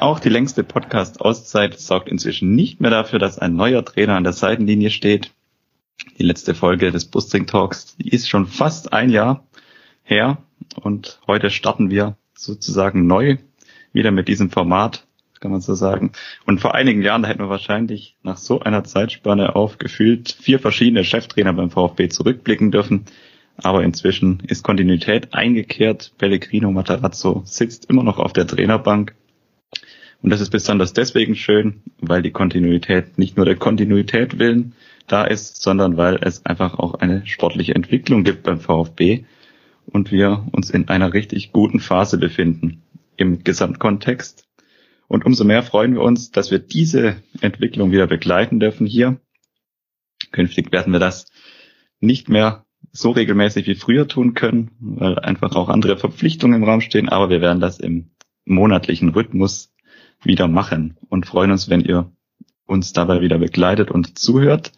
Auch die längste Podcast-Auszeit sorgt inzwischen nicht mehr dafür, dass ein neuer Trainer an der Seitenlinie steht. Die letzte Folge des Boosting Talks, ist schon fast ein Jahr her. Und heute starten wir sozusagen neu wieder mit diesem Format, kann man so sagen. Und vor einigen Jahren, da hätten wir wahrscheinlich nach so einer Zeitspanne auf gefühlt vier verschiedene Cheftrainer beim VfB zurückblicken dürfen. Aber inzwischen ist Kontinuität eingekehrt. Pellegrino Matarazzo sitzt immer noch auf der Trainerbank und das ist besonders deswegen schön, weil die Kontinuität nicht nur der Kontinuität willen da ist, sondern weil es einfach auch eine sportliche Entwicklung gibt beim VfB und wir uns in einer richtig guten Phase befinden im Gesamtkontext. Und umso mehr freuen wir uns, dass wir diese Entwicklung wieder begleiten dürfen hier. Künftig werden wir das nicht mehr so regelmäßig wie früher tun können, weil einfach auch andere Verpflichtungen im Raum stehen, aber wir werden das im monatlichen Rhythmus wieder machen und freuen uns, wenn ihr uns dabei wieder begleitet und zuhört.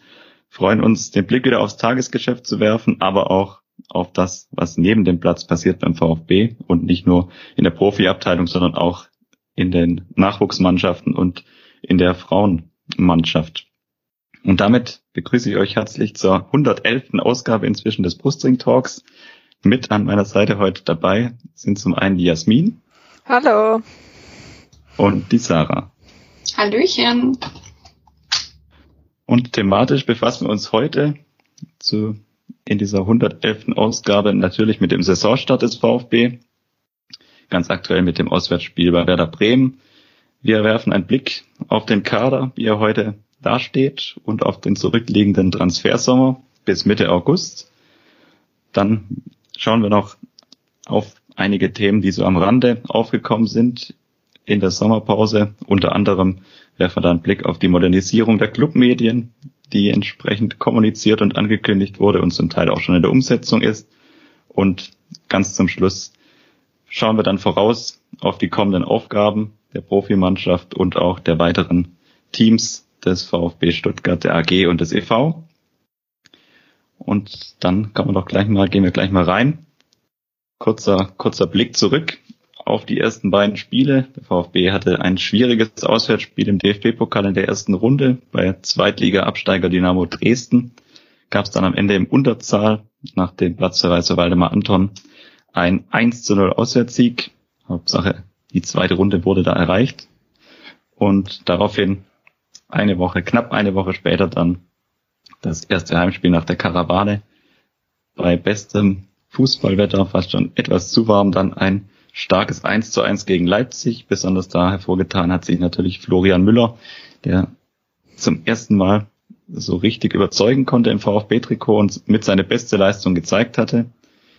Freuen uns, den Blick wieder aufs Tagesgeschäft zu werfen, aber auch auf das, was neben dem Platz passiert beim VfB und nicht nur in der Profiabteilung, sondern auch in den Nachwuchsmannschaften und in der Frauenmannschaft. Und damit begrüße ich euch herzlich zur 111. Ausgabe inzwischen des Brustring Talks. Mit an meiner Seite heute dabei sind zum einen die Jasmin. Hallo und die Sarah. Hallöchen. Und thematisch befassen wir uns heute zu, in dieser 111. Ausgabe natürlich mit dem Saisonstart des VfB. Ganz aktuell mit dem Auswärtsspiel bei Werder Bremen. Wir werfen einen Blick auf den Kader, wie er heute dasteht und auf den zurückliegenden Transfersommer bis Mitte August. Dann schauen wir noch auf einige Themen, die so am Rande aufgekommen sind in der Sommerpause. Unter anderem werfen wir da einen Blick auf die Modernisierung der Clubmedien, die entsprechend kommuniziert und angekündigt wurde und zum Teil auch schon in der Umsetzung ist. Und ganz zum Schluss schauen wir dann voraus auf die kommenden Aufgaben der Profimannschaft und auch der weiteren Teams des VfB Stuttgart, der AG und des EV. Und dann kann man doch gleich mal, gehen wir gleich mal rein. Kurzer, kurzer Blick zurück auf die ersten beiden Spiele. Der VfB hatte ein schwieriges Auswärtsspiel im DFB-Pokal in der ersten Runde bei Zweitliga-Absteiger Dynamo Dresden. Gab es dann am Ende im Unterzahl nach dem Platzverweis Waldemar Anton ein 1 zu 0 Auswärtssieg. Hauptsache, die zweite Runde wurde da erreicht. Und daraufhin eine Woche, knapp eine Woche später dann das erste Heimspiel nach der Karawane. Bei bestem Fußballwetter, fast schon etwas zu warm, dann ein starkes 1 zu 1 gegen Leipzig. Besonders da hervorgetan hat sich natürlich Florian Müller, der zum ersten Mal so richtig überzeugen konnte im VfB-Trikot und mit seine beste Leistung gezeigt hatte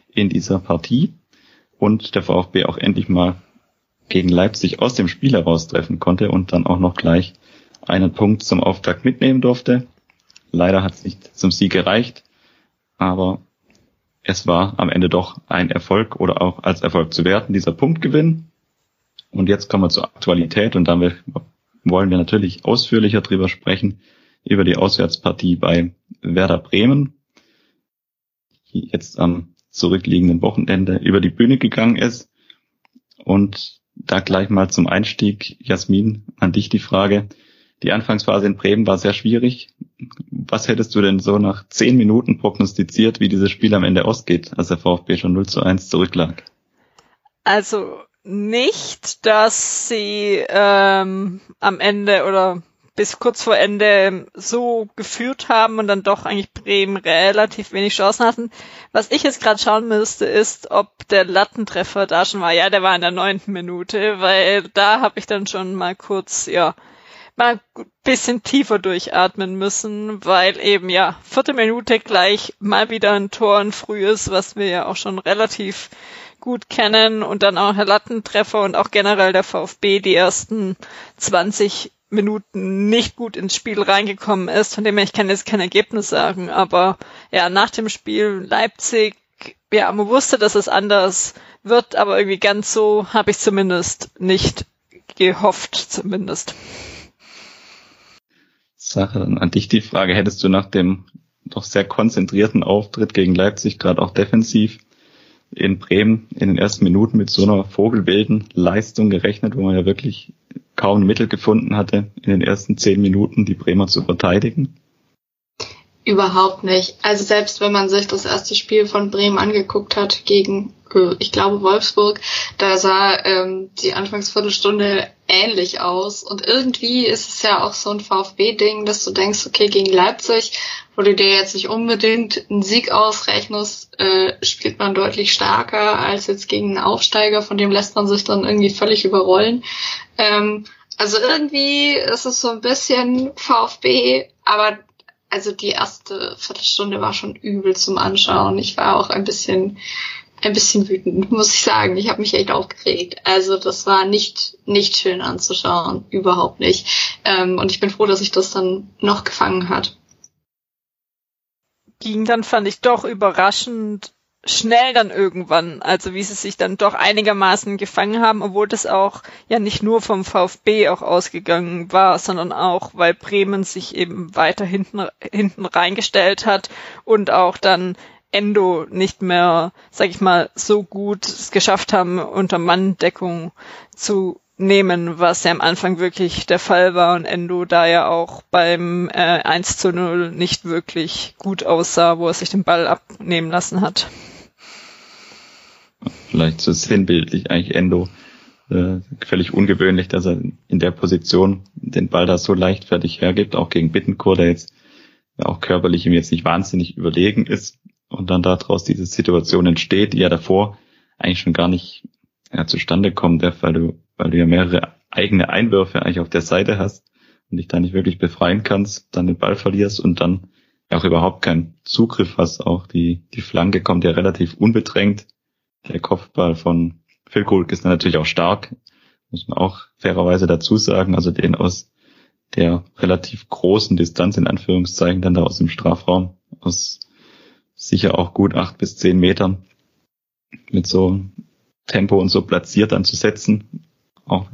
in dieser Partie. Und der VfB auch endlich mal gegen Leipzig aus dem Spiel heraustreffen konnte und dann auch noch gleich einen Punkt zum Auftakt mitnehmen durfte. Leider hat es nicht zum Sieg gereicht, aber es war am Ende doch ein Erfolg oder auch als Erfolg zu werten, dieser Punktgewinn. Und jetzt kommen wir zur Aktualität und damit wollen wir natürlich ausführlicher drüber sprechen, über die Auswärtspartie bei Werder Bremen, die jetzt am zurückliegenden Wochenende über die Bühne gegangen ist. Und da gleich mal zum Einstieg, Jasmin, an dich die Frage. Die Anfangsphase in Bremen war sehr schwierig. Was hättest du denn so nach zehn Minuten prognostiziert, wie dieses Spiel am Ende ausgeht, als der VfB schon 0 zu 1 zurücklag? Also nicht, dass sie ähm, am Ende oder bis kurz vor Ende so geführt haben und dann doch eigentlich Bremen relativ wenig Chancen hatten. Was ich jetzt gerade schauen müsste, ist, ob der Lattentreffer da schon war. Ja, der war in der neunten Minute, weil da habe ich dann schon mal kurz, ja, mal ein bisschen tiefer durchatmen müssen, weil eben ja, vierte Minute gleich mal wieder ein Tor ein frühes, was wir ja auch schon relativ gut kennen und dann auch Herr Lattentreffer und auch generell der VfB die ersten 20 Minuten nicht gut ins Spiel reingekommen ist, von dem her ich kann jetzt kein Ergebnis sagen, aber ja, nach dem Spiel Leipzig ja, man wusste, dass es anders wird, aber irgendwie ganz so habe ich zumindest nicht gehofft, zumindest. Sache dann an dich die Frage, hättest du nach dem doch sehr konzentrierten Auftritt gegen Leipzig, gerade auch defensiv, in Bremen in den ersten Minuten mit so einer vogelwilden Leistung gerechnet, wo man ja wirklich kaum Mittel gefunden hatte, in den ersten zehn Minuten die Bremer zu verteidigen? Überhaupt nicht. Also selbst wenn man sich das erste Spiel von Bremen angeguckt hat gegen, ich glaube, Wolfsburg, da sah ähm, die Anfangsviertelstunde ähnlich aus. Und irgendwie ist es ja auch so ein VfB-Ding, dass du denkst, okay, gegen Leipzig, wo du dir jetzt nicht unbedingt einen Sieg ausrechnest, äh, spielt man deutlich stärker als jetzt gegen einen Aufsteiger, von dem lässt man sich dann irgendwie völlig überrollen. Ähm, also irgendwie ist es so ein bisschen VfB, aber also die erste Viertelstunde war schon übel zum Anschauen. Ich war auch ein bisschen, ein bisschen wütend, muss ich sagen. Ich habe mich echt aufgeregt. Also das war nicht, nicht schön anzuschauen, überhaupt nicht. Ähm, und ich bin froh, dass sich das dann noch gefangen hat. Ging dann fand ich doch überraschend schnell dann irgendwann, also wie sie sich dann doch einigermaßen gefangen haben, obwohl das auch ja nicht nur vom VfB auch ausgegangen war, sondern auch, weil Bremen sich eben weiter hinten, hinten reingestellt hat und auch dann Endo nicht mehr, sag ich mal, so gut es geschafft haben, unter Manndeckung zu nehmen, was ja am Anfang wirklich der Fall war und Endo da ja auch beim äh, 1 zu 0 nicht wirklich gut aussah, wo er sich den Ball abnehmen lassen hat vielleicht so sinnbildlich eigentlich Endo. Äh, völlig ungewöhnlich, dass er in der Position den Ball da so leichtfertig hergibt, auch gegen Bittencourt, der jetzt auch körperlich ihm jetzt nicht wahnsinnig überlegen ist und dann daraus diese Situation entsteht, die ja davor eigentlich schon gar nicht ja, zustande kommt, weil du, weil du ja mehrere eigene Einwürfe eigentlich auf der Seite hast und dich da nicht wirklich befreien kannst, dann den Ball verlierst und dann auch überhaupt keinen Zugriff hast. Auch die, die Flanke kommt ja relativ unbedrängt der Kopfball von Phil Kulk ist natürlich auch stark, muss man auch fairerweise dazu sagen. Also den aus der relativ großen Distanz in Anführungszeichen dann da aus dem Strafraum aus sicher auch gut acht bis zehn Metern mit so Tempo und so platziert dann zu setzen. Auch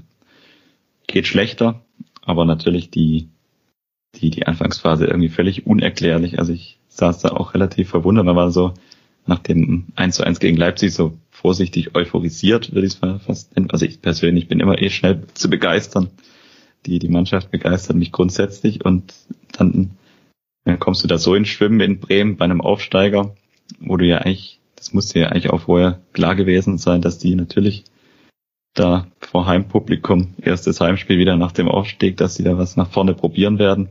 geht schlechter, aber natürlich die, die, die Anfangsphase irgendwie völlig unerklärlich. Also ich saß da auch relativ verwundert. Da war so, nach dem 1 zu 1 gegen Leipzig so vorsichtig euphorisiert, würde ich es fast nennen. Also ich persönlich bin immer eh schnell zu begeistern. Die, die Mannschaft begeistert mich grundsätzlich und dann, dann kommst du da so ins Schwimmen in Bremen bei einem Aufsteiger, wo du ja eigentlich, das musste ja eigentlich auch vorher klar gewesen sein, dass die natürlich da vor Heimpublikum, erstes Heimspiel wieder nach dem Aufstieg, dass sie da was nach vorne probieren werden.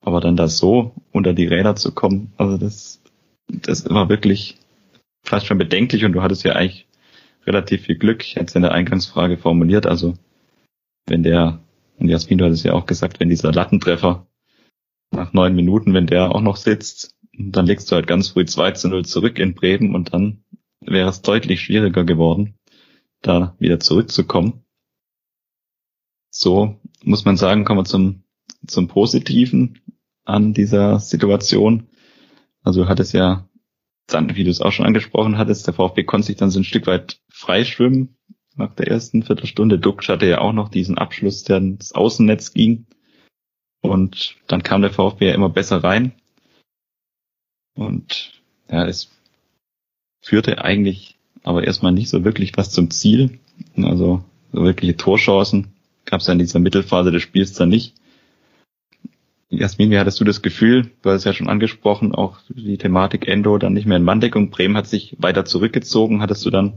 Aber dann da so unter die Räder zu kommen, also das das war wirklich fast schon bedenklich und du hattest ja eigentlich relativ viel Glück. Ich hätte es in der Eingangsfrage formuliert. Also wenn der, und Jasmin, du hattest ja auch gesagt, wenn dieser Lattentreffer nach neun Minuten, wenn der auch noch sitzt, dann legst du halt ganz früh 2 zu 0 zurück in Bremen und dann wäre es deutlich schwieriger geworden, da wieder zurückzukommen. So muss man sagen, kommen wir zum, zum Positiven an dieser Situation. Also hat es ja dann, wie du es auch schon angesprochen hattest, der VfB konnte sich dann so ein Stück weit freischwimmen nach der ersten Viertelstunde. Duxch hatte ja auch noch diesen Abschluss, der ins Außennetz ging. Und dann kam der VfB ja immer besser rein. Und ja, es führte eigentlich aber erstmal nicht so wirklich was zum Ziel. Also so wirkliche Torchancen gab es ja in dieser Mittelphase des Spiels dann nicht. Jasmin, wie hattest du das Gefühl? Du hast es ja schon angesprochen, auch die Thematik Endo dann nicht mehr in Manndeckung. Bremen hat sich weiter zurückgezogen. Hattest du dann,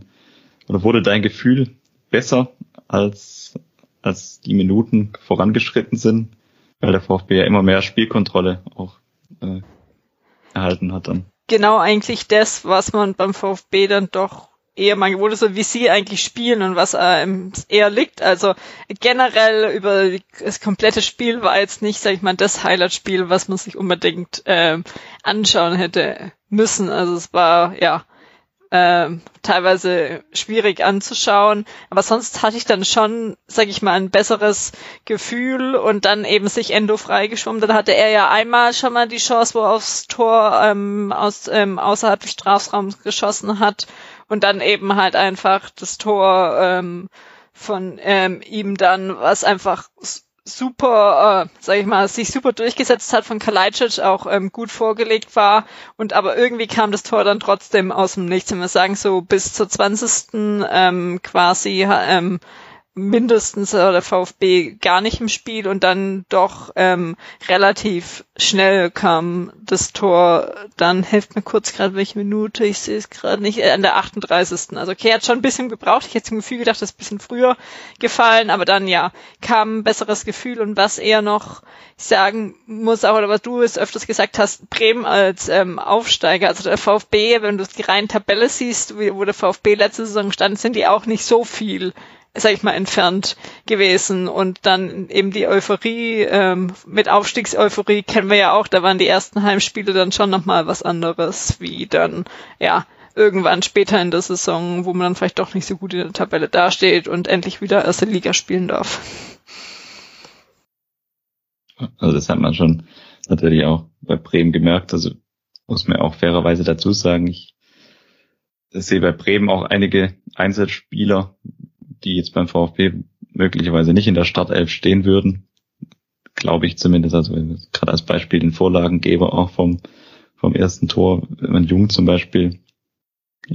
oder wurde dein Gefühl besser, als, als die Minuten vorangeschritten sind? Weil der VfB ja immer mehr Spielkontrolle auch äh, erhalten hat dann. Genau eigentlich das, was man beim VfB dann doch eher mal gewohnt ist, so wie sie eigentlich spielen und was einem eher liegt. Also generell über das komplette Spiel war jetzt nicht, sag ich mal, das Highlight-Spiel, was man sich unbedingt äh, anschauen hätte müssen. Also es war, ja, äh, teilweise schwierig anzuschauen. Aber sonst hatte ich dann schon, sag ich mal, ein besseres Gefühl und dann eben sich Endo freigeschwommen. Dann hatte er ja einmal schon mal die Chance, wo er aufs Tor ähm, aus, ähm, außerhalb des Strafraums geschossen hat und dann eben halt einfach das Tor ähm, von ähm, ihm dann, was einfach super, äh, sag ich mal, sich super durchgesetzt hat von Kalajdzic, auch ähm, gut vorgelegt war und aber irgendwie kam das Tor dann trotzdem aus dem Nichts. Wenn wir sagen, so bis zur 20. Ähm, quasi ähm, mindestens äh, der VfB gar nicht im Spiel und dann doch ähm, relativ schnell kam das Tor. Dann helft mir kurz gerade welche Minute, ich sehe es gerade nicht, äh, an der 38. Also okay, hat schon ein bisschen gebraucht. Ich hätte zum Gefühl gedacht, das ist ein bisschen früher gefallen, aber dann ja, kam ein besseres Gefühl und was eher noch sagen muss, auch oder was du es öfters gesagt hast, Bremen als ähm, Aufsteiger, also der VfB, wenn du die reine Tabelle siehst, wo der VfB letzte Saison stand, sind die auch nicht so viel sag ich mal, entfernt gewesen. Und dann eben die Euphorie, ähm, mit Aufstiegseuphorie kennen wir ja auch, da waren die ersten Heimspiele dann schon nochmal was anderes, wie dann, ja, irgendwann später in der Saison, wo man dann vielleicht doch nicht so gut in der Tabelle dasteht und endlich wieder erste Liga spielen darf. Also das hat man schon natürlich auch bei Bremen gemerkt. Also muss man auch fairerweise dazu sagen, ich sehe bei Bremen auch einige Einzelspieler, die jetzt beim VfB möglicherweise nicht in der Startelf stehen würden. Glaube ich zumindest, also gerade als Beispiel den Vorlagengeber auch vom, vom ersten Tor, wenn man Jung zum Beispiel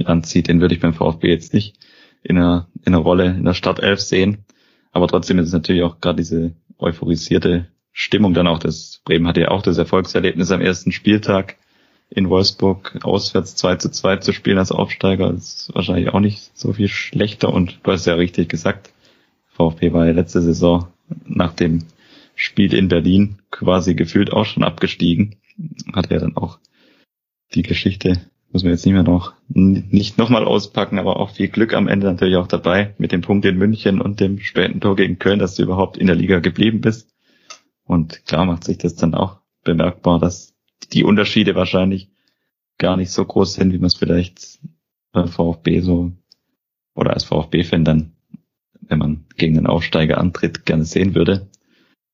anzieht, den würde ich beim VfB jetzt nicht in einer, in einer Rolle in der Startelf sehen. Aber trotzdem ist es natürlich auch gerade diese euphorisierte Stimmung dann auch, das Bremen hatte ja auch das Erfolgserlebnis am ersten Spieltag in Wolfsburg auswärts 2 zu 2 zu spielen als Aufsteiger ist wahrscheinlich auch nicht so viel schlechter und du hast ja richtig gesagt, VfB war ja letzte Saison nach dem Spiel in Berlin quasi gefühlt auch schon abgestiegen. Hat ja dann auch die Geschichte, muss man jetzt nicht mehr noch, nicht nochmal auspacken, aber auch viel Glück am Ende natürlich auch dabei mit dem Punkt in München und dem späten Tor gegen Köln, dass du überhaupt in der Liga geblieben bist. Und klar macht sich das dann auch bemerkbar, dass die Unterschiede wahrscheinlich gar nicht so groß sind, wie man es vielleicht beim VfB so oder als VfB-Fan dann, wenn man gegen den Aufsteiger antritt, gerne sehen würde.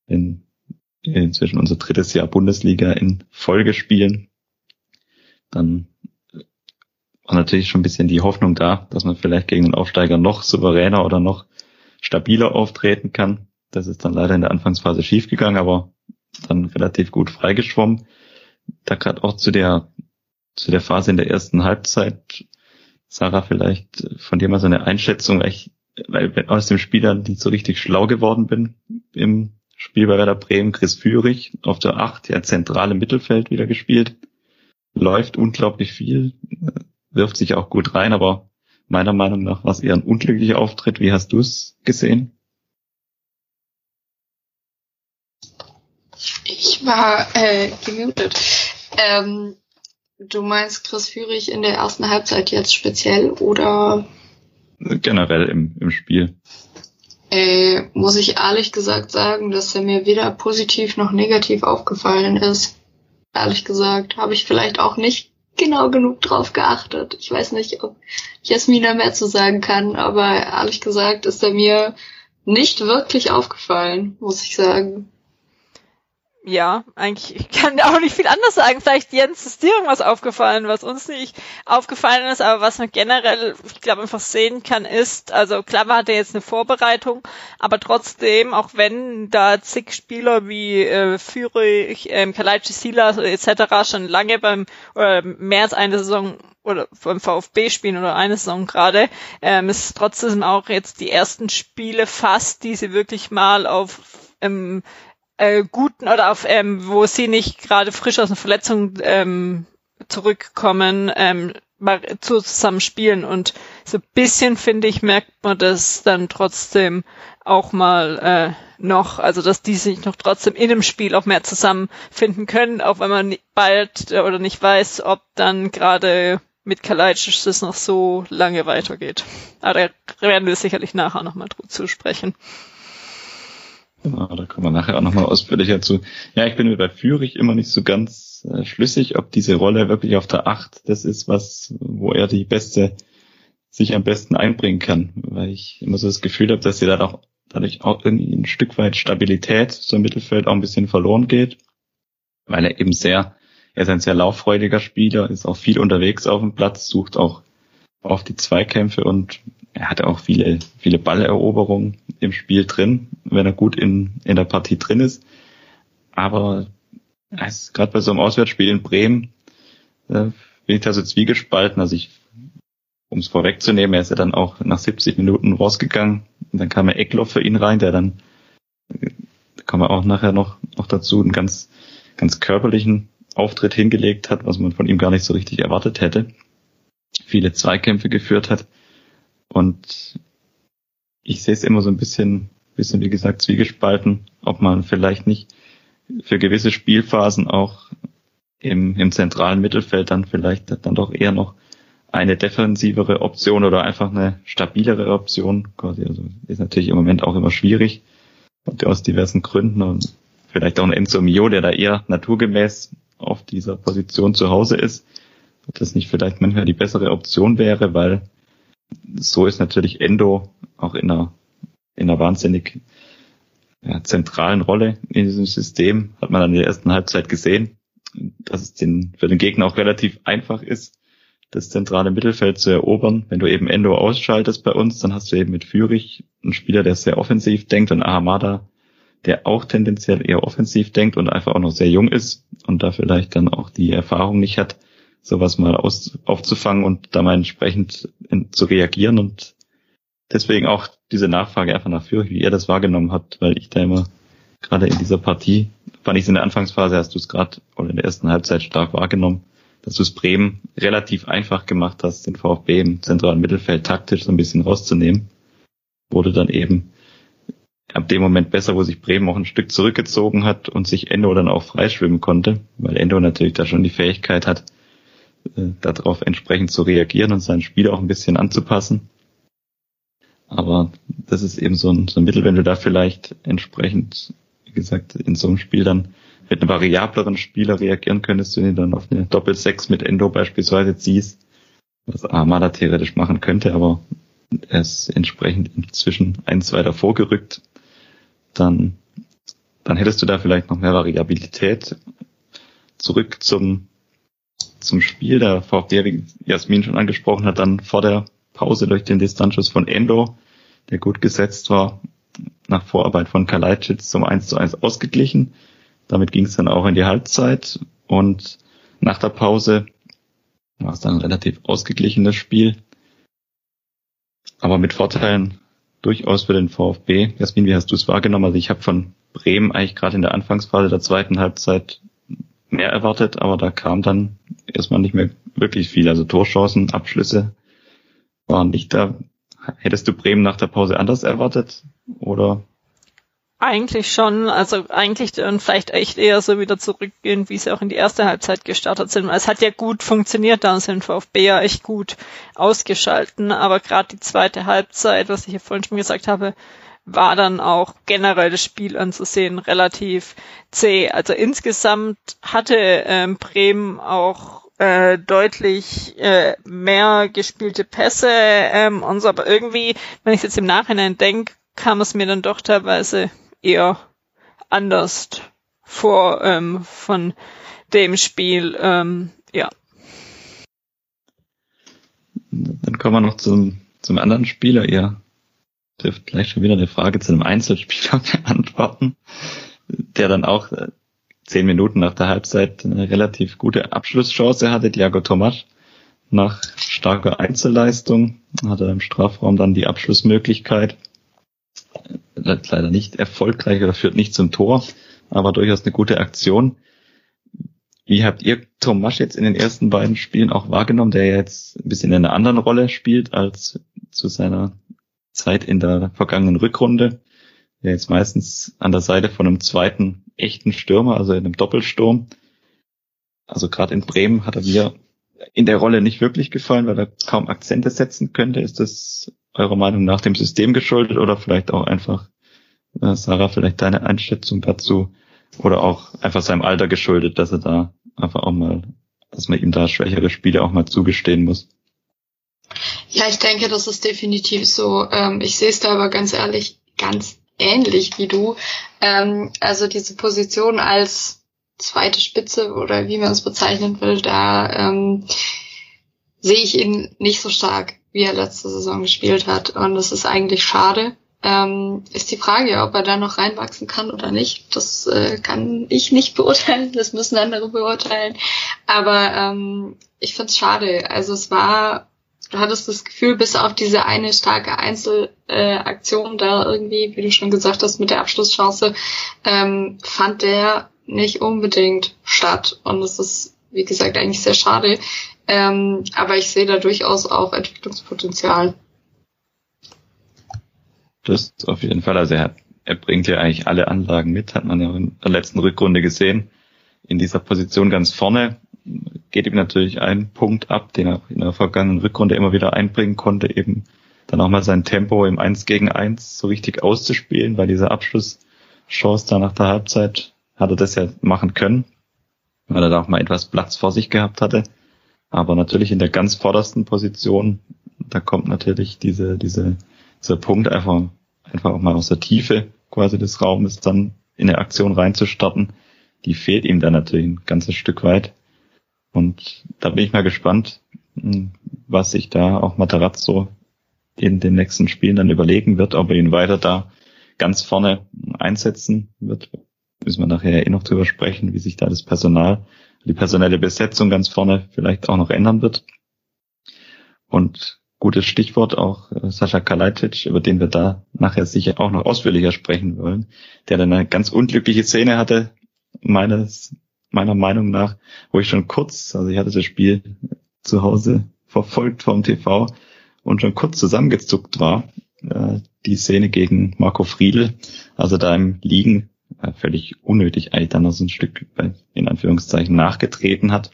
In, inzwischen unser drittes Jahr Bundesliga in Folge spielen, dann war natürlich schon ein bisschen die Hoffnung da, dass man vielleicht gegen den Aufsteiger noch souveräner oder noch stabiler auftreten kann. Das ist dann leider in der Anfangsphase schiefgegangen, aber dann relativ gut freigeschwommen da gerade auch zu der zu der Phase in der ersten Halbzeit, Sarah, vielleicht von dir mal so eine Einschätzung, weil ich, weil aus dem Spiel dann nicht so richtig schlau geworden bin im Spiel bei Werder Bremen, Chris Führig auf der Acht, ja zentrale Mittelfeld wieder gespielt, läuft unglaublich viel, wirft sich auch gut rein, aber meiner Meinung nach war es eher ein unglücklicher Auftritt. Wie hast du es gesehen? Ich war äh, gemutet. Ähm, du meinst Chris Führig in der ersten Halbzeit jetzt speziell oder? Generell im, im Spiel. Äh, muss ich ehrlich gesagt sagen, dass er mir weder positiv noch negativ aufgefallen ist. Ehrlich gesagt, habe ich vielleicht auch nicht genau genug drauf geachtet. Ich weiß nicht, ob Jasmina mehr zu sagen kann, aber ehrlich gesagt ist er mir nicht wirklich aufgefallen, muss ich sagen ja, eigentlich, ich kann auch nicht viel anders sagen. Vielleicht, Jens, ist dir irgendwas aufgefallen, was uns nicht aufgefallen ist, aber was man generell, ich glaube, einfach sehen kann, ist, also klar hatte jetzt eine Vorbereitung, aber trotzdem, auch wenn da zig Spieler wie äh, Führig, ähm, Kalaichi Silas etc. schon lange beim, oder mehr als eine Saison oder beim VfB spielen oder eine Saison gerade, ähm, ist trotzdem auch jetzt die ersten Spiele fast, die sie wirklich mal auf ähm, äh, guten oder auf ähm, wo sie nicht gerade frisch aus einer Verletzung ähm, zurückkommen, ähm, mal zusammen spielen und so bisschen finde ich merkt man das dann trotzdem auch mal äh, noch, also dass die sich noch trotzdem in dem Spiel auch mehr zusammenfinden können, auch wenn man bald äh, oder nicht weiß, ob dann gerade mit Kalajdzic das noch so lange weitergeht. Aber da werden wir sicherlich nachher nochmal zu sprechen. Genau, da kommen wir nachher auch nochmal ausführlicher zu. Ja, ich bin mir bei Führig immer nicht so ganz äh, schlüssig, ob diese Rolle wirklich auf der Acht das ist, was, wo er die beste, sich am besten einbringen kann. Weil ich immer so das Gefühl habe, dass sie da auch dadurch auch irgendwie ein Stück weit Stabilität im Mittelfeld auch ein bisschen verloren geht. Weil er eben sehr, er ist ein sehr lauffreudiger Spieler, ist auch viel unterwegs auf dem Platz, sucht auch auf die Zweikämpfe und er hatte auch viele, viele Balleroberungen im Spiel drin, wenn er gut in, in der Partie drin ist. Aber gerade bei so einem Auswärtsspiel in Bremen äh, bin ich da so zwiegespalten. Also ich, um es vorwegzunehmen, er ist ja dann auch nach 70 Minuten rausgegangen und dann kam er Eckloff für ihn rein, der dann, da kommen wir auch nachher noch, noch dazu, einen ganz, ganz körperlichen Auftritt hingelegt hat, was man von ihm gar nicht so richtig erwartet hätte. Viele Zweikämpfe geführt hat. Und ich sehe es immer so ein bisschen, bisschen wie gesagt, zwiegespalten, ob man vielleicht nicht für gewisse Spielphasen auch im, im zentralen Mittelfeld dann vielleicht dann doch eher noch eine defensivere Option oder einfach eine stabilere Option quasi. Also ist natürlich im Moment auch immer schwierig aus diversen Gründen und vielleicht auch ein Enzo Mio, der da eher naturgemäß auf dieser Position zu Hause ist, ob das nicht vielleicht manchmal die bessere Option wäre, weil so ist natürlich Endo auch in einer, in einer wahnsinnig ja, zentralen Rolle in diesem System. Hat man dann in der ersten Halbzeit gesehen, dass es den, für den Gegner auch relativ einfach ist, das zentrale Mittelfeld zu erobern. Wenn du eben Endo ausschaltest bei uns, dann hast du eben mit Fürich einen Spieler, der sehr offensiv denkt und Ahamada, der auch tendenziell eher offensiv denkt und einfach auch noch sehr jung ist und da vielleicht dann auch die Erfahrung nicht hat, sowas mal aus, aufzufangen und da mal entsprechend in, zu reagieren und deswegen auch diese Nachfrage einfach nach Fürich, wie ihr das wahrgenommen habt, weil ich da immer gerade in dieser Partie, fand ich es in der Anfangsphase, hast du es gerade oder in der ersten Halbzeit stark wahrgenommen, dass du es Bremen relativ einfach gemacht hast, den VfB im zentralen Mittelfeld taktisch so ein bisschen rauszunehmen. Wurde dann eben ab dem Moment besser, wo sich Bremen auch ein Stück zurückgezogen hat und sich Endo dann auch freischwimmen konnte, weil Endo natürlich da schon die Fähigkeit hat, äh, darauf entsprechend zu reagieren und sein Spiel auch ein bisschen anzupassen. Aber das ist eben so ein, so ein Mittel, wenn du da vielleicht entsprechend, wie gesagt, in so einem Spiel dann mit einem variableren Spieler reagieren könntest, wenn du dann auf eine Doppel-6 mit Endo beispielsweise ziehst, was Armada theoretisch machen könnte, aber er ist entsprechend inzwischen eins weiter vorgerückt, dann, dann hättest du da vielleicht noch mehr Variabilität. Zurück zum, zum Spiel. Der VfB, wie Jasmin schon angesprochen hat, dann vor der Pause durch den Distanzschuss von Endo, der gut gesetzt war, nach Vorarbeit von Kalajdzic zum 1 zu 1 ausgeglichen. Damit ging es dann auch in die Halbzeit und nach der Pause war es dann ein relativ ausgeglichenes Spiel. Aber mit Vorteilen durchaus für den VfB. Jasmin, wie hast du es wahrgenommen? Also ich habe von Bremen eigentlich gerade in der Anfangsphase der zweiten Halbzeit mehr erwartet, aber da kam dann erstmal nicht mehr wirklich viel. Also Torchancen, Abschlüsse waren nicht da. Hättest du Bremen nach der Pause anders erwartet? Oder? Eigentlich schon, also eigentlich dann vielleicht echt eher so wieder zurückgehen, wie sie auch in die erste Halbzeit gestartet sind. Es hat ja gut funktioniert, da sind VfB ja echt gut ausgeschalten, aber gerade die zweite Halbzeit, was ich ja vorhin schon gesagt habe, war dann auch generell das Spiel anzusehen relativ zäh. Also insgesamt hatte ähm, Bremen auch äh, deutlich äh, mehr gespielte Pässe ähm, und so, aber irgendwie, wenn ich jetzt im Nachhinein denke, kam es mir dann doch teilweise eher anders vor ähm, von dem Spiel. Ähm, ja. Dann kommen wir noch zum, zum anderen Spieler. Ihr dürft gleich schon wieder eine Frage zu einem Einzelspieler beantworten, der dann auch äh, zehn Minuten nach der Halbzeit eine relativ gute Abschlusschance hatte, Diago Tomasch. Nach starker Einzelleistung hatte er im Strafraum dann die Abschlussmöglichkeit. Leider nicht erfolgreich oder führt nicht zum Tor, aber durchaus eine gute Aktion. Wie habt ihr Tomasch jetzt in den ersten beiden Spielen auch wahrgenommen, der jetzt ein bisschen in einer anderen Rolle spielt als zu seiner Zeit in der vergangenen Rückrunde? Der jetzt meistens an der Seite von einem zweiten echten Stürmer, also in einem Doppelsturm. Also gerade in Bremen hat er mir in der Rolle nicht wirklich gefallen, weil er kaum Akzente setzen könnte. Ist das eurer Meinung nach dem System geschuldet oder vielleicht auch einfach, äh, Sarah, vielleicht deine Einschätzung dazu oder auch einfach seinem Alter geschuldet, dass er da einfach auch mal, dass man ihm da schwächere Spiele auch mal zugestehen muss. Ja, ich denke, das ist definitiv so. Ähm, ich sehe es da aber ganz ehrlich ganz ähnlich wie du. Ähm, also diese Position als zweite Spitze oder wie man es bezeichnen will, da ähm, sehe ich ihn nicht so stark, wie er letzte Saison gespielt hat. Und das ist eigentlich schade. Ähm, ist die Frage, ob er da noch reinwachsen kann oder nicht. Das äh, kann ich nicht beurteilen, das müssen andere beurteilen. Aber ähm, ich finde es schade. Also es war, du hattest das Gefühl, bis auf diese eine starke Einzelaktion äh, da irgendwie, wie du schon gesagt hast, mit der Abschlusschance, ähm, fand der nicht unbedingt statt. Und es ist, wie gesagt, eigentlich sehr schade. Ähm, aber ich sehe da durchaus auch Entwicklungspotenzial. Das auf jeden Fall. Also er, er bringt ja eigentlich alle Anlagen mit, hat man ja in der letzten Rückrunde gesehen. In dieser Position ganz vorne geht ihm natürlich ein Punkt ab, den er in der vergangenen Rückrunde immer wieder einbringen konnte, eben dann auch mal sein Tempo im 1 gegen 1 so richtig auszuspielen, weil diese Abschlusschance da nach der Halbzeit hat er das ja machen können, weil er da auch mal etwas Platz vor sich gehabt hatte. Aber natürlich in der ganz vordersten Position, da kommt natürlich diese, diese, dieser Punkt einfach einfach auch mal aus der Tiefe quasi des Raumes dann in eine Aktion reinzustarten, die fehlt ihm dann natürlich ein ganzes Stück weit. Und da bin ich mal gespannt, hm, was sich da auch Matarazzo in den nächsten Spielen dann überlegen wird, ob er ihn weiter da ganz vorne einsetzen wird. Müssen wir nachher eh noch drüber sprechen, wie sich da das Personal, die personelle Besetzung ganz vorne vielleicht auch noch ändern wird. Und gutes Stichwort auch äh, Sascha Kalajdzic, über den wir da nachher sicher auch noch ausführlicher sprechen wollen, der dann eine ganz unglückliche Szene hatte, meines, meiner Meinung nach, wo ich schon kurz, also ich hatte das Spiel zu Hause verfolgt vom TV und schon kurz zusammengezuckt war, äh, die Szene gegen Marco Friedl, also da im Liegen äh, völlig unnötig eigentlich dann noch so ein Stück in Anführungszeichen nachgetreten hat.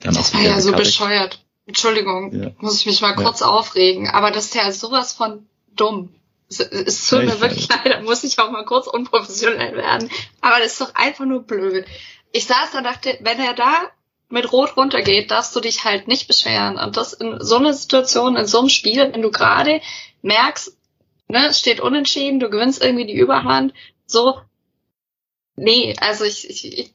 Dann das war ja so Karte. bescheuert. Entschuldigung, ja. muss ich mich mal kurz ja. aufregen, aber das ist ja sowas von dumm. Es, tut mir wirklich leid, da muss ich auch mal kurz unprofessionell werden. Aber das ist doch einfach nur blöd. Ich saß da und dachte, wenn er da mit Rot runtergeht, darfst du dich halt nicht beschweren. Und das in so einer Situation, in so einem Spiel, wenn du gerade merkst, ne, es steht unentschieden, du gewinnst irgendwie die Überhand, so, nee, also ich, ich, ich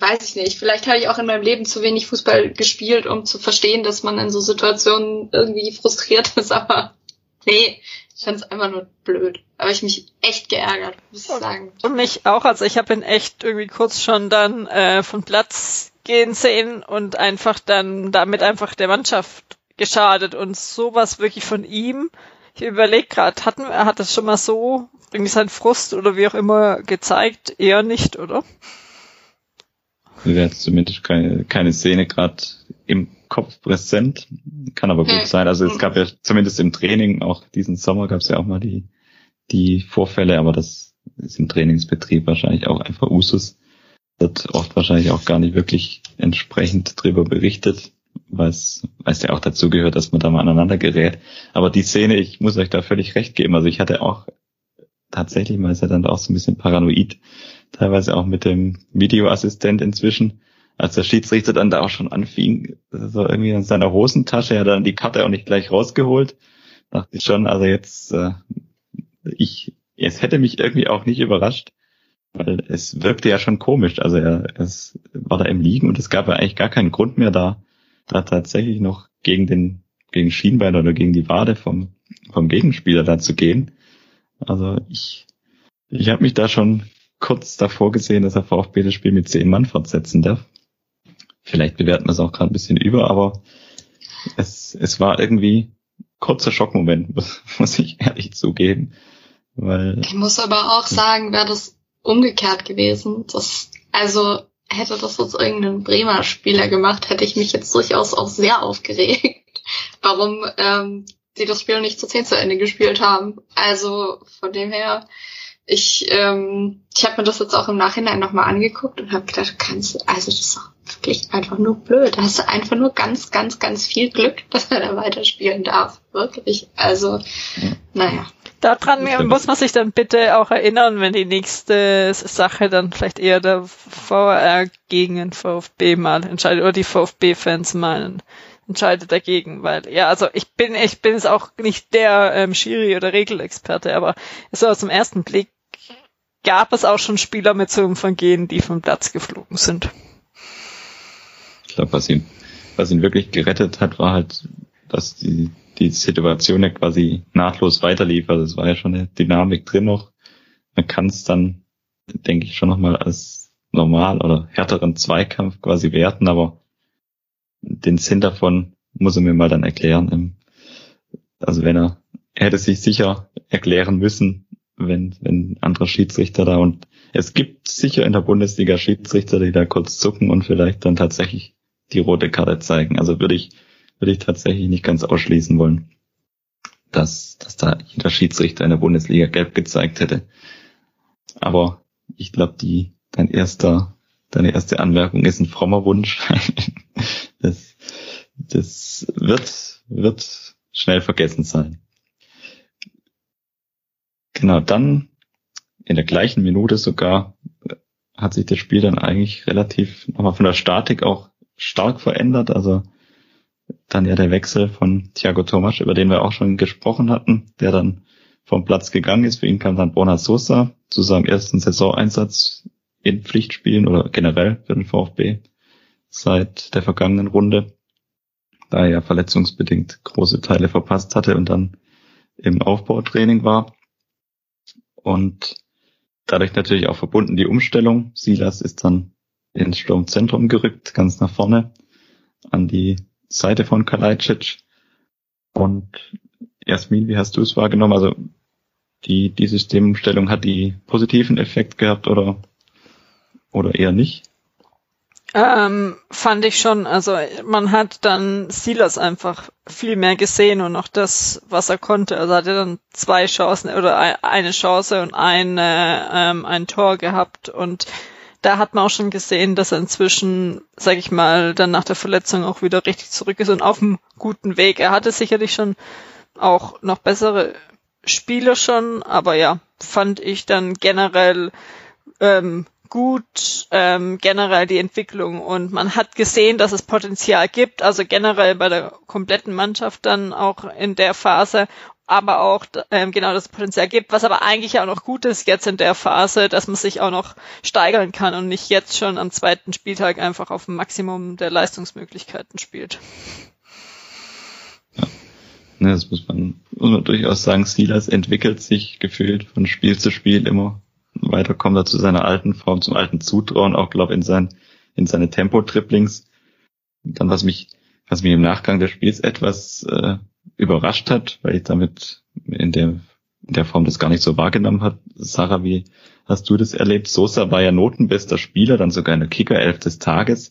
weiß ich nicht. Vielleicht habe ich auch in meinem Leben zu wenig Fußball gespielt, um zu verstehen, dass man in so Situationen irgendwie frustriert ist, aber nee, ich fand es einfach nur blöd. Aber ich mich echt geärgert, muss ich sagen. Und mich auch, also ich habe ihn echt irgendwie kurz schon dann äh, von Platz gehen sehen und einfach dann damit einfach der Mannschaft geschadet und sowas wirklich von ihm. Ich überlege gerade, hatten er hat das schon mal so irgendwie seinen Frust oder wie auch immer gezeigt? Eher nicht, oder? wäre jetzt zumindest keine, keine Szene gerade im Kopf präsent. Kann aber gut sein. Also es gab ja zumindest im Training, auch diesen Sommer gab es ja auch mal die, die Vorfälle, aber das ist im Trainingsbetrieb wahrscheinlich auch einfach Usus. Wird oft wahrscheinlich auch gar nicht wirklich entsprechend drüber berichtet, weil es, ja auch dazu gehört, dass man da mal aneinander gerät. Aber die Szene, ich muss euch da völlig recht geben. Also ich hatte auch tatsächlich mal ist er dann auch so ein bisschen paranoid teilweise auch mit dem Videoassistent inzwischen, als der Schiedsrichter dann da auch schon anfing, so irgendwie in seiner Hosentasche, er hat dann die Karte auch nicht gleich rausgeholt, dachte ich schon, also jetzt, äh, ich, es hätte mich irgendwie auch nicht überrascht, weil es wirkte ja schon komisch, also er, es war da im Liegen und es gab ja eigentlich gar keinen Grund mehr da, da tatsächlich noch gegen den, gegen Schienbein oder gegen die Wade vom, vom Gegenspieler da zu gehen. Also ich, ich habe mich da schon kurz davor gesehen, dass er VfB das Spiel mit zehn Mann fortsetzen darf. Vielleicht bewerten wir es auch gerade ein bisschen über, aber es, es war irgendwie kurzer Schockmoment, muss ich ehrlich zugeben. Weil, ich muss aber auch sagen, wäre das umgekehrt gewesen. Das, also hätte das jetzt irgendein Bremer Spieler gemacht, hätte ich mich jetzt durchaus auch sehr aufgeregt, warum ähm, die das Spiel nicht zu zehn zu Ende gespielt haben. Also von dem her, ich, ähm, ich habe mir das jetzt auch im Nachhinein nochmal angeguckt und habe gedacht, du kannst, also das ist doch wirklich einfach nur blöd. Da hast du einfach nur ganz, ganz, ganz viel Glück, dass er da weiterspielen darf. Wirklich. Also, ja. naja. Daran muss man sich dann bitte auch erinnern, wenn die nächste Sache dann vielleicht eher der VR gegen den VfB mal entscheidet oder die VfB-Fans meinen entscheidet dagegen, weil ja, also ich bin ich bin jetzt auch nicht der ähm, Schiri oder Regelexperte, aber so aus dem ersten Blick gab es auch schon Spieler mit so einem Vergehen, die vom Platz geflogen sind. Ich glaube, was ihn was ihn wirklich gerettet hat, war halt, dass die die Situation ja quasi nahtlos weiterlief. Also es war ja schon eine Dynamik drin noch. Man kann es dann, denke ich, schon nochmal als normal oder härteren Zweikampf quasi werten, aber den Sinn davon muss er mir mal dann erklären. Also wenn er, er hätte sich sicher erklären müssen, wenn, wenn andere Schiedsrichter da und es gibt sicher in der Bundesliga Schiedsrichter, die da kurz zucken und vielleicht dann tatsächlich die rote Karte zeigen. Also würde ich würde ich tatsächlich nicht ganz ausschließen wollen, dass, dass da jeder Schiedsrichter in der Bundesliga gelb gezeigt hätte. Aber ich glaube, die, dein erster, deine erste Anmerkung ist ein frommer Wunsch. das, das wird, wird schnell vergessen sein. Genau, dann in der gleichen Minute sogar hat sich das Spiel dann eigentlich relativ nochmal von der Statik auch stark verändert. Also dann ja der Wechsel von Thiago Tomasch, über den wir auch schon gesprochen hatten, der dann vom Platz gegangen ist. Für ihn kam dann Borna Sosa zu seinem ersten Saisoneinsatz in Pflichtspielen oder generell für den VfB seit der vergangenen Runde, da er ja verletzungsbedingt große Teile verpasst hatte und dann im Aufbautraining war. Und dadurch natürlich auch verbunden die Umstellung. Silas ist dann ins Sturmzentrum gerückt, ganz nach vorne an die Seite von Kalajdzic. Und Jasmin, wie hast du es wahrgenommen? Also die, die Systemumstellung hat die positiven Effekt gehabt oder, oder eher nicht? Ähm, fand ich schon. Also man hat dann Silas einfach viel mehr gesehen und auch das, was er konnte. Also hat er dann zwei Chancen oder eine Chance und eine, ähm, ein Tor gehabt und da hat man auch schon gesehen, dass er inzwischen, sag ich mal, dann nach der Verletzung auch wieder richtig zurück ist und auf einem guten Weg. Er hatte sicherlich schon auch noch bessere Spiele schon, aber ja, fand ich dann generell ähm, gut ähm, generell die Entwicklung und man hat gesehen, dass es Potenzial gibt, also generell bei der kompletten Mannschaft dann auch in der Phase aber auch ähm, genau das Potenzial gibt, was aber eigentlich auch noch gut ist jetzt in der Phase, dass man sich auch noch steigern kann und nicht jetzt schon am zweiten Spieltag einfach auf dem Maximum der Leistungsmöglichkeiten spielt. Ja, das muss man, muss man durchaus sagen. Silas entwickelt sich gefühlt von Spiel zu Spiel immer weiter, kommt er zu seiner alten Form, zum alten Zutrauen, auch glaube in sein in seine Tempo-Triplings. Dann was mich was mich im Nachgang des Spiels etwas äh, überrascht hat, weil ich damit in der, in der Form das gar nicht so wahrgenommen hat. Sarah, wie hast du das erlebt? Sosa war ja notenbester Spieler, dann sogar in der Kicker-Elf des Tages.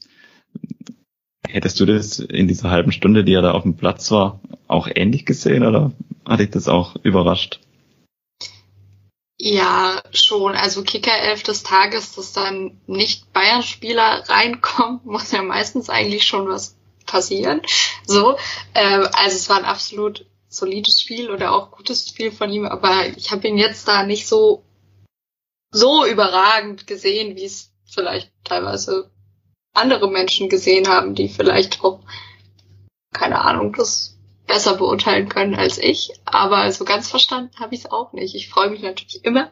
Hättest du das in dieser halben Stunde, die er da auf dem Platz war, auch ähnlich gesehen oder hat dich das auch überrascht? Ja, schon. Also Kicker-Elf des Tages, dass dann nicht Bayern-Spieler reinkommen, muss ja meistens eigentlich schon was passieren. So, ähm, also es war ein absolut solides Spiel oder auch gutes Spiel von ihm, aber ich habe ihn jetzt da nicht so so überragend gesehen, wie es vielleicht teilweise andere Menschen gesehen haben, die vielleicht auch keine Ahnung das besser beurteilen können als ich. Aber so ganz verstanden habe ich es auch nicht. Ich freue mich natürlich immer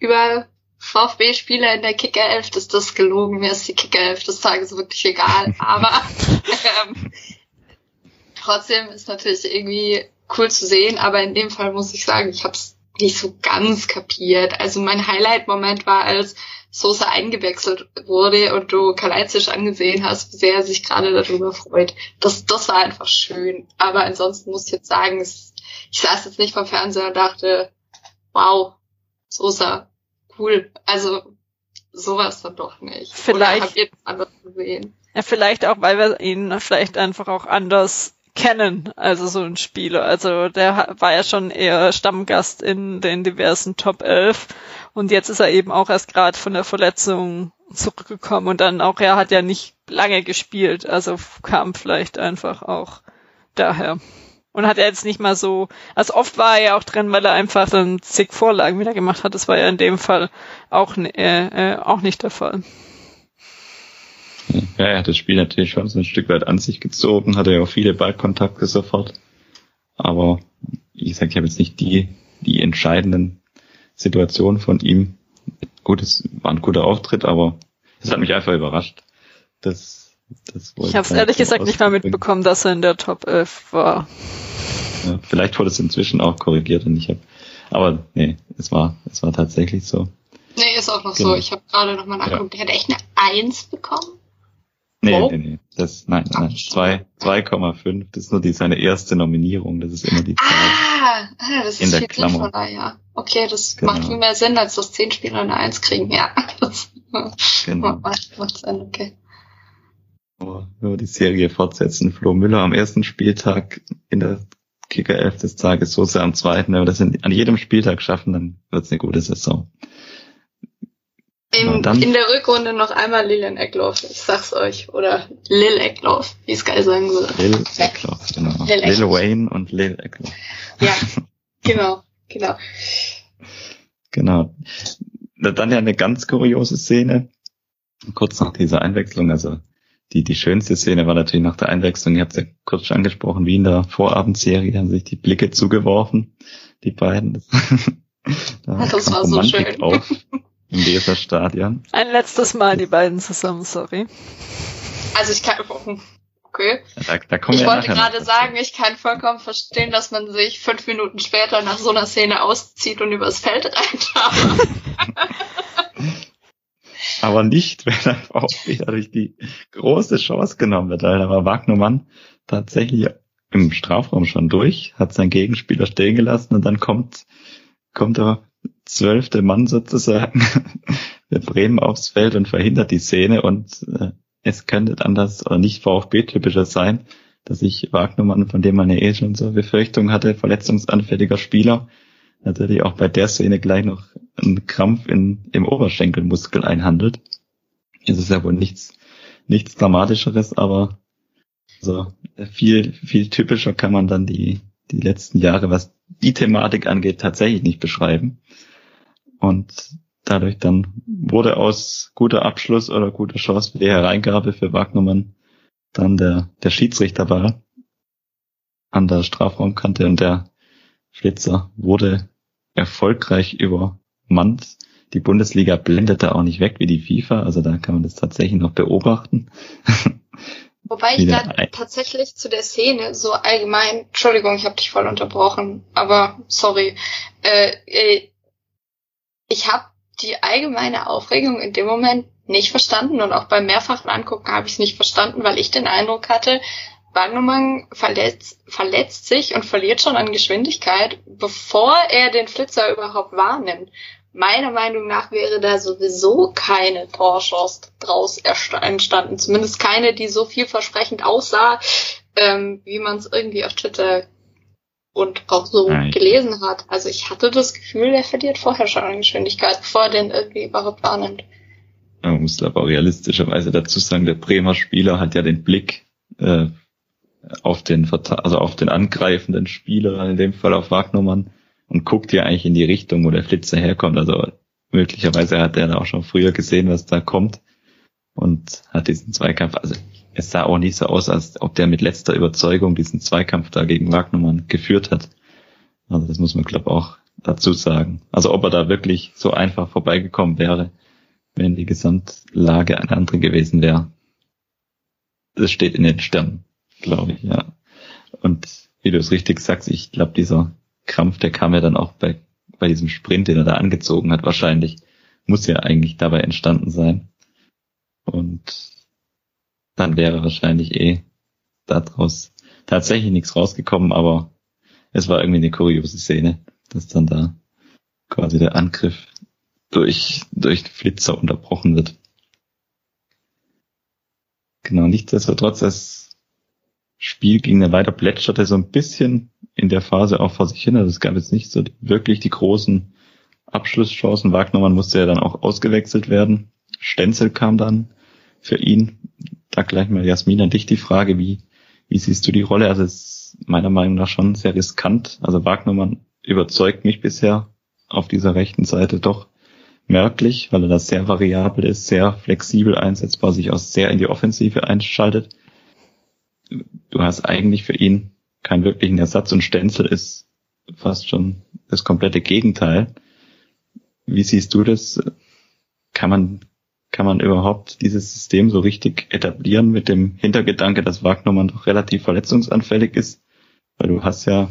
über VfB-Spieler in der Kicker-Elf, das ist das gelogen. Mir ist die Kicker-Elf des Tages wirklich egal. Aber ähm, trotzdem ist natürlich irgendwie cool zu sehen. Aber in dem Fall muss ich sagen, ich habe es nicht so ganz kapiert. Also mein Highlight-Moment war, als Sosa eingewechselt wurde und du Kalajdzic angesehen hast, wie sehr er sich gerade darüber freut. Das, das war einfach schön. Aber ansonsten muss ich jetzt sagen, es, ich saß jetzt nicht vom Fernseher und dachte, wow, Sosa, cool. Also sowas dann doch nicht. Vielleicht. Oder habt ihr das anders gesehen? Ja, vielleicht auch, weil wir ihn vielleicht einfach auch anders kennen, also so ein Spieler. Also der war ja schon eher Stammgast in den diversen Top 11 und jetzt ist er eben auch erst gerade von der Verletzung zurückgekommen und dann auch, er hat ja nicht lange gespielt, also kam vielleicht einfach auch daher. Und hat er jetzt nicht mal so, also oft war er ja auch drin, weil er einfach dann zig Vorlagen wieder gemacht hat. Das war ja in dem Fall auch, äh, äh, auch nicht der Fall. Ja, er hat das Spiel natürlich schon so ein Stück weit an sich gezogen, hatte ja auch viele Ballkontakte sofort. Aber ich sag, ich habe jetzt nicht die, die entscheidenden Situationen von ihm. Gut, es war ein guter Auftritt, aber es hat mich einfach überrascht. Das, das ich habe es ehrlich gesagt nicht mal mitbekommen, dass er in der Top 11 war. Ja, vielleicht wurde es inzwischen auch korrigiert und ich habe, aber nee, es war, es war tatsächlich so. Nee, ist auch noch genau. so. Ich habe gerade noch mal nachgeguckt. Ja. Der hat echt eine 1 bekommen. Nee, oh. nee, nee. Das, nein, nein, 2,5. Das ist nur die, seine erste Nominierung. Das ist immer die Zahl. Ah, ah das ist in der Klammer. sinnvoller, ja. Okay, das genau. macht viel mehr Sinn, als dass zehn Spieler eine Eins kriegen, ja. Das genau. macht Sinn, okay. Nur die Serie fortsetzen. Flo Müller am ersten Spieltag in der Kicker 11 des Tages, so sehr am zweiten. Wenn wir das an jedem Spieltag schaffen, dann wird's eine gute Saison. In, dann, in der Rückrunde noch einmal Lilian Eckloff, ich sag's euch. Oder Lil Eckloff, wie es geil sagen würde. Lil Eckloff, genau. Lil, Lil Wayne und Lil Eckloff. Ja, genau, genau. Genau. Dann ja eine ganz kuriose Szene. Kurz nach dieser Einwechslung, also die, die schönste Szene war natürlich nach der Einwechslung, ihr habt es ja kurz schon angesprochen, wie in der Vorabendserie haben sich die Blicke zugeworfen, die beiden. da das war so schön. Auf im Weserstadion. Ein letztes Mal die beiden zusammen, sorry. Also ich kann, okay. Da, da kommen ich wollte gerade sagen, ich kann vollkommen verstehen, dass man sich fünf Minuten später nach so einer Szene auszieht und übers Feld rennt. Aber nicht, wenn er auch wieder durch die große Chance genommen wird. Da war Wagnermann tatsächlich im Strafraum schon durch, hat seinen Gegenspieler stehen gelassen und dann kommt, kommt er zwölfte Mann sozusagen der Bremen aufs Feld und verhindert die Szene und äh, es könnte anders oder nicht VfB-typischer sein, dass ich Wagnermann, von dem man ja eh schon so Befürchtung hatte, verletzungsanfälliger Spieler, natürlich auch bei der Szene gleich noch einen Krampf in, im Oberschenkelmuskel einhandelt. Es ist ja wohl nichts, nichts Dramatischeres, aber so viel, viel typischer kann man dann die, die letzten Jahre, was die Thematik angeht, tatsächlich nicht beschreiben. Und dadurch dann wurde aus guter Abschluss oder guter Chance für die Hereingabe für Wagnermann dann der, der Schiedsrichter war an der Strafraumkante und der Flitzer wurde erfolgreich übermannt. Die Bundesliga blendet da auch nicht weg wie die FIFA, also da kann man das tatsächlich noch beobachten. Wobei ich da tatsächlich zu der Szene so allgemein, Entschuldigung, ich habe dich voll unterbrochen, aber sorry, äh, äh ich habe die allgemeine Aufregung in dem Moment nicht verstanden und auch beim mehrfachen Angucken habe ich es nicht verstanden, weil ich den Eindruck hatte, Wagnermann verletzt, verletzt sich und verliert schon an Geschwindigkeit, bevor er den Flitzer überhaupt wahrnimmt. Meiner Meinung nach wäre da sowieso keine Torchance draus entstanden. Zumindest keine, die so vielversprechend aussah, ähm, wie man es irgendwie auf Twitter und auch so Nein. gelesen hat. Also ich hatte das Gefühl, er verliert vorher schon an Geschwindigkeit, bevor er den irgendwie überhaupt wahrnimmt. Man muss aber realistischerweise dazu sagen, der Bremer Spieler hat ja den Blick äh, auf den also auf den angreifenden Spieler, in dem Fall auf Wagnermann, und guckt ja eigentlich in die Richtung, wo der Flitzer herkommt. Also möglicherweise hat er da auch schon früher gesehen, was da kommt und hat diesen Zweikampf. Also es sah auch nicht so aus, als ob der mit letzter Überzeugung diesen Zweikampf da gegen Wagnermann geführt hat. Also das muss man, glaube auch dazu sagen. Also ob er da wirklich so einfach vorbeigekommen wäre, wenn die Gesamtlage eine andere gewesen wäre. Das steht in den Sternen, glaube ich, ja. Und wie du es richtig sagst, ich glaube, dieser Krampf, der kam ja dann auch bei, bei diesem Sprint, den er da angezogen hat, wahrscheinlich, muss ja eigentlich dabei entstanden sein. Und dann wäre wahrscheinlich eh daraus tatsächlich nichts rausgekommen, aber es war irgendwie eine kuriose Szene, dass dann da quasi der Angriff durch, durch Flitzer unterbrochen wird. Genau, nichtsdestotrotz, das Spiel ging dann weiter, plätscherte so ein bisschen in der Phase auch vor sich hin. Also es gab jetzt nicht so wirklich die großen Abschlusschancen. Wagnermann musste ja dann auch ausgewechselt werden. Stenzel kam dann für ihn. Da gleich mal Jasmin an dich die Frage, wie, wie siehst du die Rolle? Also es ist meiner Meinung nach schon sehr riskant. Also Wagnermann überzeugt mich bisher auf dieser rechten Seite doch merklich, weil er da sehr variabel ist, sehr flexibel einsetzbar, sich auch sehr in die Offensive einschaltet. Du hast eigentlich für ihn keinen wirklichen Ersatz und Stenzel ist fast schon das komplette Gegenteil. Wie siehst du das? Kann man, kann man überhaupt dieses System so richtig etablieren mit dem Hintergedanke, dass Wagnermann doch relativ verletzungsanfällig ist? Weil du hast ja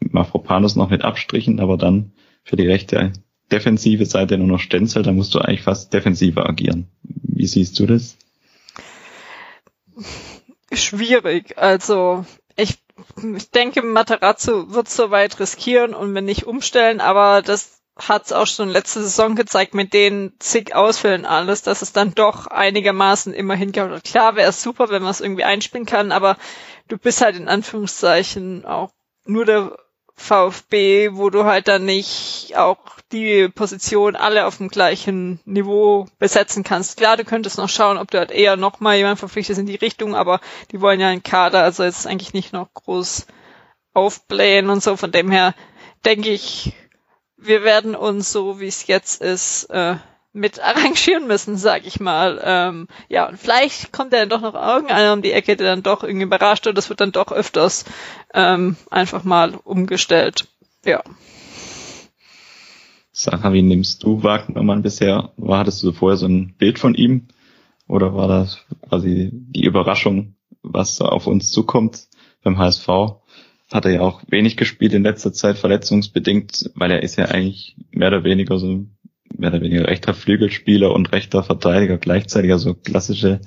Mafropanus noch mit Abstrichen, aber dann für die rechte defensive Seite nur noch Stenzel, da musst du eigentlich fast defensiver agieren. Wie siehst du das? Schwierig. Also ich, ich denke, Materazzo wird so weit riskieren und wenn nicht umstellen, aber das hat es auch schon letzte Saison gezeigt mit den zig Ausfällen alles, dass es dann doch einigermaßen immer hingehauen Klar wäre es super, wenn man es irgendwie einspielen kann, aber du bist halt in Anführungszeichen auch nur der VfB, wo du halt dann nicht auch die Position alle auf dem gleichen Niveau besetzen kannst. Klar, du könntest noch schauen, ob du halt eher nochmal jemand verpflichtest in die Richtung, aber die wollen ja einen Kader, also jetzt eigentlich nicht noch groß aufblähen und so. Von dem her denke ich, wir werden uns so, wie es jetzt ist, äh, mit arrangieren müssen, sag ich mal. Ähm, ja, und vielleicht kommt ja dann doch noch irgendeiner um die Ecke, der dann doch irgendwie überrascht und das wird dann doch öfters ähm, einfach mal umgestellt. Ja. Sarah, wie nimmst du Wagnermann bisher? War, hattest du vorher so ein Bild von ihm? Oder war das quasi die Überraschung, was da auf uns zukommt beim HSV? Hat er ja auch wenig gespielt in letzter Zeit, verletzungsbedingt, weil er ist ja eigentlich mehr oder weniger so mehr oder weniger rechter Flügelspieler und rechter Verteidiger gleichzeitig, also klassische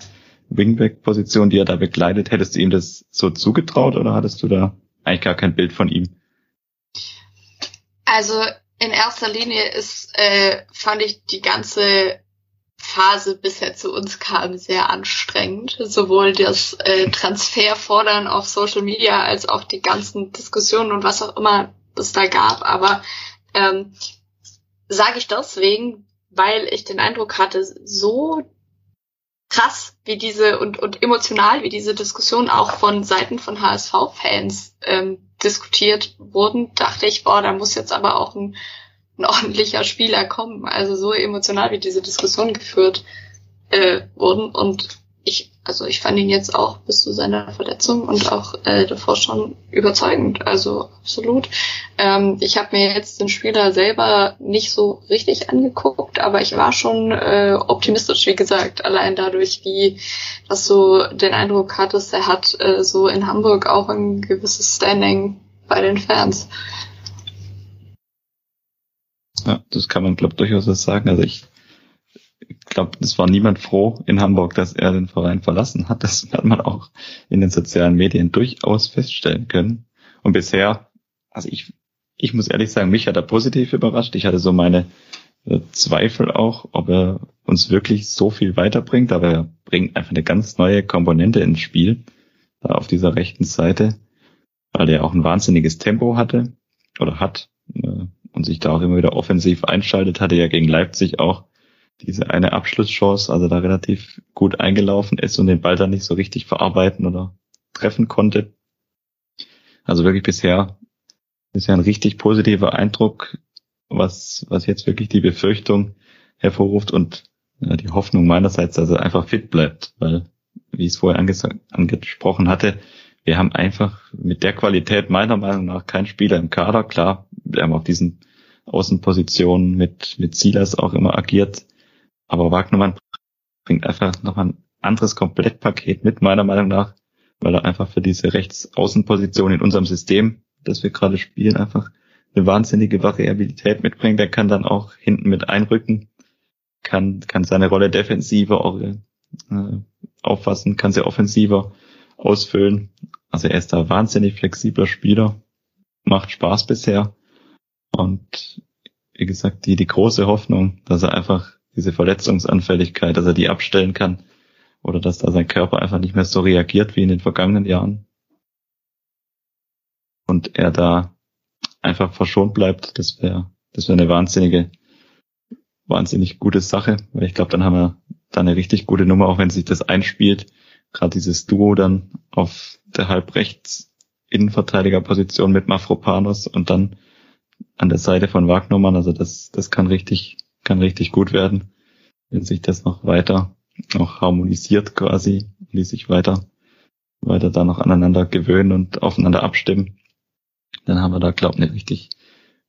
Wingback-Position, die er da begleitet. Hättest du ihm das so zugetraut oder hattest du da eigentlich gar kein Bild von ihm? Also in erster Linie ist, äh, fand ich die ganze Phase bisher zu uns kam sehr anstrengend. Sowohl das äh, Transfer fordern auf Social Media als auch die ganzen Diskussionen und was auch immer es da gab. Aber ähm, sage ich deswegen, weil ich den Eindruck hatte, so krass wie diese und, und emotional wie diese Diskussion auch von Seiten von HSV-Fans ähm, diskutiert wurden, dachte ich, boah, da muss jetzt aber auch ein, ein ordentlicher Spieler kommen. Also so emotional wie diese Diskussion geführt äh, wurden und ich, also ich fand ihn jetzt auch bis zu seiner Verletzung und auch äh, davor schon überzeugend. Also absolut. Ähm, ich habe mir jetzt den Spieler selber nicht so richtig angeguckt, aber ich war schon äh, optimistisch, wie gesagt, allein dadurch, wie dass du den Eindruck hattest, er hat äh, so in Hamburg auch ein gewisses Standing bei den Fans. Ja, das kann man, glaube ich, durchaus sagen. Also ich ich glaube, es war niemand froh in Hamburg, dass er den Verein verlassen hat. Das hat man auch in den sozialen Medien durchaus feststellen können. Und bisher, also ich, ich muss ehrlich sagen, mich hat er positiv überrascht. Ich hatte so meine äh, Zweifel auch, ob er uns wirklich so viel weiterbringt, aber er bringt einfach eine ganz neue Komponente ins Spiel, da auf dieser rechten Seite, weil er auch ein wahnsinniges Tempo hatte oder hat äh, und sich da auch immer wieder offensiv einschaltet, hatte ja gegen Leipzig auch diese eine Abschlusschance, also da relativ gut eingelaufen ist und den Ball dann nicht so richtig verarbeiten oder treffen konnte. Also wirklich bisher, bisher ein richtig positiver Eindruck, was, was jetzt wirklich die Befürchtung hervorruft und ja, die Hoffnung meinerseits, dass er einfach fit bleibt, weil, wie ich es vorher angesprochen hatte, wir haben einfach mit der Qualität meiner Meinung nach keinen Spieler im Kader. Klar, wir haben auf diesen Außenpositionen mit, mit Silas auch immer agiert, aber Wagnermann bringt einfach nochmal ein anderes Komplettpaket mit, meiner Meinung nach, weil er einfach für diese Rechtsaußenposition in unserem System, das wir gerade spielen, einfach eine wahnsinnige Variabilität mitbringt. Er kann dann auch hinten mit einrücken, kann, kann seine Rolle defensiver auch, äh, auffassen, kann sie offensiver ausfüllen. Also er ist da wahnsinnig flexibler Spieler, macht Spaß bisher. Und wie gesagt, die, die große Hoffnung, dass er einfach diese Verletzungsanfälligkeit, dass er die abstellen kann oder dass da sein Körper einfach nicht mehr so reagiert wie in den vergangenen Jahren. Und er da einfach verschont bleibt, das wäre das wäre eine wahnsinnige, wahnsinnig gute Sache, weil ich glaube, dann haben wir da eine richtig gute Nummer, auch wenn sich das einspielt gerade dieses Duo dann auf der halbrechts Innenverteidigerposition mit Mafropanos und dann an der Seite von Wagnermann. Also das, das kann richtig, kann richtig gut werden, wenn sich das noch weiter auch harmonisiert quasi, die sich weiter, weiter da noch aneinander gewöhnen und aufeinander abstimmen. Dann haben wir da, glaube ich, eine richtig,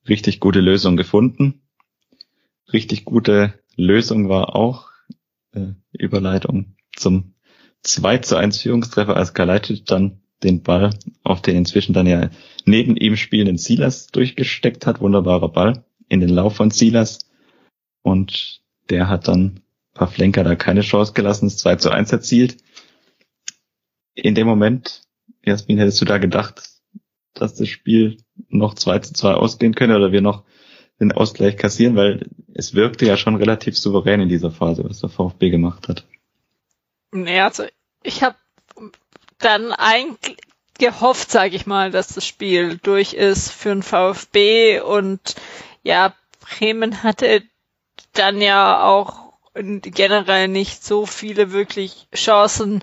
richtig gute Lösung gefunden. Richtig gute Lösung war auch äh, Überleitung zum 2 zu 1 Führungstreffer, als Kalajdzic dann den Ball auf den inzwischen dann ja neben ihm spielenden Silas durchgesteckt hat. Wunderbarer Ball in den Lauf von Silas. Und der hat dann Pavlenka da keine Chance gelassen, das 2 zu 1 erzielt. In dem Moment, Jasmin, hättest du da gedacht, dass das Spiel noch 2 zu 2 ausgehen könnte oder wir noch den Ausgleich kassieren, weil es wirkte ja schon relativ souverän in dieser Phase, was der VfB gemacht hat. Nee, also ich habe dann eigentlich gehofft, sage ich mal, dass das Spiel durch ist für den VfB und ja, Bremen hatte dann ja auch generell nicht so viele wirklich Chancen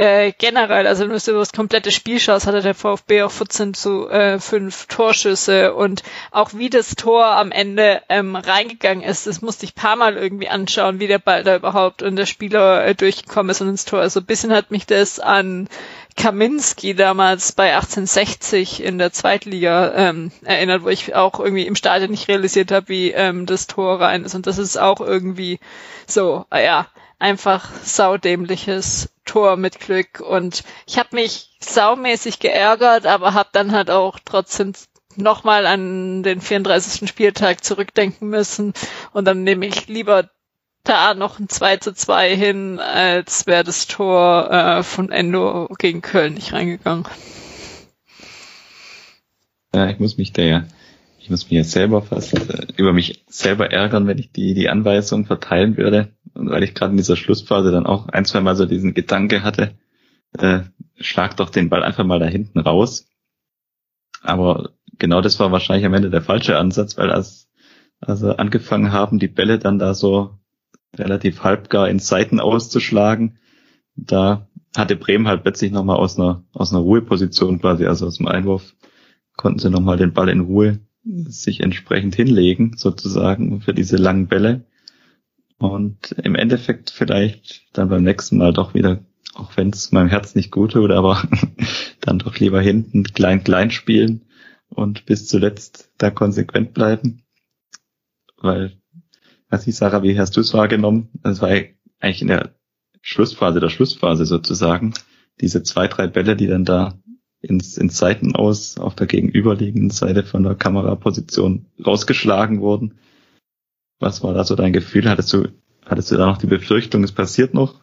äh, generell, also wenn du über das komplette Spiel schaust, hatte der VfB auch 14 zu äh, 5 Torschüsse und auch wie das Tor am Ende ähm, reingegangen ist, das musste ich paar Mal irgendwie anschauen, wie der Ball da überhaupt und der Spieler äh, durchgekommen ist und ins Tor. Also ein bisschen hat mich das an Kaminski damals bei 1860 in der Zweitliga ähm, erinnert, wo ich auch irgendwie im Stadion nicht realisiert habe, wie ähm, das Tor rein ist. Und das ist auch irgendwie so, ah ja, einfach saudämliches Tor mit Glück. Und ich habe mich saumäßig geärgert, aber habe dann halt auch trotzdem nochmal an den 34. Spieltag zurückdenken müssen. Und dann nehme ich lieber da noch ein 2 zu 2 hin, als wäre das Tor äh, von Endo gegen Köln nicht reingegangen. Ja, ich muss mich da ja, ich muss mich jetzt selber fast äh, über mich selber ärgern, wenn ich die, die Anweisung verteilen würde. Und weil ich gerade in dieser Schlussphase dann auch ein, zwei Mal so diesen Gedanke hatte, äh, schlag doch den Ball einfach mal da hinten raus. Aber genau das war wahrscheinlich am Ende der falsche Ansatz, weil als, also angefangen haben, die Bälle dann da so relativ halbgar in Seiten auszuschlagen, da hatte Bremen halt plötzlich nochmal aus einer, aus einer Ruheposition quasi, also aus dem Einwurf, konnten sie nochmal den Ball in Ruhe sich entsprechend hinlegen, sozusagen, für diese langen Bälle. Und im Endeffekt vielleicht dann beim nächsten Mal doch wieder, auch wenn es meinem Herz nicht gut tut, aber dann doch lieber hinten klein klein spielen und bis zuletzt da konsequent bleiben. Weil, weiß ich, Sarah, wie hast du es wahrgenommen? Das war eigentlich in der Schlussphase, der Schlussphase sozusagen, diese zwei, drei Bälle, die dann da ins, ins Seiten aus auf der gegenüberliegenden Seite von der Kameraposition rausgeschlagen wurden was war da so dein Gefühl? Hattest du, hattest du da noch die Befürchtung, es passiert noch,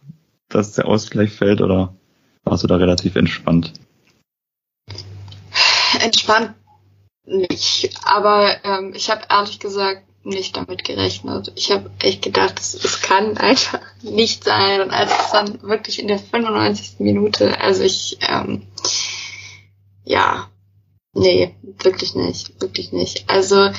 dass der Ausgleich fällt oder warst du da relativ entspannt? Entspannt nicht, aber ähm, ich habe ehrlich gesagt nicht damit gerechnet. Ich habe echt gedacht, es, es kann einfach nicht sein. Und als es dann wirklich in der 95. Minute, also ich, ähm, ja, nee, wirklich nicht, wirklich nicht. Also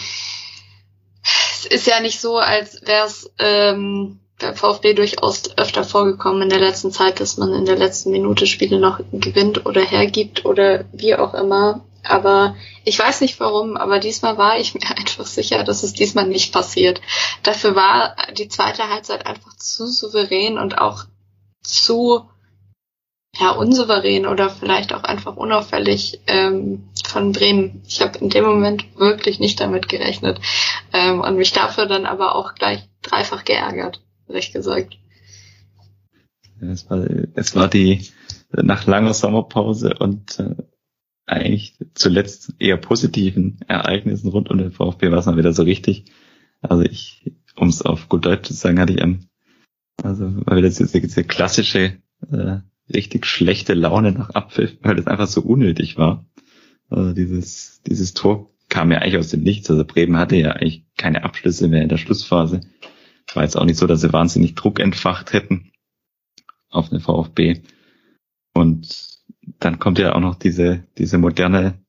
es ist ja nicht so, als wäre es ähm, beim VfB durchaus öfter vorgekommen in der letzten Zeit, dass man in der letzten Minute Spiele noch gewinnt oder hergibt oder wie auch immer. Aber ich weiß nicht warum, aber diesmal war ich mir einfach sicher, dass es diesmal nicht passiert. Dafür war die zweite Halbzeit einfach zu souverän und auch zu ja, unsouverän oder vielleicht auch einfach unauffällig ähm, von Bremen. Ich habe in dem Moment wirklich nicht damit gerechnet ähm, und mich dafür dann aber auch gleich dreifach geärgert, recht gesagt. Es war, es war die nach langer Sommerpause und äh, eigentlich zuletzt eher positiven Ereignissen rund um den VfB war es mal wieder so richtig. Also ich, um es auf gut Deutsch zu sagen, hatte ich am, also war wieder diese, diese klassische äh, richtig schlechte Laune nach Abpfiff, weil das einfach so unnötig war. Also dieses, dieses Tor kam ja eigentlich aus dem Nichts. Also Bremen hatte ja eigentlich keine Abschlüsse mehr in der Schlussphase. War jetzt auch nicht so, dass sie wahnsinnig Druck entfacht hätten auf den VfB. Und dann kommt ja auch noch diese, diese moderne,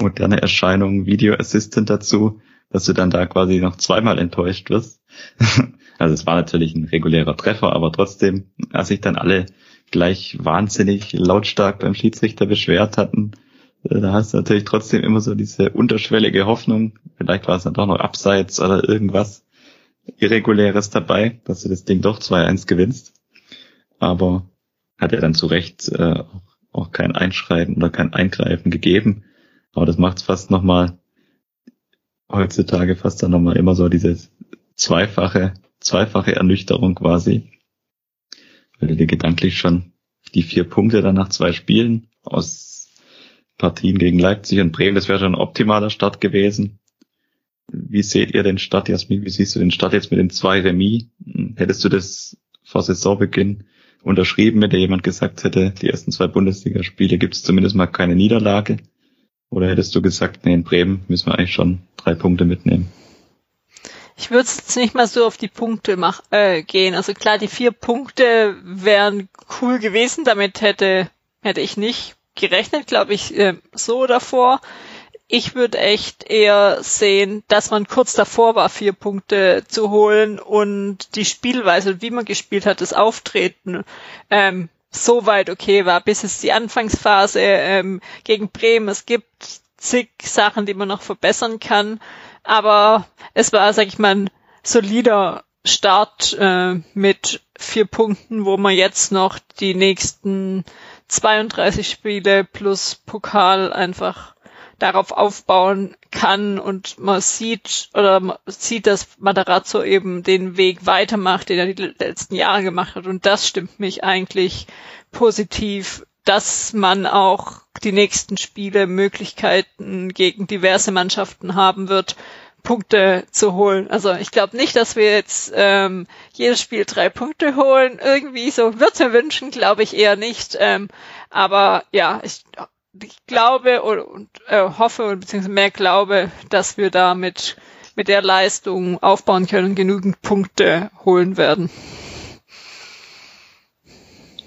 moderne Erscheinung Video Assistant dazu, dass du dann da quasi noch zweimal enttäuscht wirst. also es war natürlich ein regulärer Treffer, aber trotzdem, als sich dann alle gleich wahnsinnig lautstark beim Schiedsrichter beschwert hatten. Äh, da hast du natürlich trotzdem immer so diese unterschwellige Hoffnung, vielleicht war es dann doch noch abseits oder irgendwas Irreguläres dabei, dass du das Ding doch 2-1 gewinnst. Aber hat er dann zu Recht äh, auch kein Einschreiten oder kein Eingreifen gegeben. Aber das macht es fast nochmal heutzutage fast dann nochmal immer so diese zweifache, zweifache Ernüchterung quasi. Weil du dir gedanklich schon die vier Punkte dann nach zwei Spielen aus Partien gegen Leipzig und Bremen, das wäre schon ein optimaler Start gewesen. Wie seht ihr den Start, Jasmin? Wie siehst du den Start jetzt mit den zwei Remis? Hättest du das vor Saisonbeginn unterschrieben, wenn dir jemand gesagt hätte, die ersten zwei Bundesligaspiele gibt es zumindest mal keine Niederlage? Oder hättest du gesagt, nee, in Bremen müssen wir eigentlich schon drei Punkte mitnehmen? Ich würde jetzt nicht mal so auf die Punkte mach, äh, gehen. Also klar, die vier Punkte wären cool gewesen. Damit hätte, hätte ich nicht gerechnet, glaube ich, äh, so davor. Ich würde echt eher sehen, dass man kurz davor war, vier Punkte zu holen und die Spielweise, wie man gespielt hat, das Auftreten ähm, so weit okay war, bis es die Anfangsphase ähm, gegen Bremen. Es gibt zig Sachen, die man noch verbessern kann, aber es war, sag ich mal, ein solider Start äh, mit vier Punkten, wo man jetzt noch die nächsten 32 Spiele plus Pokal einfach darauf aufbauen kann und man sieht oder man sieht, dass Matarazzo eben den Weg weitermacht, den er die letzten Jahre gemacht hat. Und das stimmt mich eigentlich positiv, dass man auch die nächsten Spiele Möglichkeiten gegen diverse Mannschaften haben wird, Punkte zu holen. Also ich glaube nicht, dass wir jetzt ähm, jedes Spiel drei Punkte holen. Irgendwie so wird mir wünschen, glaube ich eher nicht. Ähm, aber ja, ich ich glaube und, und äh, hoffe beziehungsweise mehr glaube, dass wir da mit, mit der Leistung aufbauen können genügend Punkte holen werden.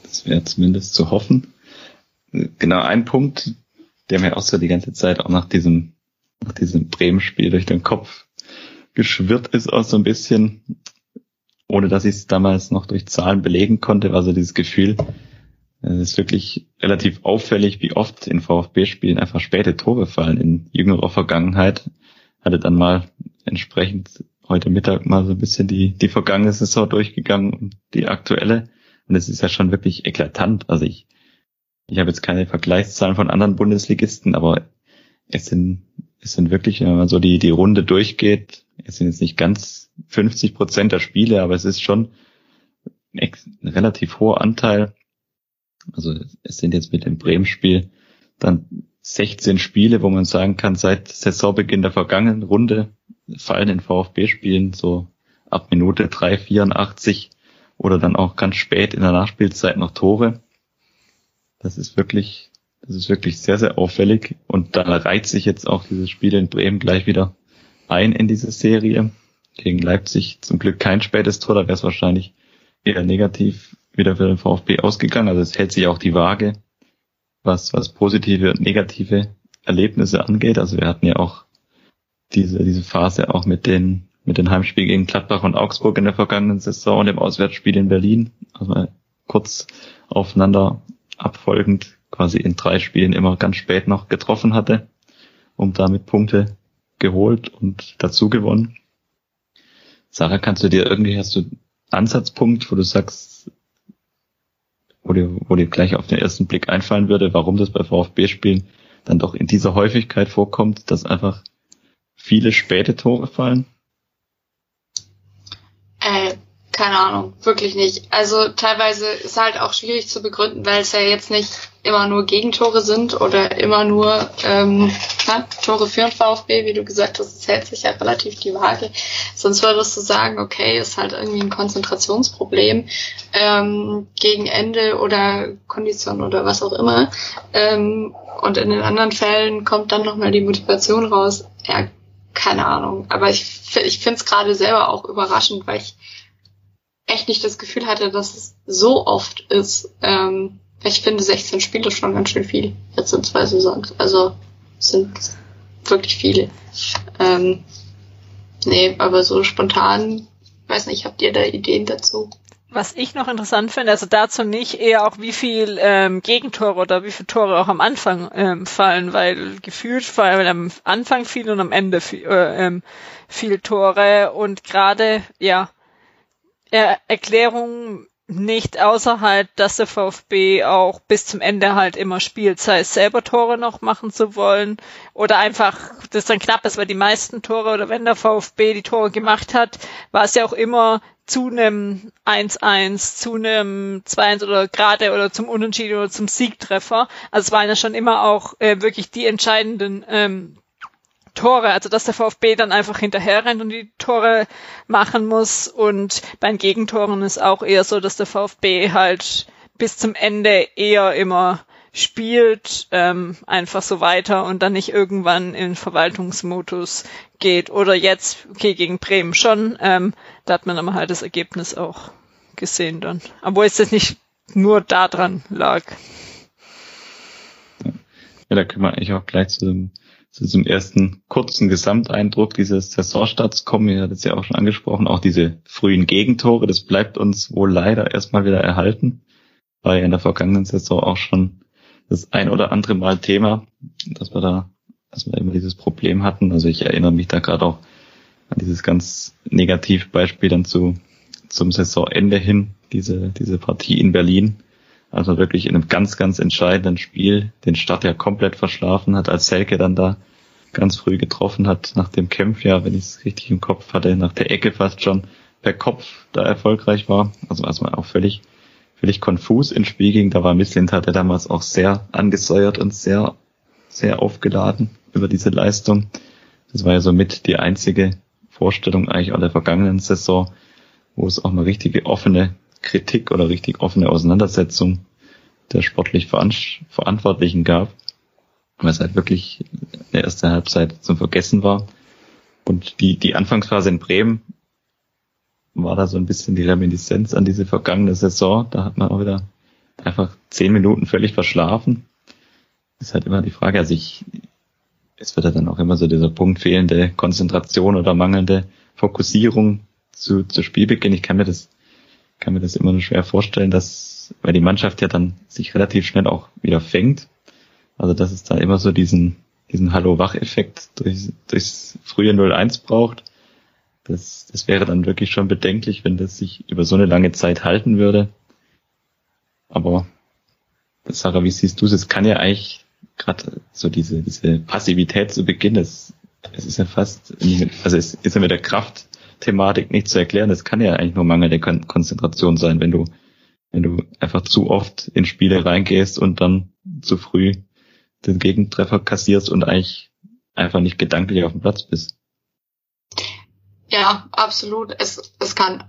Das wäre zumindest zu hoffen. Genau ein Punkt, der mir auch so die ganze Zeit auch nach diesem, nach diesem Bremen-Spiel durch den Kopf geschwirrt ist, auch so ein bisschen, ohne dass ich es damals noch durch Zahlen belegen konnte, war so dieses Gefühl, es ist wirklich relativ auffällig, wie oft in VfB-Spielen einfach späte Tore fallen in jüngerer Vergangenheit. Hatte dann mal entsprechend heute Mittag mal so ein bisschen die, die vergangene Saison durchgegangen und die aktuelle. Und es ist ja schon wirklich eklatant. Also ich, ich habe jetzt keine Vergleichszahlen von anderen Bundesligisten, aber es sind, es sind wirklich, wenn man so die, die Runde durchgeht, es sind jetzt nicht ganz 50 Prozent der Spiele, aber es ist schon ein, ein relativ hoher Anteil also es sind jetzt mit dem Bremen-Spiel dann 16 Spiele, wo man sagen kann, seit Saisonbeginn der vergangenen Runde fallen in VfB-Spielen so ab Minute 3, 84 oder dann auch ganz spät in der Nachspielzeit noch Tore. Das ist wirklich, das ist wirklich sehr, sehr auffällig. Und da reiht sich jetzt auch dieses Spiel in Bremen gleich wieder ein in diese Serie. Gegen Leipzig zum Glück kein spätes Tor, da wäre es wahrscheinlich eher negativ wieder für den VfB ausgegangen. Also es hält sich auch die Waage, was, was positive und negative Erlebnisse angeht. Also wir hatten ja auch diese, diese Phase auch mit den, mit den Heimspielen gegen Gladbach und Augsburg in der vergangenen Saison und dem Auswärtsspiel in Berlin. Also kurz aufeinander abfolgend quasi in drei Spielen immer ganz spät noch getroffen hatte, um damit Punkte geholt und dazu gewonnen. Sarah, kannst du dir irgendwie, hast du Ansatzpunkt, wo du sagst, wo dir, wo dir gleich auf den ersten Blick einfallen würde, warum das bei VfB-Spielen dann doch in dieser Häufigkeit vorkommt, dass einfach viele späte Tore fallen? Äh, keine Ahnung, wirklich nicht. Also teilweise ist halt auch schwierig zu begründen, weil es ja jetzt nicht immer nur Gegentore sind oder immer nur ähm, na, Tore für den VfB, wie du gesagt hast, es hält sich ja relativ die Waage. Sonst würdest du sagen, okay, ist halt irgendwie ein Konzentrationsproblem ähm, gegen Ende oder Kondition oder was auch immer. Ähm, und in den anderen Fällen kommt dann nochmal die Motivation raus. Ja, keine Ahnung. Aber ich, ich finde es gerade selber auch überraschend, weil ich echt nicht das Gefühl hatte, dass es so oft ist. Ähm, ich finde 16 Spiele schon ganz schön viel. Jetzt in zwei Saisons. Also sind wirklich viele. Ähm, nee, aber so spontan, weiß nicht, habt ihr da Ideen dazu? was ich noch interessant finde, also dazu nicht eher auch wie viel ähm, Gegentore oder wie viele Tore auch am Anfang ähm, fallen, weil gefühlt fallen am Anfang viel und am Ende viel, äh, ähm, viel Tore und gerade ja er Erklärung nicht außerhalb, dass der VfB auch bis zum Ende halt immer spielt, sei es selber Tore noch machen zu wollen oder einfach, das dann knapp ist, weil die meisten Tore oder wenn der VfB die Tore gemacht hat, war es ja auch immer zu einem 1-1, zu einem 2-1 oder gerade oder zum Unentschieden oder zum Siegtreffer. Also es waren ja schon immer auch äh, wirklich die entscheidenden ähm, Tore, also dass der VfB dann einfach hinterher rennt und die Tore machen muss. Und bei den Gegentoren ist auch eher so, dass der VfB halt bis zum Ende eher immer spielt, ähm, einfach so weiter und dann nicht irgendwann in Verwaltungsmodus geht. Oder jetzt, okay, gegen Bremen schon, ähm, da hat man aber halt das Ergebnis auch gesehen dann. Obwohl es jetzt nicht nur daran lag. Ja, da wir eigentlich auch gleich zu dem, zu diesem ersten kurzen Gesamteindruck dieses Saisonstarts kommen. Ihr hattet es ja auch schon angesprochen, auch diese frühen Gegentore, das bleibt uns wohl leider erstmal wieder erhalten. War ja in der vergangenen Saison auch schon das ein oder andere Mal Thema, dass wir da, dass wir immer dieses Problem hatten. Also ich erinnere mich da gerade auch an dieses ganz Negativbeispiel dann zu, zum Saisonende hin, diese, diese Partie in Berlin. Also wirklich in einem ganz, ganz entscheidenden Spiel den Start ja komplett verschlafen hat, als Selke dann da ganz früh getroffen hat, nach dem Kämpf, ja, wenn ich es richtig im Kopf hatte, nach der Ecke fast schon per Kopf da erfolgreich war. Also was man auch völlig völlig konfus ins Spiel ging. Da war Misslind hatte damals auch sehr angesäuert und sehr, sehr aufgeladen über diese Leistung. Das war ja somit die einzige Vorstellung eigentlich auch der vergangenen Saison, wo es auch mal richtige offene Kritik oder richtig offene Auseinandersetzung der sportlich Verantwortlichen gab, weil es halt wirklich eine erste Halbzeit zum Vergessen war. Und die, die Anfangsphase in Bremen war da so ein bisschen die Reminiszenz an diese vergangene Saison. Da hat man auch wieder einfach zehn Minuten völlig verschlafen. Ist halt immer die Frage, also ich, es wird ja dann auch immer so dieser Punkt fehlende Konzentration oder mangelnde Fokussierung zu, zu Spielbeginn. Ich kann mir das, kann mir das immer nur schwer vorstellen, dass, weil die Mannschaft ja dann sich relativ schnell auch wieder fängt. Also, dass es da immer so diesen, diesen Hallo-Wach-Effekt durch, durchs frühe 0-1 braucht das, das wäre dann wirklich schon bedenklich, wenn das sich über so eine lange Zeit halten würde. Aber Sarah, wie siehst du es? Es kann ja eigentlich gerade so diese, diese Passivität zu Beginn, es, es ist ja fast, also es ist ja mit der Kraftthematik nicht zu erklären. Es kann ja eigentlich nur Mangel der Konzentration sein, wenn du, wenn du einfach zu oft in Spiele reingehst und dann zu früh den Gegentreffer kassierst und eigentlich einfach nicht gedanklich auf dem Platz bist. Ja, absolut. Es, es kann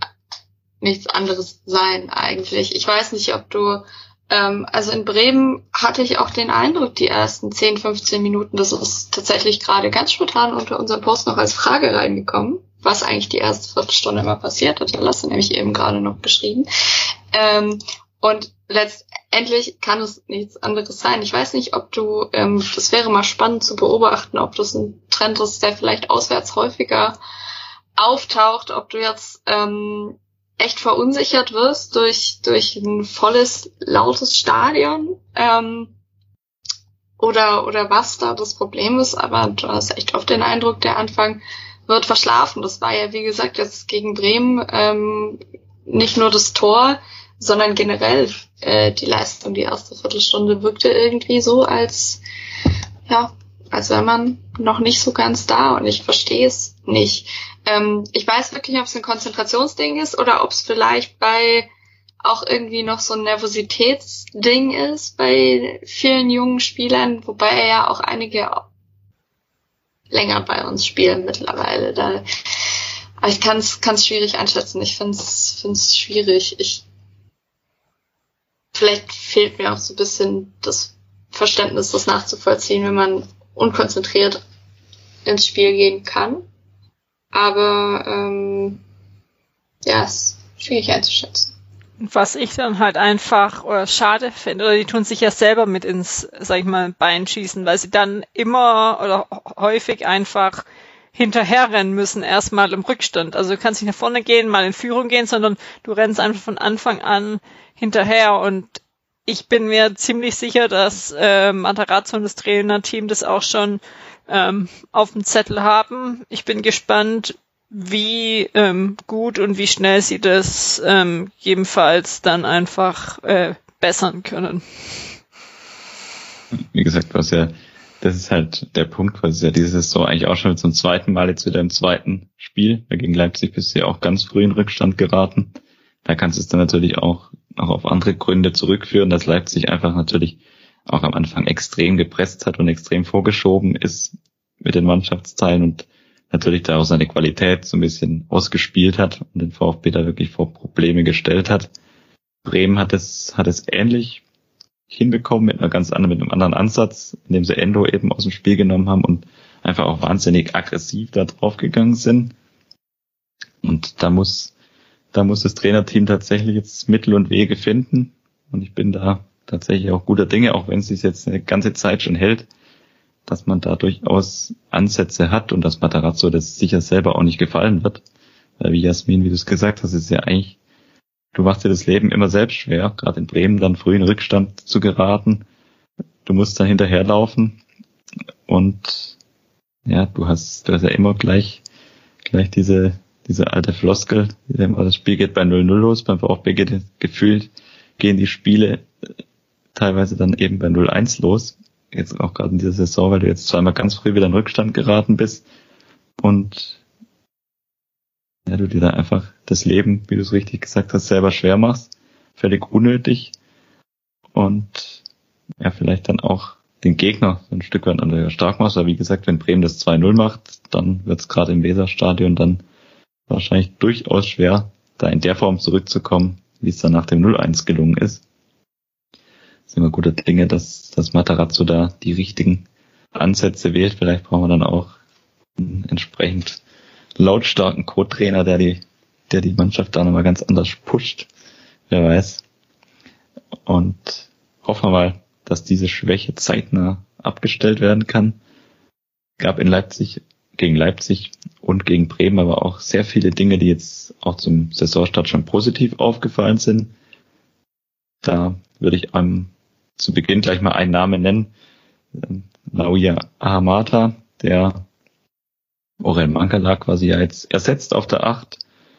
nichts anderes sein eigentlich. Ich weiß nicht, ob du, ähm, also in Bremen hatte ich auch den Eindruck, die ersten 10, 15 Minuten, das ist tatsächlich gerade ganz spontan unter unserem Post noch als Frage reingekommen, was eigentlich die erste Viertelstunde immer passiert hat. Hast du nämlich eben gerade noch beschrieben. Ähm, und letztendlich kann es nichts anderes sein. Ich weiß nicht, ob du, ähm, das wäre mal spannend zu beobachten, ob das ein Trend ist, der vielleicht auswärts häufiger auftaucht, ob du jetzt ähm, echt verunsichert wirst durch, durch ein volles, lautes Stadion ähm, oder, oder was da das Problem ist, aber du hast echt oft den Eindruck, der Anfang wird verschlafen. Das war ja, wie gesagt, jetzt gegen Bremen ähm, nicht nur das Tor, sondern generell äh, die Leistung, die erste Viertelstunde wirkte irgendwie so, als ja, als wäre man noch nicht so ganz da und ich verstehe es nicht. Ähm, ich weiß wirklich nicht, ob es ein Konzentrationsding ist oder ob es vielleicht bei auch irgendwie noch so ein Nervositätsding ist bei vielen jungen Spielern, wobei ja auch einige länger bei uns spielen mittlerweile. Da, ich kann es schwierig einschätzen. Ich finde es schwierig. Ich vielleicht fehlt mir auch so ein bisschen das Verständnis, das nachzuvollziehen, wenn man unkonzentriert ins Spiel gehen kann. Aber ähm, ja, ist schwierig einzuschätzen. Was ich dann halt einfach oder schade finde, oder die tun sich ja selber mit ins, sag ich mal, Bein schießen, weil sie dann immer oder häufig einfach hinterherrennen müssen, erstmal im Rückstand. Also du kannst nicht nach vorne gehen, mal in Führung gehen, sondern du rennst einfach von Anfang an hinterher und ich bin mir ziemlich sicher, dass äh, Matarazzo und das Trainerteam das auch schon ähm, auf dem Zettel haben. Ich bin gespannt, wie ähm, gut und wie schnell sie das ähm, jedenfalls dann einfach äh, bessern können. Wie gesagt, was ja, das ist halt der Punkt, was ja diese Saison eigentlich auch schon zum zweiten Mal jetzt wieder im zweiten Spiel. Gegen Leipzig bist du ja auch ganz früh in Rückstand geraten. Da kannst du es dann natürlich auch, auch auf andere Gründe zurückführen, dass Leipzig einfach natürlich auch am Anfang extrem gepresst hat und extrem vorgeschoben ist mit den Mannschaftsteilen und natürlich da auch seine Qualität so ein bisschen ausgespielt hat und den VfB da wirklich vor Probleme gestellt hat. Bremen hat es, hat es ähnlich hinbekommen mit einer ganz anderen, mit einem anderen Ansatz, indem sie Endo eben aus dem Spiel genommen haben und einfach auch wahnsinnig aggressiv da drauf gegangen sind. Und da muss, da muss das Trainerteam tatsächlich jetzt Mittel und Wege finden. Und ich bin da tatsächlich auch guter Dinge, auch wenn es sich jetzt eine ganze Zeit schon hält, dass man da durchaus Ansätze hat und dass Matarazzo das sicher selber auch nicht gefallen wird. Weil wie Jasmin, wie du es gesagt hast, ist ja eigentlich, du machst dir das Leben immer selbst schwer, gerade in Bremen dann früh in Rückstand zu geraten. Du musst dann hinterherlaufen und ja, du hast, du hast ja immer gleich, gleich diese, diese alte Floskel, das Spiel geht bei 0-0 los, beim VfB geht gefühlt, gehen die Spiele teilweise dann eben bei 0-1 los jetzt auch gerade in dieser Saison, weil du jetzt zweimal ganz früh wieder in Rückstand geraten bist. Und ja, du dir da einfach das Leben, wie du es richtig gesagt hast, selber schwer machst, völlig unnötig. Und ja, vielleicht dann auch den Gegner ein Stück weit stark machst, aber wie gesagt, wenn Bremen das 2-0 macht, dann wird es gerade im Weserstadion dann wahrscheinlich durchaus schwer, da in der Form zurückzukommen, wie es dann nach dem 0-1 gelungen ist sind wir guter Dinge, dass, dass Matarazzo da die richtigen Ansätze wählt. Vielleicht brauchen wir dann auch einen entsprechend lautstarken Co-Trainer, der die, der die Mannschaft da nochmal ganz anders pusht. Wer weiß. Und hoffen wir mal, dass diese Schwäche zeitnah abgestellt werden kann. Gab in Leipzig, gegen Leipzig und gegen Bremen aber auch sehr viele Dinge, die jetzt auch zum Saisonstart schon positiv aufgefallen sind. Da würde ich am zu Beginn gleich mal einen Namen nennen. Nauja Ahamata, der Orel Mankala quasi ja jetzt ersetzt auf der Acht.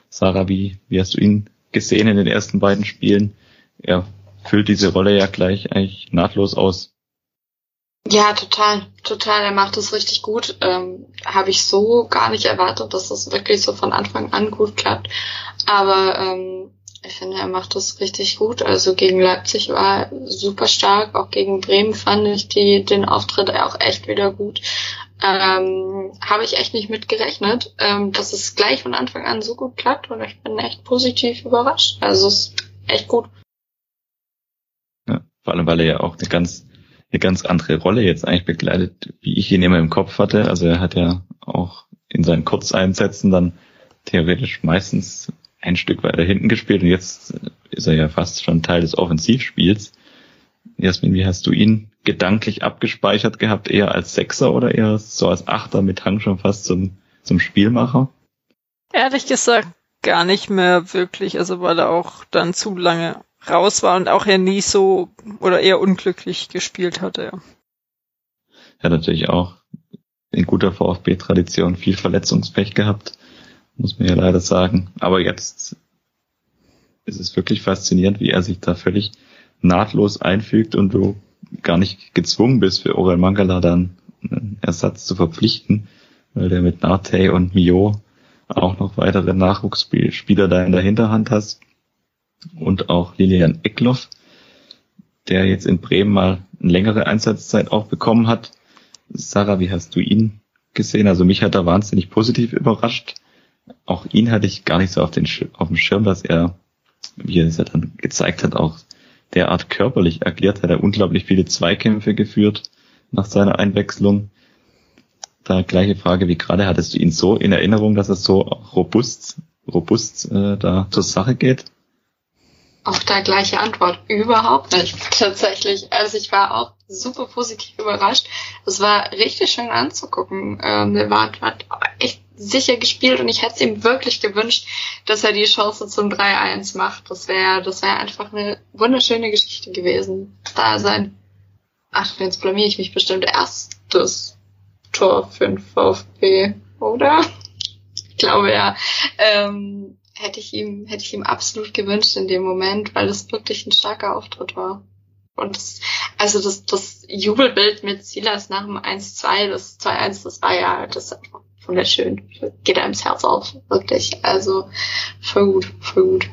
Sarah, wie, wie hast du ihn gesehen in den ersten beiden Spielen? Er füllt diese Rolle ja gleich eigentlich nahtlos aus. Ja, total, total. Er macht es richtig gut. Ähm, Habe ich so gar nicht erwartet, dass das wirklich so von Anfang an gut klappt. Aber ähm, ich finde, er macht das richtig gut. Also gegen Leipzig war er super stark. Auch gegen Bremen fand ich die, den Auftritt auch echt wieder gut. Ähm, Habe ich echt nicht mit gerechnet, ähm, dass es gleich von Anfang an so gut klappt und ich bin echt positiv überrascht. Also es ist echt gut. Ja, vor allem, weil er ja auch eine ganz, eine ganz andere Rolle jetzt eigentlich begleitet, wie ich ihn immer im Kopf hatte. Also er hat ja auch in seinen Kurzeinsätzen dann theoretisch meistens ein Stück weiter hinten gespielt und jetzt ist er ja fast schon Teil des Offensivspiels. Jasmin, wie hast du ihn gedanklich abgespeichert gehabt? Eher als Sechser oder eher so als Achter mit Hang schon fast zum, zum Spielmacher? Ehrlich gesagt gar nicht mehr wirklich, also weil er auch dann zu lange raus war und auch er nie so oder eher unglücklich gespielt hatte. Ja, ja natürlich auch in guter VfB-Tradition viel Verletzungspech gehabt muss man ja leider sagen. Aber jetzt ist es wirklich faszinierend, wie er sich da völlig nahtlos einfügt und du gar nicht gezwungen bist, für Orel Mangala dann einen Ersatz zu verpflichten, weil der mit Nate und Mio auch noch weitere Nachwuchsspieler da in der Hinterhand hast. Und auch Lilian Eckloff, der jetzt in Bremen mal eine längere Einsatzzeit auch bekommen hat. Sarah, wie hast du ihn gesehen? Also mich hat er wahnsinnig positiv überrascht auch ihn hatte ich gar nicht so auf, den, auf dem Schirm, dass er, wie er es ja dann gezeigt hat, auch derart körperlich agiert, hat er unglaublich viele Zweikämpfe geführt nach seiner Einwechslung. Da gleiche Frage wie gerade, hattest du ihn so in Erinnerung, dass er so robust, robust äh, da zur Sache geht? Auch da gleiche Antwort. Überhaupt nicht, tatsächlich. Also ich war auch super positiv überrascht. Es war richtig schön anzugucken. Ähm, der war, hat echt sicher gespielt und ich hätte es ihm wirklich gewünscht, dass er die Chance zum 3-1 macht. Das wäre das wäre einfach eine wunderschöne Geschichte gewesen. Da sein, ach, jetzt blamier ich mich bestimmt, erstes Tor für den VfB, oder? Ich glaube ja. Ähm, hätte ich ihm, hätte ich ihm absolut gewünscht in dem Moment, weil es wirklich ein starker Auftritt war. Und das, also das, das Jubelbild mit Silas nach dem 1-2, das 2-1, das war ja, das einfach wunderschön. Geht einem ins Herz auf, wirklich. Also voll gut, voll gut.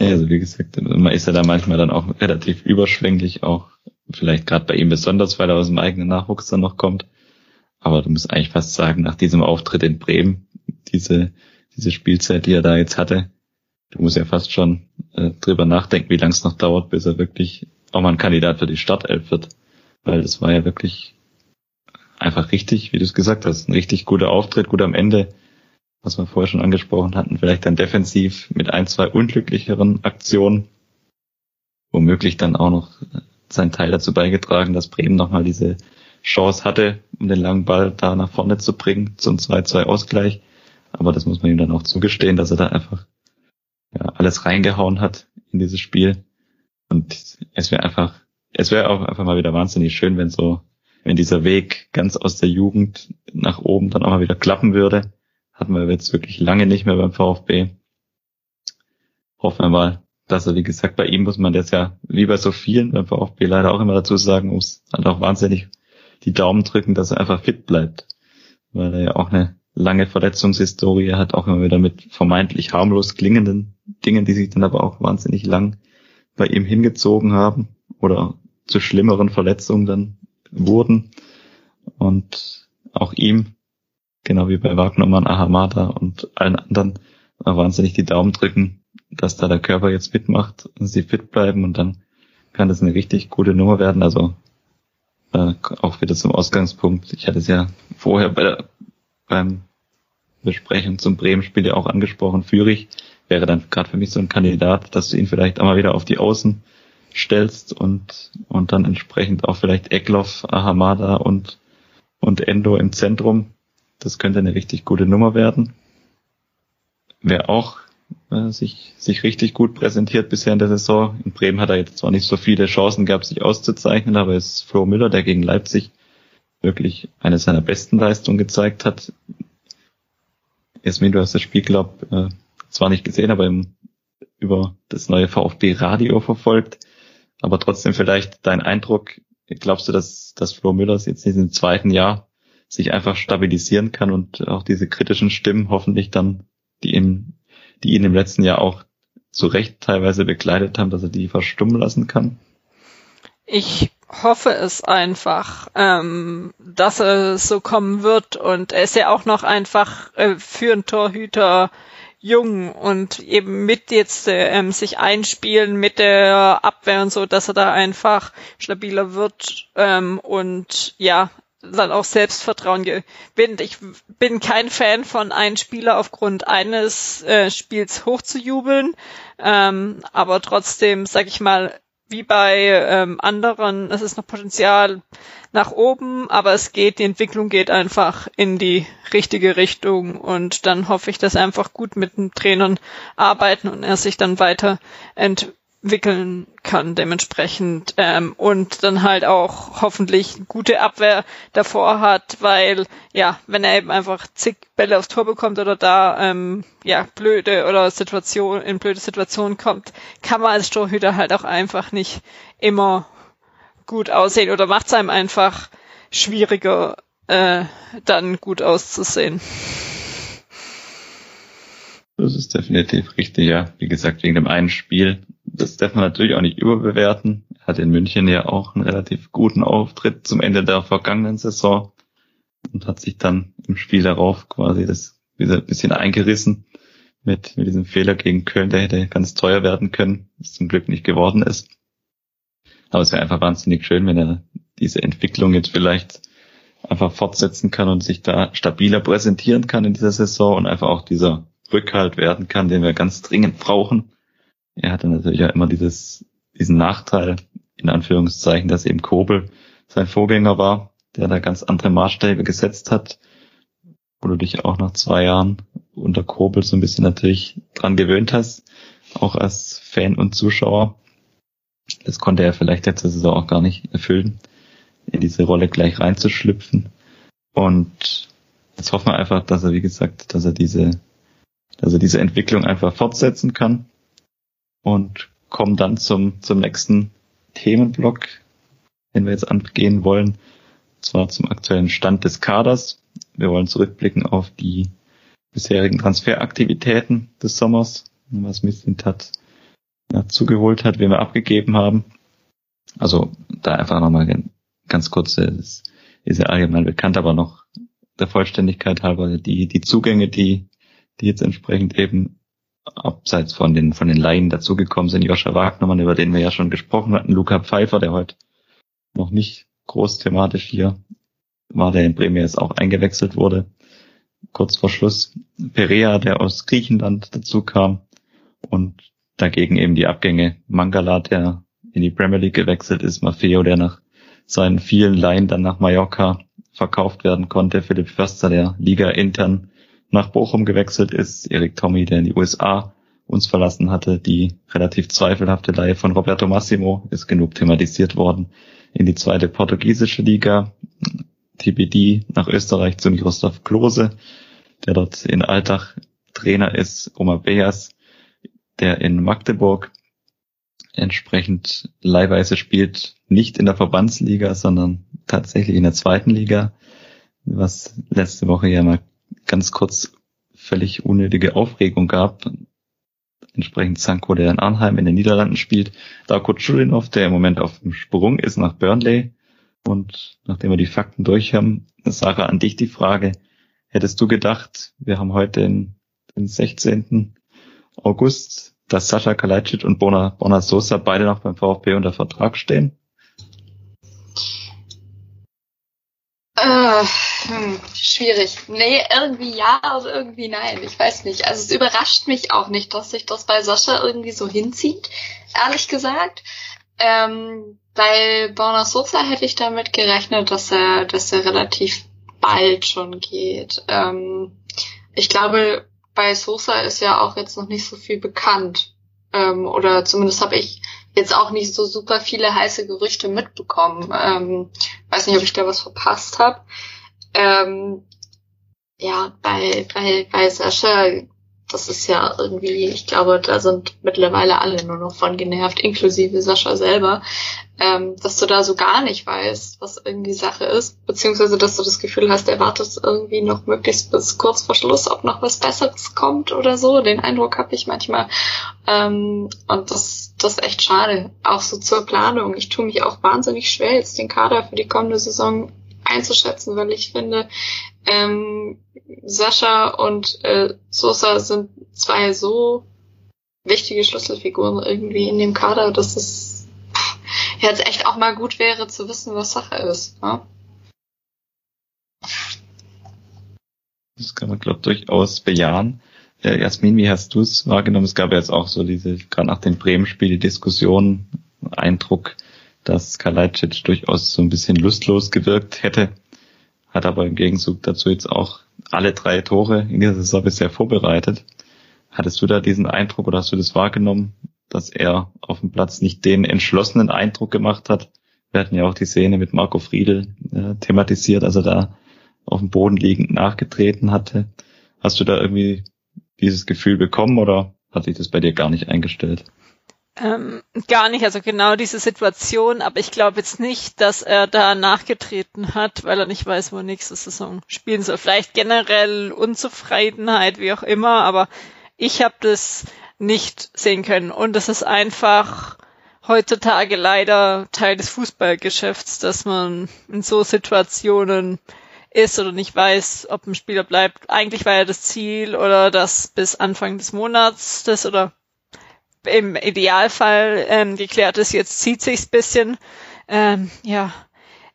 Ja, also wie gesagt, man ist ja da manchmal dann auch relativ überschwänglich, auch vielleicht gerade bei ihm besonders, weil er aus dem eigenen Nachwuchs dann noch kommt. Aber du musst eigentlich fast sagen, nach diesem Auftritt in Bremen, diese, diese Spielzeit, die er da jetzt hatte, du musst ja fast schon äh, drüber nachdenken, wie lange es noch dauert, bis er wirklich auch mal ein Kandidat für die Startelf wird. Weil das war ja wirklich einfach richtig, wie du es gesagt hast, ein richtig guter Auftritt, gut am Ende, was wir vorher schon angesprochen hatten, vielleicht dann defensiv mit ein, zwei unglücklicheren Aktionen, womöglich dann auch noch seinen Teil dazu beigetragen, dass Bremen nochmal diese Chance hatte, um den langen Ball da nach vorne zu bringen, zum 2-2 Ausgleich. Aber das muss man ihm dann auch zugestehen, dass er da einfach ja, alles reingehauen hat in dieses Spiel. Und es wäre einfach, es wäre auch einfach mal wieder wahnsinnig schön, wenn so, wenn dieser Weg ganz aus der Jugend nach oben dann auch mal wieder klappen würde. Hatten wir jetzt wirklich lange nicht mehr beim VfB. Hoffen wir mal, dass er, wie gesagt, bei ihm muss man das ja, wie bei so vielen beim VfB leider auch immer dazu sagen, muss halt auch wahnsinnig die Daumen drücken, dass er einfach fit bleibt. Weil er ja auch eine lange Verletzungshistorie hat, auch immer wieder mit vermeintlich harmlos klingenden Dingen, die sich dann aber auch wahnsinnig lang bei ihm hingezogen haben oder zu schlimmeren Verletzungen dann wurden. Und auch ihm, genau wie bei Wagnermann, Ahamada und allen anderen, wahnsinnig die Daumen drücken, dass da der Körper jetzt mitmacht und sie fit bleiben und dann kann das eine richtig gute Nummer werden. Also äh, auch wieder zum Ausgangspunkt. Ich hatte es ja vorher bei der, beim Besprechen zum Bremen-Spiel ja auch angesprochen. Führig wäre dann gerade für mich so ein Kandidat, dass du ihn vielleicht einmal wieder auf die Außen stellst und, und dann entsprechend auch vielleicht Eckloff, Ahamada und, und Endo im Zentrum. Das könnte eine richtig gute Nummer werden. Wer auch äh, sich, sich richtig gut präsentiert bisher in der Saison. In Bremen hat er jetzt zwar nicht so viele Chancen gehabt, sich auszuzeichnen, aber es ist Flo Müller, der gegen Leipzig wirklich eine seiner besten Leistungen gezeigt hat. Jasmin, du hast das Spiel, glaub, äh, zwar nicht gesehen, aber im, über das neue VfB Radio verfolgt. Aber trotzdem vielleicht dein Eindruck, glaubst du, dass, dass Flo Müller jetzt in diesem zweiten Jahr sich einfach stabilisieren kann und auch diese kritischen Stimmen hoffentlich dann, die ihm, die ihn im letzten Jahr auch zu Recht teilweise begleitet haben, dass er die verstummen lassen kann? Ich hoffe es einfach, ähm, dass es so kommen wird. Und er ist ja auch noch einfach äh, für einen Torhüter jung und eben mit jetzt ähm, sich einspielen mit der Abwehr und so, dass er da einfach stabiler wird ähm, und ja, dann auch Selbstvertrauen gewinnt. Ich bin kein Fan von einem Spieler aufgrund eines äh, Spiels hochzujubeln, ähm, aber trotzdem, sag ich mal, wie bei ähm, anderen, es ist noch Potenzial nach oben, aber es geht, die Entwicklung geht einfach in die richtige Richtung. Und dann hoffe ich, dass einfach gut mit den Trainern arbeiten und er sich dann weiter entwickeln kann dementsprechend ähm, und dann halt auch hoffentlich gute Abwehr davor hat, weil ja, wenn er eben einfach zig Bälle aufs Tor bekommt oder da ähm, ja blöde oder Situation in blöde Situationen kommt, kann man als Torhüter halt auch einfach nicht immer gut aussehen oder macht es einem einfach schwieriger, äh, dann gut auszusehen. Das ist definitiv richtig, ja. Wie gesagt, wegen dem einen Spiel das darf man natürlich auch nicht überbewerten. Er hat in München ja auch einen relativ guten Auftritt zum Ende der vergangenen Saison und hat sich dann im Spiel darauf quasi das wieder bisschen eingerissen mit, mit diesem Fehler gegen Köln, der hätte ganz teuer werden können, was zum Glück nicht geworden ist. Aber es wäre einfach wahnsinnig schön, wenn er diese Entwicklung jetzt vielleicht einfach fortsetzen kann und sich da stabiler präsentieren kann in dieser Saison und einfach auch dieser Rückhalt werden kann, den wir ganz dringend brauchen er hatte natürlich ja immer dieses, diesen Nachteil in Anführungszeichen, dass eben Kobel sein Vorgänger war, der da ganz andere Maßstäbe gesetzt hat, wo du dich auch nach zwei Jahren unter Kobel so ein bisschen natürlich dran gewöhnt hast, auch als Fan und Zuschauer. Das konnte er vielleicht letzte Saison auch gar nicht erfüllen, in diese Rolle gleich reinzuschlüpfen. Und jetzt hoffen wir einfach, dass er, wie gesagt, dass er diese, dass er diese Entwicklung einfach fortsetzen kann und kommen dann zum, zum nächsten Themenblock, den wir jetzt angehen wollen, zwar zum aktuellen Stand des Kaders. Wir wollen zurückblicken auf die bisherigen Transferaktivitäten des Sommers, was Mislintat ja, zugeholt hat, wen wir abgegeben haben. Also da einfach nochmal ganz kurz, das ist ja allgemein bekannt, aber noch der Vollständigkeit halber die, die Zugänge, die, die jetzt entsprechend eben abseits von den, von den Laien dazugekommen sind. Joscha Wagnermann, über den wir ja schon gesprochen hatten, Luca Pfeiffer, der heute noch nicht groß thematisch hier war, der in Bremen jetzt auch eingewechselt wurde. Kurz vor Schluss Perea, der aus Griechenland dazu kam und dagegen eben die Abgänge Mangala, der in die Premier League gewechselt ist, Maffeo, der nach seinen vielen Laien dann nach Mallorca verkauft werden konnte, Philipp Förster, der Liga intern nach Bochum gewechselt ist, Erik Tommy, der in die USA uns verlassen hatte, die relativ zweifelhafte Leihe von Roberto Massimo ist genug thematisiert worden. In die zweite portugiesische Liga, TBD nach Österreich zu Miroslav Klose, der dort in Alltag Trainer ist, Omar Beas, der in Magdeburg entsprechend leihweise spielt, nicht in der Verbandsliga, sondern tatsächlich in der zweiten Liga, was letzte Woche ja mal ganz kurz völlig unnötige Aufregung gab. Entsprechend Sanko, der in Arnheim in den Niederlanden spielt, Darko Chulinov, der im Moment auf dem Sprung ist nach Burnley. Und nachdem wir die Fakten durch haben, Sarah, an dich die Frage, hättest du gedacht, wir haben heute den, den 16. August, dass Sascha Kalajdzic und Bona, Bona Sosa beide noch beim VfB unter Vertrag stehen? Äh, hm, schwierig. Nee, irgendwie ja oder irgendwie nein. Ich weiß nicht. Also es überrascht mich auch nicht, dass sich das bei Sascha irgendwie so hinzieht, ehrlich gesagt. Ähm, bei Borna Sosa hätte ich damit gerechnet, dass er, dass er relativ bald schon geht. Ähm, ich glaube, bei Sosa ist ja auch jetzt noch nicht so viel bekannt. Ähm, oder zumindest habe ich jetzt auch nicht so super viele heiße Gerüchte mitbekommen. Ähm, weiß nicht, ob ich da was verpasst habe. Ähm, ja, bei, bei, bei Sascha, das ist ja irgendwie, ich glaube, da sind mittlerweile alle nur noch von genervt, inklusive Sascha selber, ähm, dass du da so gar nicht weißt, was irgendwie Sache ist, beziehungsweise dass du das Gefühl hast, er wartet irgendwie noch möglichst bis kurz vor Schluss, ob noch was Besseres kommt oder so. Den Eindruck habe ich manchmal. Ähm, und das, das ist echt schade. Auch so zur Planung. Ich tue mich auch wahnsinnig schwer, jetzt den Kader für die kommende Saison einzuschätzen, weil ich finde, ähm, Sascha und äh, Sosa sind zwei so wichtige Schlüsselfiguren irgendwie in dem Kader, dass es jetzt echt auch mal gut wäre zu wissen, was Sache ist. Ne? Das kann man, glaube durchaus bejahen. Äh, Jasmin, wie hast du es wahrgenommen? Es gab ja jetzt auch so diese, gerade nach dem Bremen-Spiel, die Diskussion, Eindruck, dass Kalajdzic durchaus so ein bisschen lustlos gewirkt hätte, hat aber im Gegenzug dazu jetzt auch alle drei Tore in dieser Saison bisher vorbereitet. Hattest du da diesen Eindruck oder hast du das wahrgenommen, dass er auf dem Platz nicht den entschlossenen Eindruck gemacht hat? Wir hatten ja auch die Szene mit Marco Friedel äh, thematisiert, als er da auf dem Boden liegend nachgetreten hatte. Hast du da irgendwie dieses Gefühl bekommen oder hat sich das bei dir gar nicht eingestellt? Ähm, gar nicht, also genau diese Situation, aber ich glaube jetzt nicht, dass er da nachgetreten hat, weil er nicht weiß, wo nächste Saison spielen soll. Vielleicht generell Unzufriedenheit, wie auch immer, aber ich habe das nicht sehen können. Und es ist einfach heutzutage leider Teil des Fußballgeschäfts, dass man in so Situationen ist oder nicht weiß, ob ein Spieler bleibt. Eigentlich war ja das Ziel oder das bis Anfang des Monats das oder im Idealfall ähm, geklärt ist. Jetzt zieht sich's bisschen. Ähm, ja,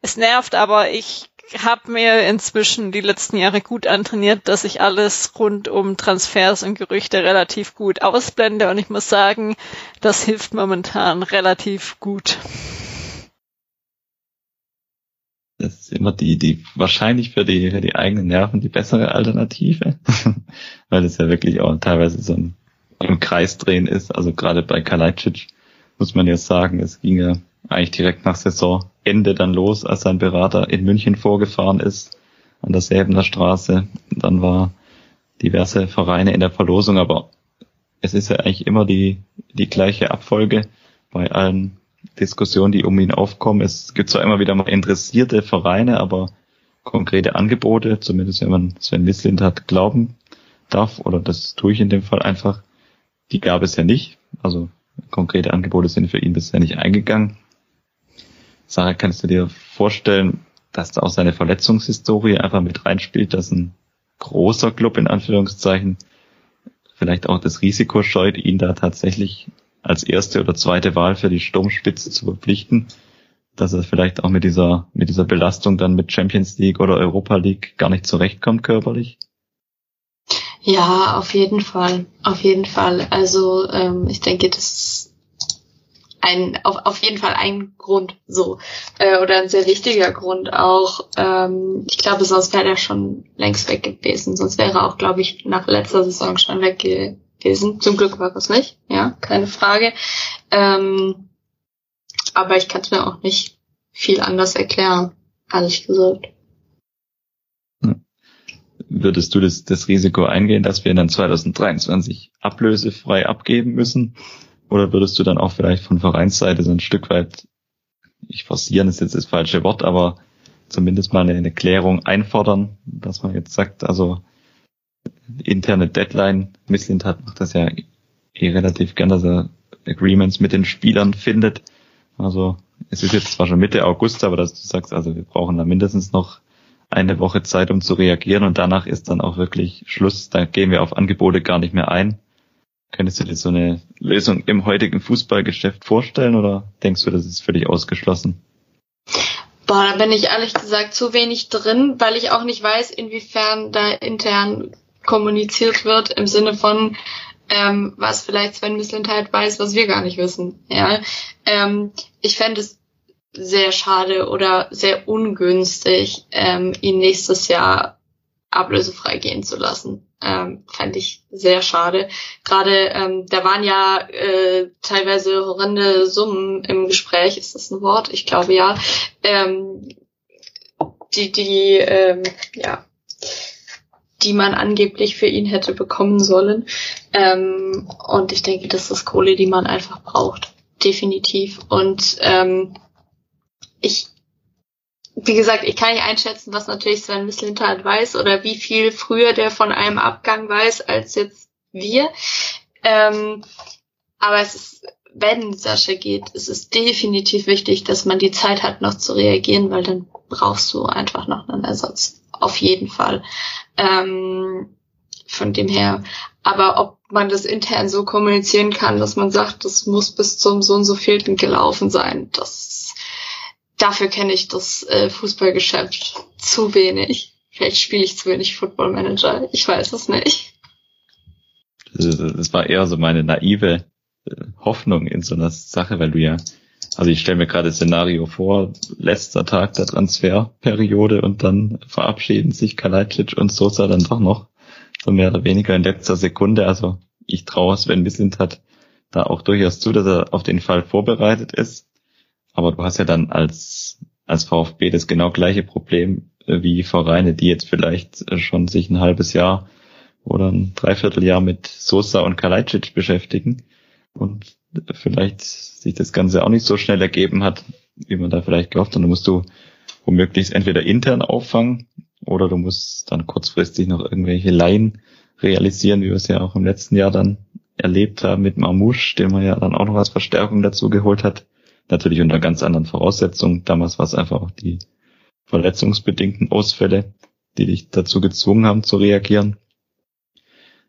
es nervt, aber ich habe mir inzwischen die letzten Jahre gut antrainiert, dass ich alles rund um Transfers und Gerüchte relativ gut ausblende und ich muss sagen, das hilft momentan relativ gut. das ist immer die, die wahrscheinlich für die, für die eigenen Nerven die bessere Alternative, weil es ja wirklich auch teilweise so ein, im Kreis drehen ist. Also gerade bei Kalajdzic muss man jetzt sagen, es ging ja eigentlich direkt nach Saisonende dann los, als sein Berater in München vorgefahren ist, an der Straße. Dann war diverse Vereine in der Verlosung, aber es ist ja eigentlich immer die, die gleiche Abfolge bei allen Diskussionen, die um ihn aufkommen. Es gibt zwar immer wieder mal interessierte Vereine, aber konkrete Angebote, zumindest wenn man Sven Mislind hat, glauben darf, oder das tue ich in dem Fall einfach, die gab es ja nicht. Also konkrete Angebote sind für ihn bisher nicht eingegangen. Sarah, kannst du dir vorstellen, dass da auch seine Verletzungshistorie einfach mit reinspielt, dass ein großer Club in Anführungszeichen vielleicht auch das Risiko scheut, ihn da tatsächlich als erste oder zweite Wahl für die Sturmspitze zu verpflichten, dass er vielleicht auch mit dieser, mit dieser Belastung dann mit Champions League oder Europa League gar nicht zurechtkommt körperlich? Ja, auf jeden Fall, auf jeden Fall. Also ähm, ich denke, das ist ein, auf, auf jeden Fall ein Grund so äh, oder ein sehr wichtiger Grund auch. Ähm, ich glaube, sonst wäre er schon längst weg gewesen. Sonst wäre er auch, glaube ich, nach letzter Saison schon weg gewesen. Zum Glück war es nicht, ja, keine Frage. Ähm, aber ich kann es mir auch nicht viel anders erklären, ehrlich gesagt. Würdest du das, das Risiko eingehen, dass wir dann 2023 ablösefrei abgeben müssen? Oder würdest du dann auch vielleicht von Vereinsseite so ein Stück weit, ich forcieren ist jetzt das falsche Wort, aber zumindest mal eine, Klärung einfordern, dass man jetzt sagt, also interne Deadline. Misslind hat macht das ja eh relativ gern, dass er Agreements mit den Spielern findet. Also es ist jetzt zwar schon Mitte August, aber dass du sagst, also wir brauchen da mindestens noch eine Woche Zeit, um zu reagieren und danach ist dann auch wirklich Schluss. Da gehen wir auf Angebote gar nicht mehr ein. Könntest du dir so eine Lösung im heutigen Fußballgeschäft vorstellen oder denkst du, das ist völlig ausgeschlossen? Boah, da bin ich ehrlich gesagt zu wenig drin, weil ich auch nicht weiß, inwiefern da intern kommuniziert wird im Sinne von, ähm, was vielleicht Sven Mislint halt weiß, was wir gar nicht wissen. Ja, ähm, ich fände es sehr schade oder sehr ungünstig, ähm, ihn nächstes Jahr ablösefrei gehen zu lassen. Ähm, fände ich sehr schade. Gerade ähm, da waren ja äh, teilweise horrende Summen im Gespräch. Ist das ein Wort? Ich glaube ja. Ähm, die die ähm, ja die man angeblich für ihn hätte bekommen sollen. Ähm, und ich denke, das ist Kohle, die man einfach braucht. Definitiv. Und ähm, ich, wie gesagt, ich kann nicht einschätzen, was natürlich Sven Mislintat weiß oder wie viel früher der von einem Abgang weiß als jetzt wir. Ähm, aber es ist, wenn Sascha geht, es ist definitiv wichtig, dass man die Zeit hat, noch zu reagieren, weil dann brauchst du einfach noch einen Ersatz. Auf jeden Fall. Ähm, von dem her. Aber ob man das intern so kommunizieren kann, dass man sagt, das muss bis zum so und so vielten gelaufen sein, das dafür kenne ich das äh, Fußballgeschäft zu wenig. Vielleicht spiele ich zu wenig Football Manager. Ich weiß es nicht. Das war eher so meine naive äh, Hoffnung in so einer Sache, weil du ja also ich stelle mir gerade das Szenario vor, letzter Tag der Transferperiode und dann verabschieden sich Kalajdzic und Sosa dann doch noch so mehr oder weniger in letzter Sekunde. Also ich traue Sven Wissent hat da auch durchaus zu, dass er auf den Fall vorbereitet ist. Aber du hast ja dann als, als VfB das genau gleiche Problem äh, wie Vereine, die jetzt vielleicht äh, schon sich ein halbes Jahr oder ein Dreivierteljahr mit Sosa und Kalajdzic beschäftigen und vielleicht sich das Ganze auch nicht so schnell ergeben hat, wie man da vielleicht gehofft hat. Dann musst du womöglich entweder intern auffangen oder du musst dann kurzfristig noch irgendwelche Laien realisieren, wie wir es ja auch im letzten Jahr dann erlebt haben mit Marmouche, den man ja dann auch noch als Verstärkung dazu geholt hat. Natürlich unter ganz anderen Voraussetzungen. Damals war es einfach auch die verletzungsbedingten Ausfälle, die dich dazu gezwungen haben zu reagieren.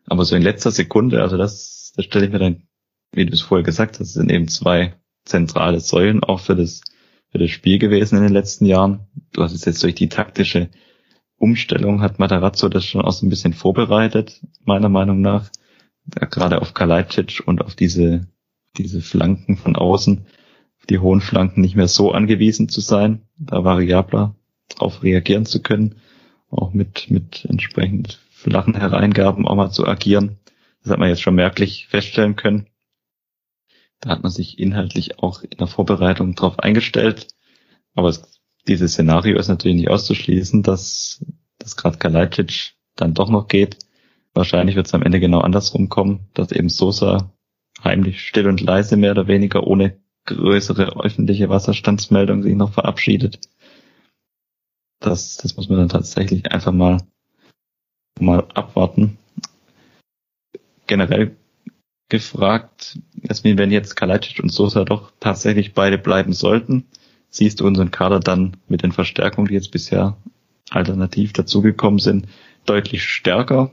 Aber so in letzter Sekunde, also das, das stelle ich mir dann wie du es vorher gesagt hast, sind eben zwei zentrale Säulen auch für das, für das Spiel gewesen in den letzten Jahren. Du hast es jetzt durch die taktische Umstellung hat Matarazzo das schon auch so ein bisschen vorbereitet, meiner Meinung nach. Gerade auf Kalajdzic und auf diese, diese Flanken von außen, die hohen Flanken nicht mehr so angewiesen zu sein, da variabler darauf reagieren zu können, auch mit, mit entsprechend flachen Hereingaben auch mal zu agieren. Das hat man jetzt schon merklich feststellen können. Da hat man sich inhaltlich auch in der Vorbereitung drauf eingestellt. Aber es, dieses Szenario ist natürlich nicht auszuschließen, dass, dass gerade Kalajdzic dann doch noch geht. Wahrscheinlich wird es am Ende genau andersrum kommen, dass eben Sosa heimlich still und leise mehr oder weniger ohne größere öffentliche Wasserstandsmeldung sich noch verabschiedet. Das, das muss man dann tatsächlich einfach mal, mal abwarten. Generell gefragt, Jasmin, wenn jetzt Kalajdzic und Sosa doch tatsächlich beide bleiben sollten, siehst du unseren Kader dann mit den Verstärkungen, die jetzt bisher alternativ dazugekommen sind, deutlich stärker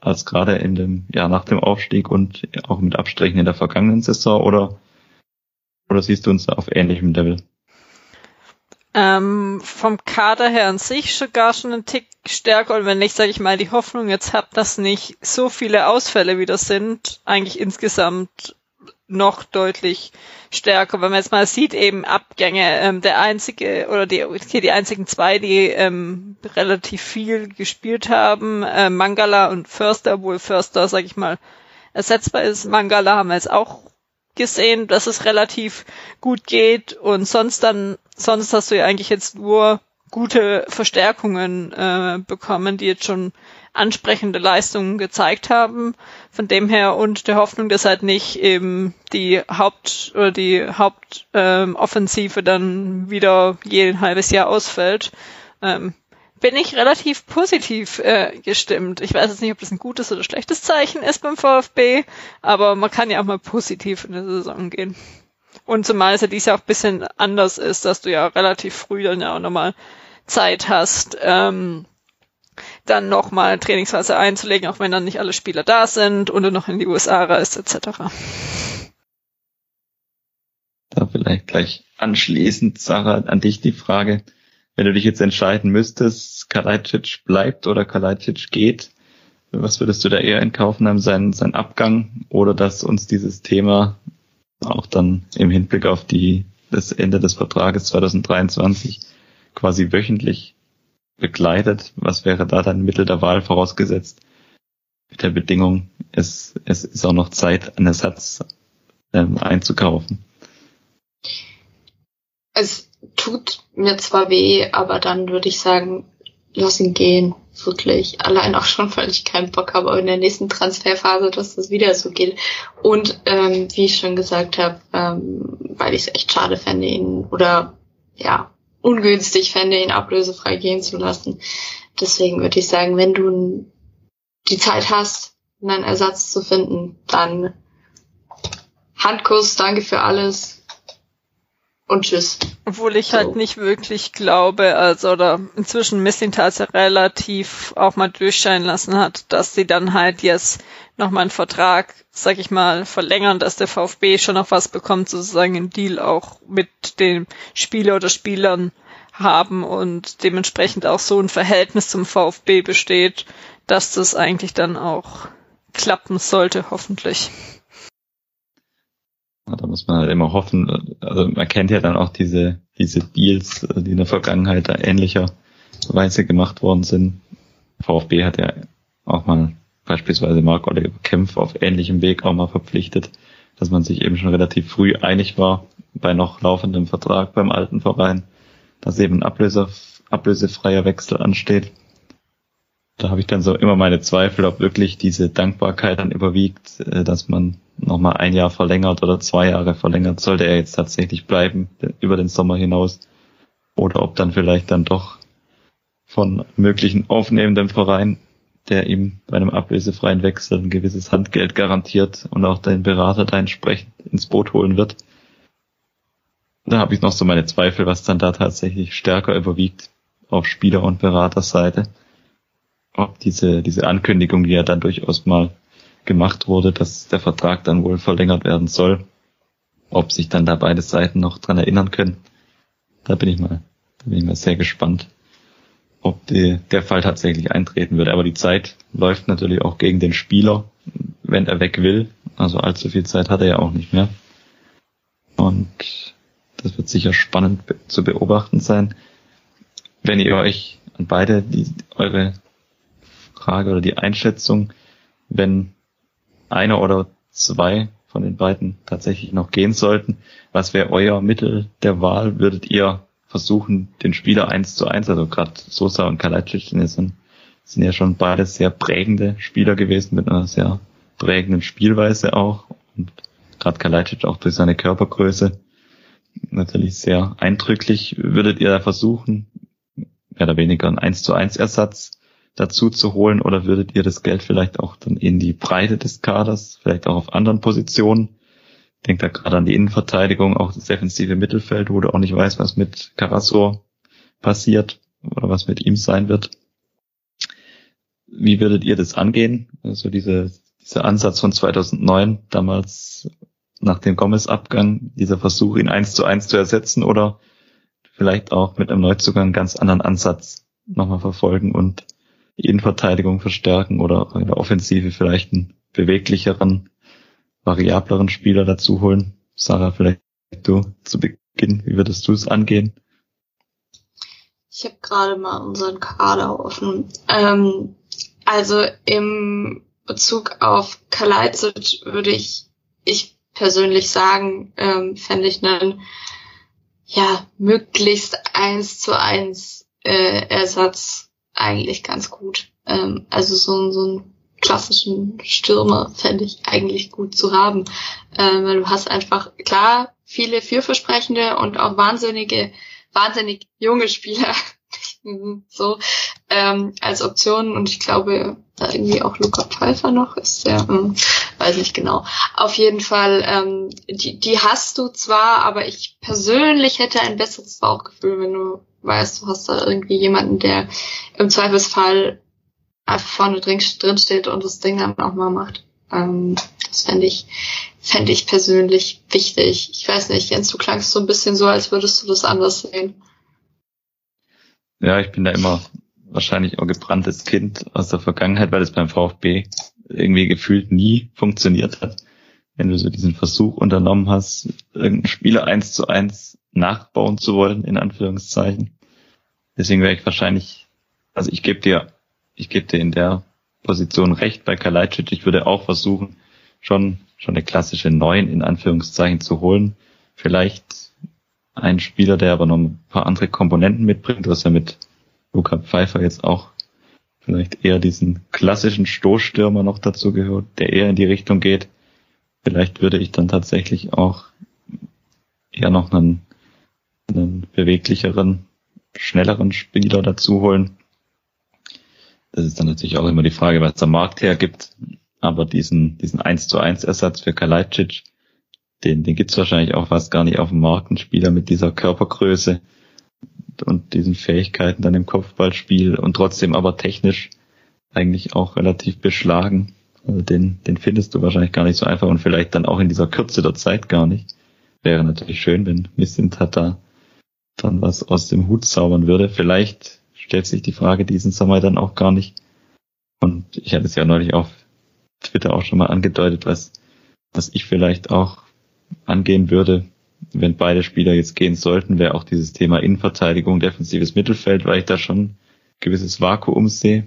als gerade in dem Jahr nach dem Aufstieg und auch mit Abstrichen in der vergangenen Saison oder, oder siehst du uns auf ähnlichem Level? Ähm, vom Kader her an sich sogar schon ein Tick stärker und wenn ich, sage ich mal, die Hoffnung jetzt habe, dass nicht so viele Ausfälle wieder sind, eigentlich insgesamt noch deutlich stärker. Wenn man jetzt mal sieht, eben Abgänge, ähm, der einzige oder die, okay, die einzigen zwei, die ähm, relativ viel gespielt haben, äh, Mangala und Förster, obwohl Förster, sag ich mal, ersetzbar ist. Mangala haben wir jetzt auch gesehen, dass es relativ gut geht und sonst dann, sonst hast du ja eigentlich jetzt nur gute Verstärkungen äh, bekommen, die jetzt schon ansprechende Leistungen gezeigt haben. Von dem her und der Hoffnung, dass halt nicht eben die Haupt oder die Hauptoffensive ähm, dann wieder jeden halbes Jahr ausfällt, ähm, bin ich relativ positiv äh, gestimmt. Ich weiß jetzt nicht, ob das ein gutes oder schlechtes Zeichen ist beim VfB, aber man kann ja auch mal positiv in der Saison gehen. Und zumal es ja dies Jahr auch ein bisschen anders ist, dass du ja relativ früh dann ja auch nochmal Zeit hast, ähm, dann nochmal Trainingsphase einzulegen, auch wenn dann nicht alle Spieler da sind und du noch in die USA reist, etc. Da vielleicht gleich anschließend, Sarah, an dich die Frage, wenn du dich jetzt entscheiden müsstest, Kalajdzic bleibt oder Kalajdzic geht, was würdest du da eher in Kauf nehmen, sein, sein Abgang oder dass uns dieses Thema auch dann im Hinblick auf die, das Ende des Vertrages 2023 quasi wöchentlich begleitet? Was wäre da dein Mittel der Wahl vorausgesetzt? Mit der Bedingung, es, es ist auch noch Zeit, einen Ersatz ähm, einzukaufen. Es tut mir zwar weh, aber dann würde ich sagen, lass ihn gehen. Wirklich. Allein auch schon, weil ich keinen Bock habe in der nächsten Transferphase, dass das wieder so geht. Und ähm, wie ich schon gesagt habe, ähm, weil ich es echt schade fände, ihn oder ja, ungünstig fände, ihn ablösefrei gehen zu lassen. Deswegen würde ich sagen, wenn du die Zeit hast, einen Ersatz zu finden, dann Handkuss, danke für alles, und tschüss. Obwohl ich halt so. halt nicht wirklich glaube, also oder inzwischen Missintats ja relativ auch mal durchscheinen lassen hat, dass sie dann halt jetzt nochmal einen Vertrag, sag ich mal, verlängern, dass der VfB schon noch was bekommt, sozusagen einen Deal auch mit dem Spieler oder Spielern haben und dementsprechend auch so ein Verhältnis zum VfB besteht, dass das eigentlich dann auch klappen sollte, hoffentlich. Da muss man halt immer hoffen, also man kennt ja dann auch diese, diese Deals, die in der Vergangenheit da ähnlicherweise gemacht worden sind. VfB hat ja auch mal beispielsweise Marc Oliver Kempf auf ähnlichem Weg auch mal verpflichtet, dass man sich eben schon relativ früh einig war bei noch laufendem Vertrag beim alten Verein, dass eben ein Ablöse, ablösefreier Wechsel ansteht da habe ich dann so immer meine Zweifel, ob wirklich diese Dankbarkeit dann überwiegt, äh, dass man nochmal ein Jahr verlängert oder zwei Jahre verlängert, sollte er jetzt tatsächlich bleiben über den Sommer hinaus. Oder ob dann vielleicht dann doch von möglichen aufnehmenden Verein, der ihm bei einem ablösefreien Wechsel ein gewisses Handgeld garantiert und auch den Berater da entsprechend ins Boot holen wird. Da habe ich noch so meine Zweifel, was dann da tatsächlich stärker überwiegt auf Spieler- und Beraterseite ob diese, diese Ankündigung, die ja dann durchaus mal gemacht wurde, dass der Vertrag dann wohl verlängert werden soll, ob sich dann da beide Seiten noch dran erinnern können. Da bin ich mal, da bin ich mal sehr gespannt, ob die, der Fall tatsächlich eintreten wird. Aber die Zeit läuft natürlich auch gegen den Spieler, wenn er weg will. Also allzu viel Zeit hat er ja auch nicht mehr. Und das wird sicher spannend zu beobachten sein. wenn ihr euch an beide die, eure Frage oder die Einschätzung, wenn einer oder zwei von den beiden tatsächlich noch gehen sollten, was wäre euer Mittel der Wahl? Würdet ihr versuchen, den Spieler eins zu eins, also gerade Sosa und Kalajdzic sind, sind, ja schon beide sehr prägende Spieler gewesen mit einer sehr prägenden Spielweise auch und gerade Kalajdzic auch durch seine Körpergröße natürlich sehr eindrücklich. Würdet ihr da versuchen, mehr oder weniger einen 1 zu 1 Ersatz dazu zu holen oder würdet ihr das Geld vielleicht auch dann in die Breite des Kaders, vielleicht auch auf anderen Positionen? Denkt da gerade an die Innenverteidigung, auch das defensive Mittelfeld, wo du auch nicht weißt, was mit Karasor passiert oder was mit ihm sein wird. Wie würdet ihr das angehen? Also diese, dieser Ansatz von 2009, damals nach dem Gomez-Abgang, dieser Versuch, ihn eins zu eins zu ersetzen oder vielleicht auch mit einem Neuzugang einen ganz anderen Ansatz nochmal verfolgen und Innenverteidigung verstärken oder in der Offensive vielleicht einen beweglicheren, variableren Spieler dazu holen. Sarah, vielleicht du zu Beginn, wie würdest du es angehen? Ich habe gerade mal unseren Kader offen. Ähm, also im Bezug auf Kalajdzic würde ich, ich persönlich sagen, ähm, fände ich einen ja möglichst eins zu eins äh, Ersatz eigentlich ganz gut. Ähm, also so, so einen klassischen Stürmer fände ich eigentlich gut zu haben. Ähm, weil du hast einfach, klar, viele vielversprechende und auch wahnsinnige, wahnsinnig junge Spieler so ähm, als Option und ich glaube da irgendwie auch Luca Pfeiffer noch ist der ähm, weiß nicht genau auf jeden Fall ähm, die die hast du zwar aber ich persönlich hätte ein besseres Bauchgefühl wenn du weißt, du hast da irgendwie jemanden, der im Zweifelsfall vorne drin, drin steht und das Ding dann auch mal macht. Ähm, das fände ich, fände ich persönlich wichtig. Ich weiß nicht, Jens, du klangst so ein bisschen so, als würdest du das anders sehen. Ja, ich bin da immer wahrscheinlich auch gebranntes Kind aus der Vergangenheit, weil es beim VfB irgendwie gefühlt nie funktioniert hat. Wenn du so diesen Versuch unternommen hast, irgendeinen Spieler eins zu eins nachbauen zu wollen, in Anführungszeichen. Deswegen wäre ich wahrscheinlich, also ich gebe dir, ich gebe dir in der Position recht bei Kalajdzic. Ich würde auch versuchen, schon, schon eine klassische Neun in Anführungszeichen zu holen. Vielleicht ein Spieler, der aber noch ein paar andere Komponenten mitbringt, was ja mit Luca Pfeiffer jetzt auch vielleicht eher diesen klassischen Stoßstürmer noch dazu gehört, der eher in die Richtung geht. Vielleicht würde ich dann tatsächlich auch eher noch einen einen beweglicheren, schnelleren Spieler dazu holen. Das ist dann natürlich auch immer die Frage, was der Markt hergibt. Aber diesen, diesen 1 zu 1 Ersatz für Kalajdzic, den, den gibt's wahrscheinlich auch fast gar nicht auf dem Markt. Ein Spieler mit dieser Körpergröße und diesen Fähigkeiten dann im Kopfballspiel und trotzdem aber technisch eigentlich auch relativ beschlagen. Also den, den findest du wahrscheinlich gar nicht so einfach und vielleicht dann auch in dieser Kürze der Zeit gar nicht. Wäre natürlich schön, wenn Missintat da dann was aus dem Hut zaubern würde. Vielleicht stellt sich die Frage diesen Sommer dann auch gar nicht. Und ich hatte es ja neulich auf Twitter auch schon mal angedeutet, was, was ich vielleicht auch angehen würde, wenn beide Spieler jetzt gehen sollten, wäre auch dieses Thema Innenverteidigung, defensives Mittelfeld, weil ich da schon gewisses Vakuum sehe.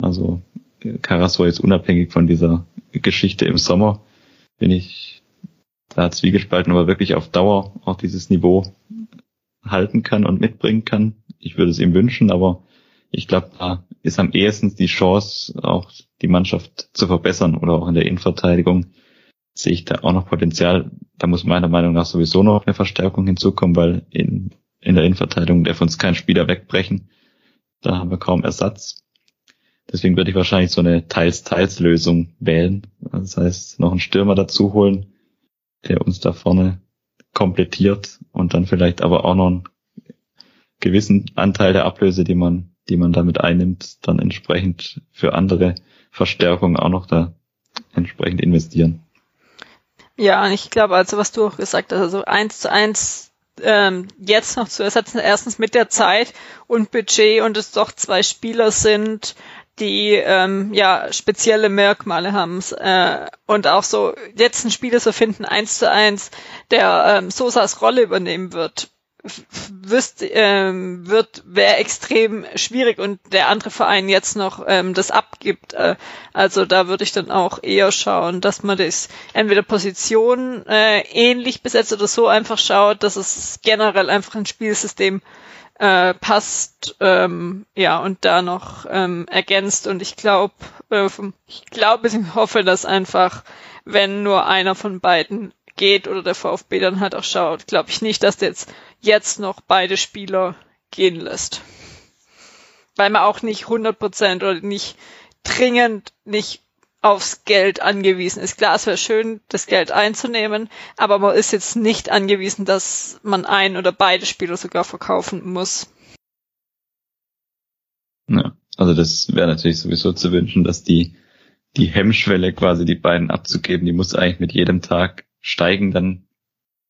Also Karasor jetzt unabhängig von dieser Geschichte im Sommer, bin ich da zwiegespalten, aber wirklich auf Dauer auch dieses Niveau halten kann und mitbringen kann. Ich würde es ihm wünschen, aber ich glaube, da ist am ehesten die Chance, auch die Mannschaft zu verbessern oder auch in der Innenverteidigung sehe ich da auch noch Potenzial. Da muss meiner Meinung nach sowieso noch eine Verstärkung hinzukommen, weil in, in der Innenverteidigung darf uns kein Spieler wegbrechen. Da haben wir kaum Ersatz. Deswegen würde ich wahrscheinlich so eine Teils-Teils-Lösung wählen. Das heißt, noch einen Stürmer dazu holen, der uns da vorne komplettiert und dann vielleicht aber auch noch einen gewissen Anteil der Ablöse, die man, die man damit einnimmt, dann entsprechend für andere Verstärkungen auch noch da entsprechend investieren. Ja, ich glaube, also was du auch gesagt hast, also eins zu eins ähm, jetzt noch zu ersetzen, erstens mit der Zeit und Budget und es doch zwei Spieler sind, die ähm, ja spezielle Merkmale haben äh, und auch so jetzt einen Spieler zu finden eins zu eins, der ähm, Sosas Rolle übernehmen wird, wüsste, ähm, wird, wäre extrem schwierig und der andere Verein jetzt noch ähm, das abgibt. Äh, also da würde ich dann auch eher schauen, dass man das entweder Position äh, ähnlich besetzt oder so einfach schaut, dass es generell einfach ein Spielsystem äh, passt, ähm, ja, und da noch ähm, ergänzt. Und ich glaube, äh, ich glaube, ich hoffe, dass einfach, wenn nur einer von beiden geht oder der VfB dann halt auch schaut, glaube ich nicht, dass der jetzt, jetzt noch beide Spieler gehen lässt. Weil man auch nicht 100 Prozent oder nicht dringend nicht aufs Geld angewiesen ist. Klar, es wäre schön, das Geld einzunehmen, aber man ist jetzt nicht angewiesen, dass man ein oder beide Spieler sogar verkaufen muss. Ja, also das wäre natürlich sowieso zu wünschen, dass die, die Hemmschwelle quasi die beiden abzugeben, die muss eigentlich mit jedem Tag steigen dann.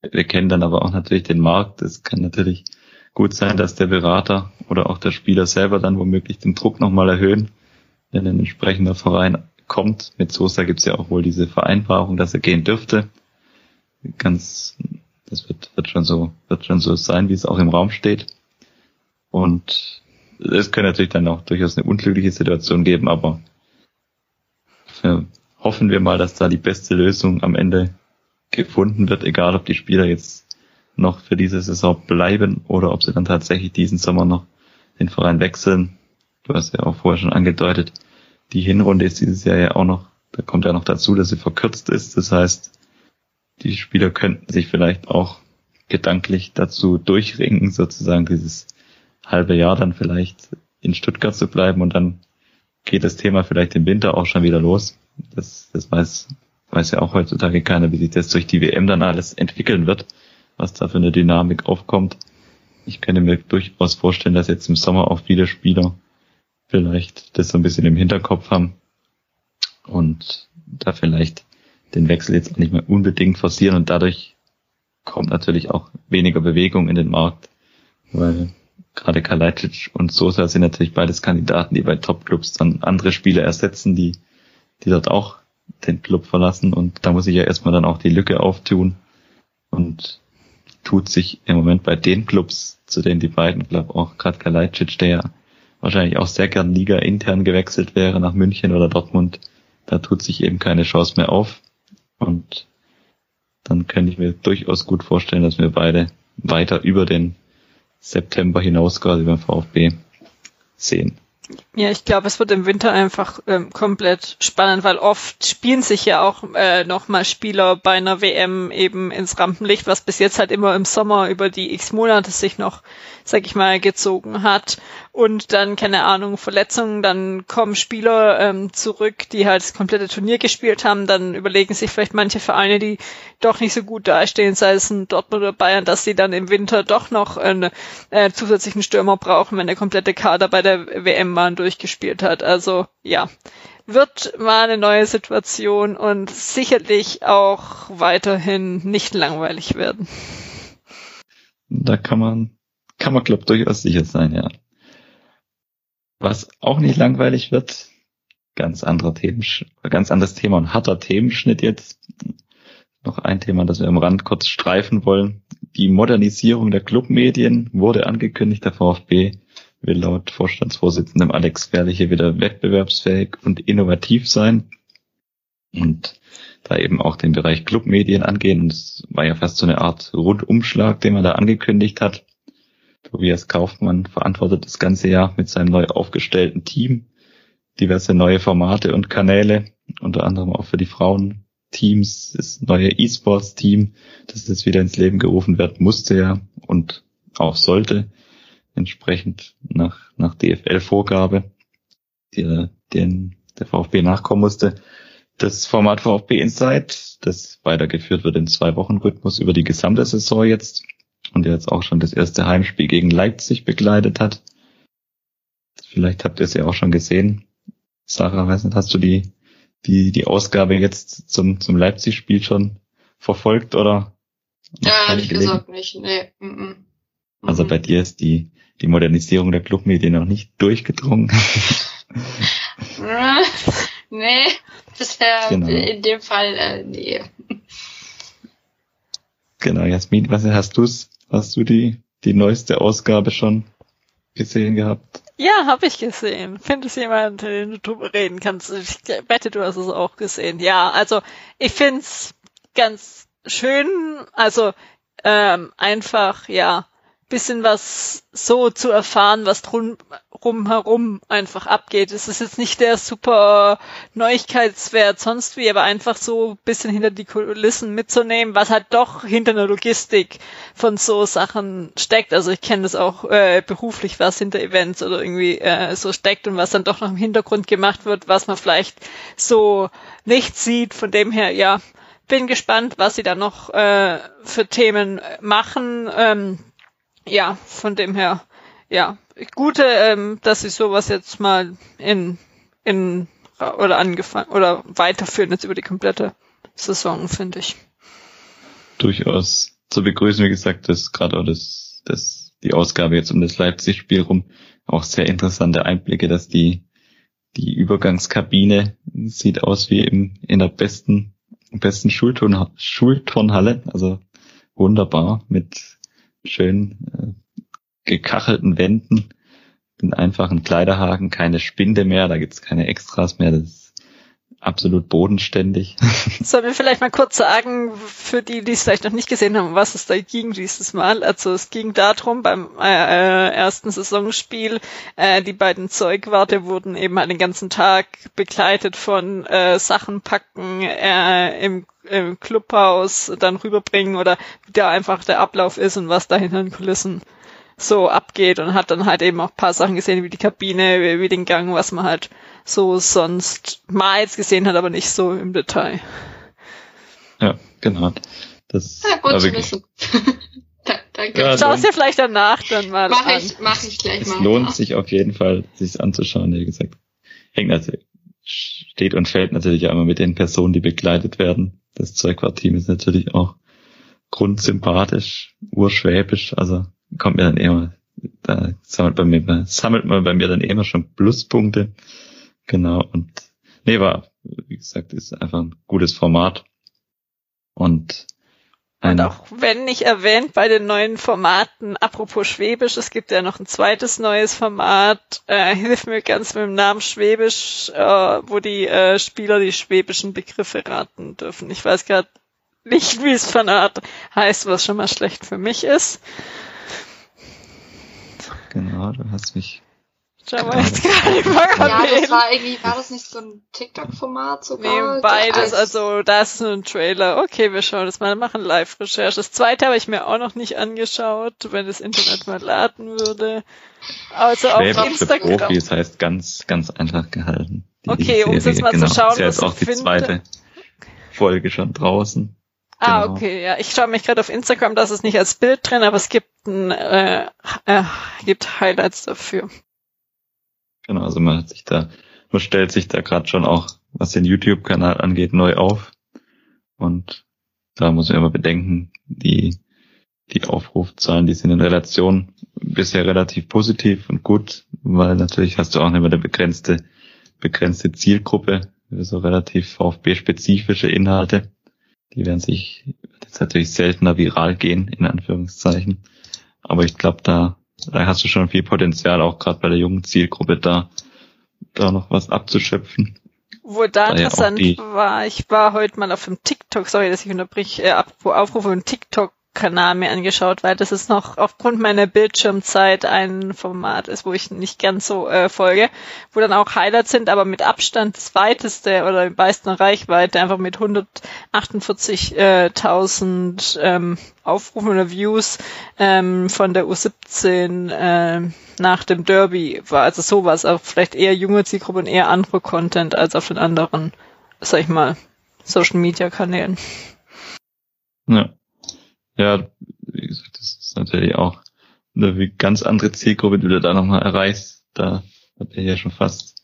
Wir kennen dann aber auch natürlich den Markt. Es kann natürlich gut sein, dass der Berater oder auch der Spieler selber dann womöglich den Druck nochmal erhöhen, wenn ein entsprechender Verein kommt. Mit Sosa gibt es ja auch wohl diese Vereinbarung, dass er gehen dürfte. Ganz, das wird, wird schon so, wird schon so sein, wie es auch im Raum steht. Und es könnte natürlich dann auch durchaus eine unglückliche Situation geben, aber hoffen wir mal, dass da die beste Lösung am Ende gefunden wird, egal ob die Spieler jetzt noch für diese Saison bleiben oder ob sie dann tatsächlich diesen Sommer noch den Verein wechseln. Du hast ja auch vorher schon angedeutet, die Hinrunde ist dieses Jahr ja auch noch, da kommt ja noch dazu, dass sie verkürzt ist. Das heißt, die Spieler könnten sich vielleicht auch gedanklich dazu durchringen, sozusagen dieses halbe Jahr dann vielleicht in Stuttgart zu bleiben und dann geht das Thema vielleicht im Winter auch schon wieder los. Das, das weiß weiß ja auch heutzutage keiner, wie sich das durch die WM dann alles entwickeln wird, was da für eine Dynamik aufkommt. Ich könnte mir durchaus vorstellen, dass jetzt im Sommer auch viele Spieler vielleicht das so ein bisschen im Hinterkopf haben und da vielleicht den Wechsel jetzt auch nicht mehr unbedingt forcieren und dadurch kommt natürlich auch weniger Bewegung in den Markt, weil gerade Kalajdzic und Sosa sind natürlich beides Kandidaten, die bei Topclubs dann andere Spieler ersetzen, die, die dort auch den Club verlassen und da muss ich ja erstmal dann auch die Lücke auftun und tut sich im Moment bei den Clubs, zu denen die beiden, glaube auch gerade Kalajdzic, der ja wahrscheinlich auch sehr gern Liga intern gewechselt wäre nach München oder Dortmund, da tut sich eben keine Chance mehr auf und dann könnte ich mir durchaus gut vorstellen, dass wir beide weiter über den September hinaus quasi beim VfB sehen. Ja, ich glaube, es wird im Winter einfach ähm, komplett spannend, weil oft spielen sich ja auch äh, nochmal Spieler bei einer WM eben ins Rampenlicht, was bis jetzt halt immer im Sommer über die x Monate sich noch, sag ich mal, gezogen hat. Und dann, keine Ahnung, Verletzungen, dann kommen Spieler ähm, zurück, die halt das komplette Turnier gespielt haben, dann überlegen sich vielleicht manche Vereine, die doch nicht so gut dastehen, sei es ein Dortmund oder Bayern, dass sie dann im Winter doch noch einen äh, zusätzlichen Stürmer brauchen, wenn der komplette Kader bei der WM mal durchgespielt hat. Also ja, wird mal eine neue Situation und sicherlich auch weiterhin nicht langweilig werden. Da kann man, kann man glaube durchaus sicher sein, ja. Was auch nicht langweilig wird, ganz anderer Themen, ganz anderes Thema und harter Themenschnitt jetzt. Noch ein Thema, das wir am Rand kurz streifen wollen. Die Modernisierung der Clubmedien wurde angekündigt. Der VfB will laut Vorstandsvorsitzendem Alex Fährliche wieder wettbewerbsfähig und innovativ sein und da eben auch den Bereich Clubmedien angehen. Und es war ja fast so eine Art Rundumschlag, den man da angekündigt hat. Tobias Kaufmann verantwortet das ganze Jahr mit seinem neu aufgestellten Team diverse neue Formate und Kanäle, unter anderem auch für die Frauenteams, das neue E-Sports-Team, das jetzt wieder ins Leben gerufen wird, musste ja und auch sollte entsprechend nach, nach DFL-Vorgabe, die, den der VfB nachkommen musste. Das Format VfB Insight, das weitergeführt wird in zwei Wochen Rhythmus über die gesamte Saison jetzt und jetzt auch schon das erste Heimspiel gegen Leipzig begleitet hat. Vielleicht habt ihr es ja auch schon gesehen. Sarah, weiß nicht, hast du die, die, die Ausgabe jetzt zum, zum Leipzig-Spiel schon verfolgt oder? Ja, ehrlich gesagt nicht, nee. Mm -mm. Also bei dir ist die, die Modernisierung der Clubmedien noch nicht durchgedrungen. nee, bisher genau. in dem Fall äh, nee. Genau, Jasmin, was hast du's? Hast du die die neueste Ausgabe schon gesehen gehabt? Ja, habe ich gesehen. Findest jemand, den du drüber reden kannst? Ich wette, du hast es auch gesehen. Ja, also ich find's ganz schön. Also ähm, einfach, ja, bisschen was so zu erfahren, was drum herum einfach abgeht. Es ist jetzt nicht der super Neuigkeitswert sonst wie, aber einfach so bisschen hinter die Kulissen mitzunehmen, was halt doch hinter einer Logistik von so Sachen steckt. Also ich kenne das auch äh, beruflich, was hinter Events oder irgendwie äh, so steckt und was dann doch noch im Hintergrund gemacht wird, was man vielleicht so nicht sieht. Von dem her, ja, bin gespannt, was sie da noch äh, für Themen machen. Ähm, ja, von dem her, ja, gute, ähm, dass sie sowas jetzt mal in, in, oder angefangen, oder weiterführen jetzt über die komplette Saison, finde ich. Durchaus zu begrüßen, wie gesagt, dass gerade auch das, das, die Ausgabe jetzt um das Leipzig-Spiel rum auch sehr interessante Einblicke, dass die, die Übergangskabine sieht aus wie im, in der besten, besten Schulturn, Schulturnhalle, also wunderbar mit schön äh, gekachelten Wänden, den einfachen Kleiderhaken, keine Spinde mehr, da gibt's keine Extras mehr, das ist absolut bodenständig. Sollen wir vielleicht mal kurz sagen, für die, die es vielleicht noch nicht gesehen haben, was es da ging dieses Mal? Also es ging darum, beim äh, ersten Saisonspiel, äh, die beiden Zeugwarte wurden eben halt den ganzen Tag begleitet von äh, Sachen packen äh, im im Clubhaus dann rüberbringen oder wie da einfach der Ablauf ist und was da hinter den Kulissen so abgeht und hat dann halt eben auch paar Sachen gesehen, wie die Kabine, wie, wie den Gang, was man halt so sonst mal jetzt gesehen hat, aber nicht so im Detail. Ja, genau. Das ja, gut zu wissen. Danke. Ja, Schau es dir vielleicht danach dann mal mach an. Ich, mach ich gleich es mal. Es lohnt nach. sich auf jeden Fall, sich anzuschauen, wie gesagt. Hängt natürlich, steht und fällt natürlich auch immer mit den Personen, die begleitet werden. Das Zeugwart-Team ist natürlich auch grundsympathisch, urschwäbisch, also kommt mir dann immer, da sammelt bei mir, sammelt man bei mir dann immer schon Pluspunkte. Genau, und nee, war, wie gesagt, ist einfach ein gutes Format. Und und auch wenn nicht erwähnt bei den neuen Formaten, apropos Schwäbisch, es gibt ja noch ein zweites neues Format, äh, hilf mir ganz mit dem Namen Schwäbisch, äh, wo die äh, Spieler die schwäbischen Begriffe raten dürfen. Ich weiß gerade nicht, wie es von Art heißt, was schon mal schlecht für mich ist. Genau, du hast mich. Schau mal jetzt gerade mal Ja, das war irgendwie, war das nicht so ein TikTok-Format sogar? Nee, beides, also da ist ein Trailer. Okay, wir schauen das mal, machen Live-Recherche. Das zweite habe ich mir auch noch nicht angeschaut, wenn das Internet mal laden würde. Also Schwäbisch auf Instagram. Profis heißt ganz, ganz einfach gehalten. okay, um es jetzt mal genau. zu schauen, ist ja jetzt auch die finde. zweite Folge schon draußen. Ah, genau. okay, ja. Ich schaue mich gerade auf Instagram, das ist nicht als Bild drin, aber es gibt ein, äh, äh, gibt Highlights dafür. Genau, also man hat sich da, man stellt sich da gerade schon auch, was den YouTube-Kanal angeht, neu auf. Und da muss man immer bedenken, die, die Aufrufzahlen, die sind in Relation bisher relativ positiv und gut, weil natürlich hast du auch immer eine begrenzte, begrenzte Zielgruppe, so relativ VfB-spezifische Inhalte. Die werden sich jetzt natürlich seltener viral gehen, in Anführungszeichen. Aber ich glaube, da, da hast du schon viel Potenzial, auch gerade bei der jungen Zielgruppe da, da noch was abzuschöpfen. Wo da interessant ja war, ich war heute mal auf dem TikTok, sorry, dass ich unterbrich, äh, Aufrufe im TikTok Kanal mir angeschaut, weil das ist noch aufgrund meiner Bildschirmzeit ein Format ist, wo ich nicht ganz so äh, folge, wo dann auch Highlights sind, aber mit Abstand das weiteste oder die meisten Reichweite, einfach mit 148.000 äh, ähm, Aufrufen oder Views ähm, von der U17 äh, nach dem Derby war. Also sowas, auch vielleicht eher junge Zielgruppe und eher andere Content als auf den anderen, sag ich mal, Social Media Kanälen. Ja. Ja, wie gesagt, das ist natürlich auch eine ganz andere Zielgruppe, die du da nochmal erreichst. Da hat er ja schon fast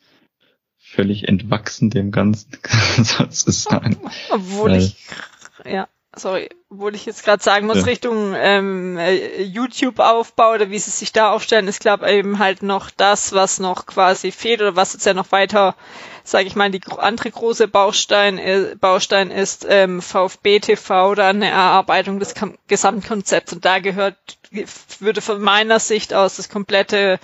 völlig entwachsen dem Ganzen, sozusagen. Obwohl Weil, ich, ja, sorry, obwohl ich jetzt gerade sagen muss, ja. Richtung ähm, äh, YouTube-Aufbau oder wie sie sich da aufstellen, ist glaube eben halt noch das, was noch quasi fehlt oder was jetzt ja noch weiter, sage ich mal, die andere große Baustein, äh, Baustein ist ähm, VfB TV oder eine Erarbeitung des Gesamtkonzepts und da gehört, würde von meiner Sicht aus das komplette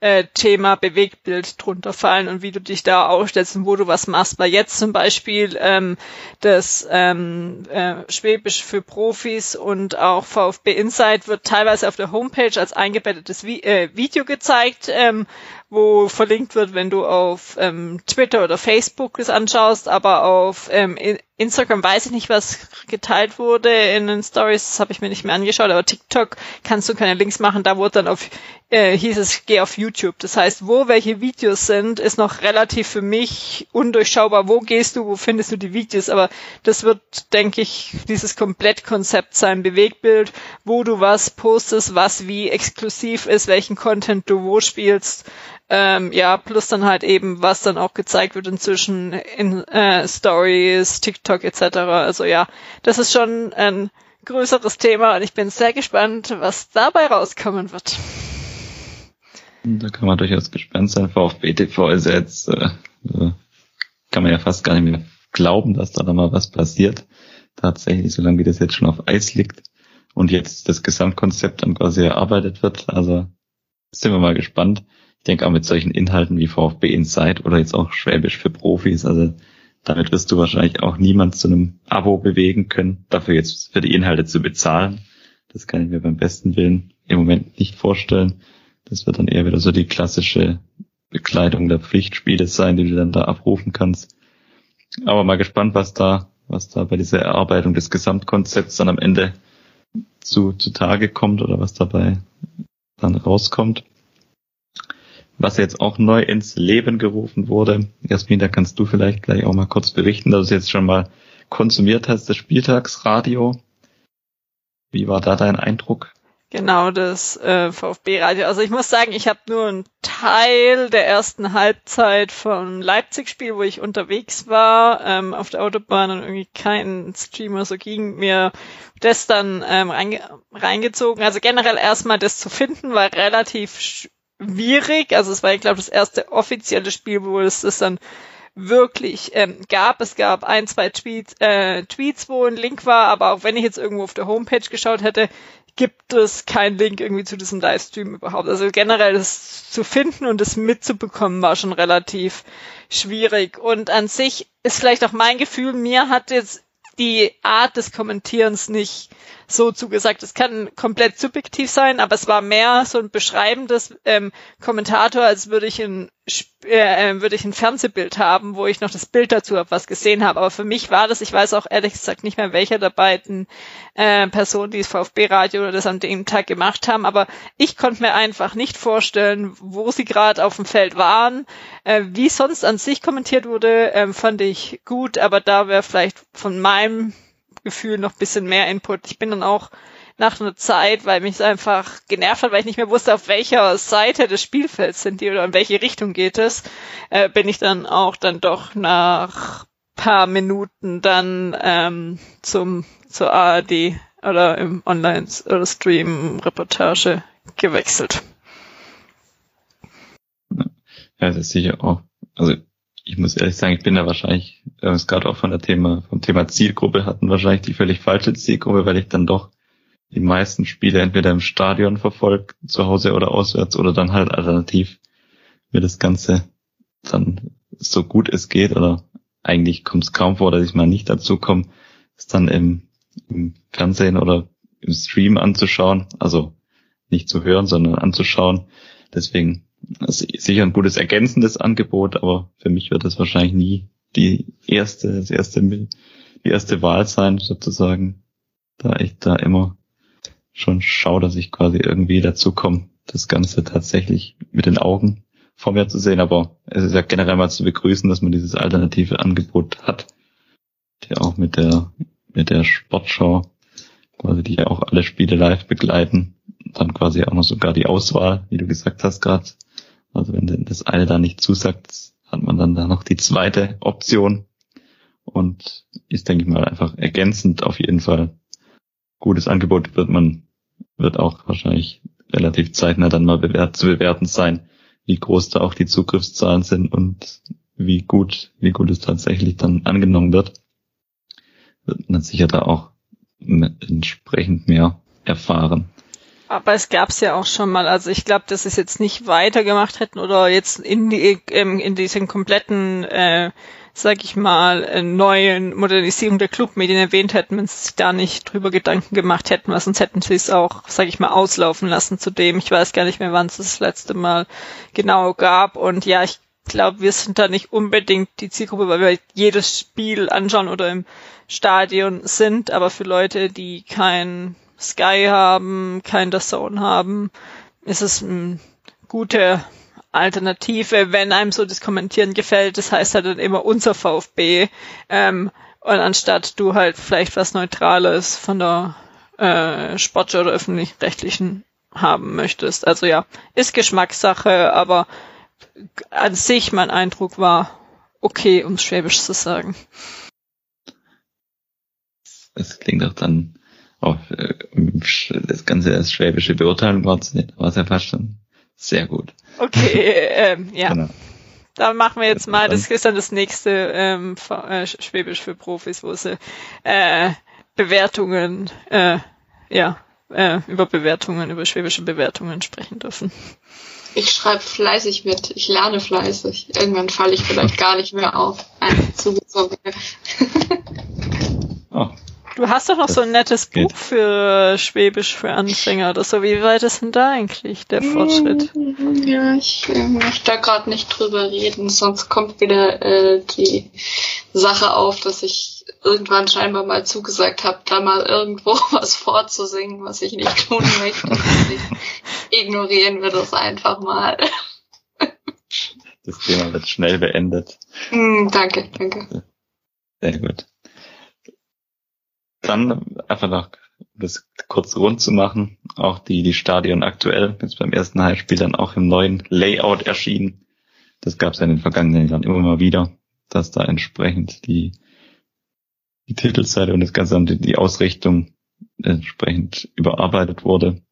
äh, Thema Bewegtbild drunter fallen und wie du dich da aufstellst und wo du was machst. Weil jetzt zum Beispiel ähm, das ähm, äh, Schwäbisch für Profis und auch VfB Insight wird teilweise auf der Homepage als eingebettetes Vi äh, Video gezeigt, ähm, wo verlinkt wird, wenn du auf ähm, Twitter oder Facebook es anschaust, aber auf ähm, Instagram weiß ich nicht, was geteilt wurde in den Stories, das habe ich mir nicht mehr angeschaut, aber TikTok kannst du keine Links machen, da wurde dann auf, äh, hieß es, geh auf YouTube. Das heißt, wo welche Videos sind, ist noch relativ für mich undurchschaubar. Wo gehst du, wo findest du die Videos? Aber das wird, denke ich, dieses Komplettkonzept sein, Bewegbild, wo du was postest, was wie exklusiv ist, welchen Content du wo spielst. Ähm, ja, plus dann halt eben, was dann auch gezeigt wird inzwischen in äh, Stories, TikTok etc. Also ja, das ist schon ein größeres Thema und ich bin sehr gespannt, was dabei rauskommen wird. Da kann man durchaus gespannt sein. VfB TV ist jetzt, äh, äh, kann man ja fast gar nicht mehr glauben, dass da noch mal was passiert. Tatsächlich, solange wie das jetzt schon auf Eis liegt und jetzt das Gesamtkonzept dann quasi erarbeitet wird. Also sind wir mal gespannt denke auch mit solchen Inhalten wie VfB Inside oder jetzt auch Schwäbisch für Profis, also damit wirst du wahrscheinlich auch niemand zu einem Abo bewegen können, dafür jetzt für die Inhalte zu bezahlen. Das kann ich mir beim besten Willen im Moment nicht vorstellen. Das wird dann eher wieder so die klassische Bekleidung der Pflichtspiele sein, die du dann da abrufen kannst. Aber mal gespannt, was da, was da bei dieser Erarbeitung des Gesamtkonzepts dann am Ende zu, zu Tage kommt oder was dabei dann rauskommt was jetzt auch neu ins Leben gerufen wurde. Jasmin, da kannst du vielleicht gleich auch mal kurz berichten, dass du es jetzt schon mal konsumiert hast, das Spieltagsradio. Wie war da dein Eindruck? Genau, das äh, VfB-Radio. Also ich muss sagen, ich habe nur einen Teil der ersten Halbzeit vom Leipzig-Spiel, wo ich unterwegs war, ähm, auf der Autobahn und irgendwie kein Streamer so ging, mir das dann ähm, reinge reingezogen. Also generell erstmal das zu finden, war relativ schwierig. Also es war, ich glaube, das erste offizielle Spiel, wo es das dann wirklich ähm, gab. Es gab ein, zwei Tweets, äh, Tweets, wo ein Link war, aber auch wenn ich jetzt irgendwo auf der Homepage geschaut hätte, gibt es keinen Link irgendwie zu diesem Livestream überhaupt. Also generell das zu finden und das mitzubekommen war schon relativ schwierig. Und an sich ist vielleicht auch mein Gefühl, mir hat jetzt die Art des Kommentierens nicht so zugesagt. Es kann komplett subjektiv sein, aber es war mehr so ein beschreibendes ähm, Kommentator, als würde ich ein äh, äh, würde ich ein Fernsehbild haben, wo ich noch das Bild dazu habe, was gesehen habe. Aber für mich war das, ich weiß auch ehrlich gesagt nicht mehr, welcher der beiden äh, Personen, die das VfB-Radio oder das an dem Tag gemacht haben, aber ich konnte mir einfach nicht vorstellen, wo sie gerade auf dem Feld waren. Äh, wie sonst an sich kommentiert wurde, äh, fand ich gut, aber da wäre vielleicht von meinem Gefühl noch bisschen mehr Input. Ich bin dann auch nach einer Zeit, weil mich es einfach genervt hat, weil ich nicht mehr wusste, auf welcher Seite des Spielfelds sind die oder in welche Richtung geht es, äh, bin ich dann auch dann doch nach paar Minuten dann ähm, zum zur ARD oder im Online oder Stream Reportage gewechselt. Ja, das ist sicher auch. Also ich muss ehrlich sagen, ich bin da wahrscheinlich, haben es gerade auch von der Thema, vom Thema Zielgruppe hatten, wahrscheinlich die völlig falsche Zielgruppe, weil ich dann doch die meisten Spiele entweder im Stadion verfolge, zu Hause oder auswärts, oder dann halt alternativ mir das Ganze dann so gut es geht, oder eigentlich kommt es kaum vor, dass ich mal nicht dazu komme, es dann im, im Fernsehen oder im Stream anzuschauen, also nicht zu hören, sondern anzuschauen. Deswegen sicher ein gutes ergänzendes Angebot, aber für mich wird das wahrscheinlich nie die erste, das erste, die erste Wahl sein, sozusagen, da ich da immer schon schaue, dass ich quasi irgendwie dazu komme, das Ganze tatsächlich mit den Augen vor mir zu sehen. Aber es ist ja generell mal zu begrüßen, dass man dieses alternative Angebot hat, der auch mit der, mit der Sportschau quasi die ja auch alle Spiele live begleiten. Dann quasi auch noch sogar die Auswahl, wie du gesagt hast gerade, also wenn das eine da nicht zusagt, hat man dann da noch die zweite Option. und ist, denke ich mal, einfach ergänzend auf jeden Fall. Gutes Angebot wird man, wird auch wahrscheinlich relativ zeitnah dann mal bewährt, zu bewerten sein, wie groß da auch die Zugriffszahlen sind und wie gut, wie gut es tatsächlich dann angenommen wird. Wird man sicher da auch entsprechend mehr erfahren. Aber es gab's ja auch schon mal. Also ich glaube, dass sie es jetzt nicht weitergemacht hätten oder jetzt in die ähm, in diesen kompletten, äh, sag ich mal, äh, neuen Modernisierung der Clubmedien erwähnt hätten, wenn sie sich da nicht drüber Gedanken gemacht hätten, weil sonst hätten sie es auch, sag ich mal, auslaufen lassen zu dem. Ich weiß gar nicht mehr, wann es das letzte Mal genau gab. Und ja, ich glaube, wir sind da nicht unbedingt die Zielgruppe, weil wir jedes Spiel anschauen oder im Stadion sind, aber für Leute, die kein Sky haben, kein Zone haben, ist es eine gute Alternative, wenn einem so das Kommentieren gefällt. Das heißt halt dann immer unser VfB. Ähm, und anstatt du halt vielleicht was Neutrales von der äh, Sportschau oder öffentlich-rechtlichen haben möchtest. Also ja, ist Geschmackssache, aber an sich mein Eindruck war okay, um Schwäbisch zu sagen. Es klingt auch dann auf äh, das ganze als schwäbische Beurteilung war es nicht, war es ja fast schon sehr gut. Okay, ähm, ja. Genau. Dann machen wir jetzt mal, das ist dann das nächste ähm, äh, Schwäbisch für Profis, wo sie äh, Bewertungen, äh, ja, äh, über Bewertungen, über schwäbische Bewertungen sprechen dürfen. Ich schreibe fleißig mit, ich lerne fleißig. Irgendwann falle ich vielleicht gar nicht mehr auf. Ein zugezogen. oh, Du hast doch noch das so ein nettes Buch für Schwäbisch für Anfänger oder so. Wie weit ist denn da eigentlich der Fortschritt? Ja, ich äh, möchte da gerade nicht drüber reden, sonst kommt wieder äh, die Sache auf, dass ich irgendwann scheinbar mal zugesagt habe, da mal irgendwo was vorzusingen, was ich nicht tun möchte. ignorieren wir das einfach mal. Das Thema wird schnell beendet. Mm, danke, danke. Sehr gut dann einfach noch das kurz rund zu machen, auch die, die Stadion aktuell ist beim ersten Heimspiel dann auch im neuen Layout erschienen. Das gab es ja in den vergangenen Jahren immer mal wieder, dass da entsprechend die, die Titelseite und das gesamte, die Ausrichtung entsprechend überarbeitet wurde.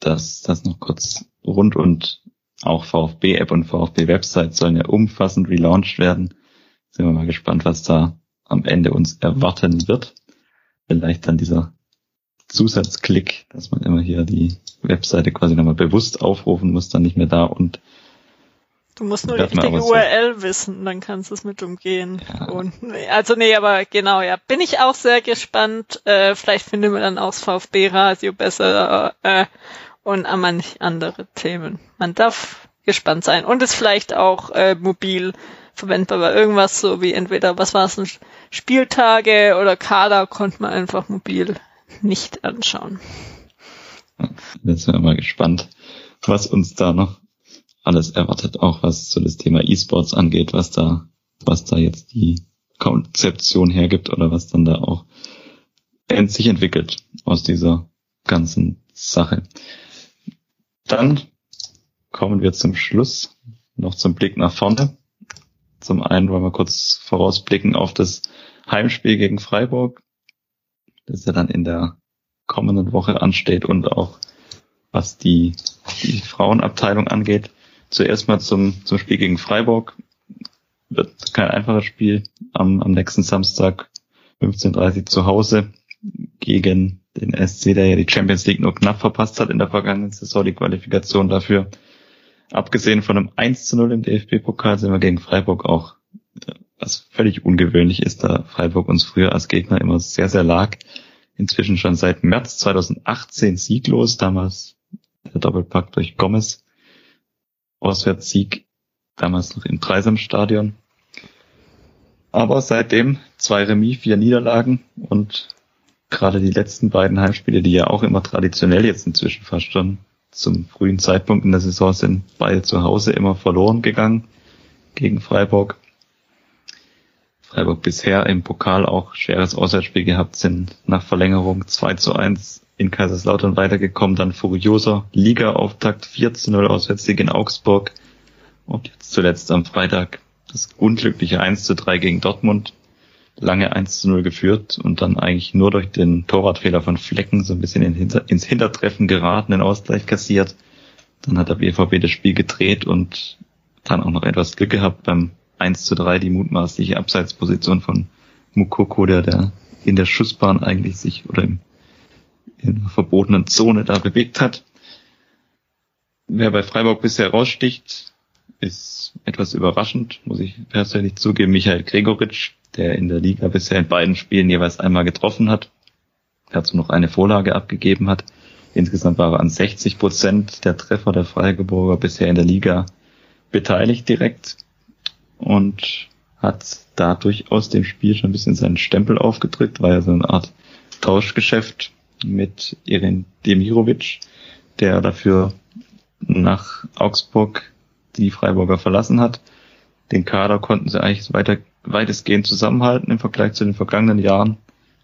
Das, das noch kurz rund und auch VfB-App und VfB-Website sollen ja umfassend relaunched werden. Sind wir mal gespannt, was da am Ende uns erwarten wird. Vielleicht dann dieser Zusatzklick, dass man immer hier die Webseite quasi nochmal bewusst aufrufen muss, dann nicht mehr da und Du musst nur die richtige URL wissen, dann kannst du es mit umgehen. Ja. Und, also nee, aber genau, ja. Bin ich auch sehr gespannt. Äh, vielleicht finden wir dann auch das VfB-Radio besser äh, und an manch andere Themen. Man darf gespannt sein. Und es vielleicht auch äh, mobil verwendbar war. Irgendwas so wie entweder, was war es, Spieltage oder Kader konnte man einfach mobil nicht anschauen. Jetzt sind wir mal gespannt, was uns da noch alles erwartet, auch was so das Thema E-Sports angeht, was da, was da jetzt die Konzeption hergibt oder was dann da auch sich entwickelt aus dieser ganzen Sache. Dann kommen wir zum Schluss noch zum Blick nach vorne. Zum einen wollen wir kurz vorausblicken auf das Heimspiel gegen Freiburg, das ja dann in der kommenden Woche ansteht und auch was die, die Frauenabteilung angeht. Zuerst mal zum, zum Spiel gegen Freiburg. Wird kein einfaches Spiel am, am nächsten Samstag 15.30 zu Hause gegen den SC, der ja die Champions League nur knapp verpasst hat in der vergangenen Saison, die Qualifikation dafür. Abgesehen von einem 1 zu 0 im DFB-Pokal sind wir gegen Freiburg auch, was völlig ungewöhnlich ist, da Freiburg uns früher als Gegner immer sehr, sehr lag. Inzwischen schon seit März 2018 sieglos, damals der Doppelpack durch Gomez. Auswärtssieg, damals noch im Dreisamstadion. Aber seitdem zwei Remis, vier Niederlagen und gerade die letzten beiden Heimspiele, die ja auch immer traditionell jetzt inzwischen fast schon zum frühen Zeitpunkt in der Saison sind beide zu Hause immer verloren gegangen gegen Freiburg. Freiburg bisher im Pokal auch schweres Auswärtsspiel gehabt, sind nach Verlängerung 2 zu 1 in Kaiserslautern weitergekommen, dann furioser Liga-Auftakt 4 zu 0 Auswärtssieg in Augsburg. Und jetzt zuletzt am Freitag das unglückliche 1 zu 3 gegen Dortmund lange 1 zu 0 geführt und dann eigentlich nur durch den Torwartfehler von Flecken so ein bisschen ins Hintertreffen geraten, den Ausgleich kassiert. Dann hat der BVB das Spiel gedreht und dann auch noch etwas Glück gehabt beim 1 zu 3, die mutmaßliche Abseitsposition von Mukoko, der, der in der Schussbahn eigentlich sich oder im, in der verbotenen Zone da bewegt hat. Wer bei Freiburg bisher raussticht, ist etwas überraschend, muss ich persönlich zugeben, Michael Gregoritsch, der in der Liga bisher in beiden Spielen jeweils einmal getroffen hat, dazu noch eine Vorlage abgegeben hat. Insgesamt war er an 60 Prozent der Treffer der Freiburger bisher in der Liga beteiligt direkt und hat da durchaus dem Spiel schon ein bisschen seinen Stempel aufgedrückt, war ja so eine Art Tauschgeschäft mit Irin Demirovic, der dafür nach Augsburg die Freiburger verlassen hat. Den Kader konnten sie eigentlich weiter, weitestgehend zusammenhalten im Vergleich zu den vergangenen Jahren.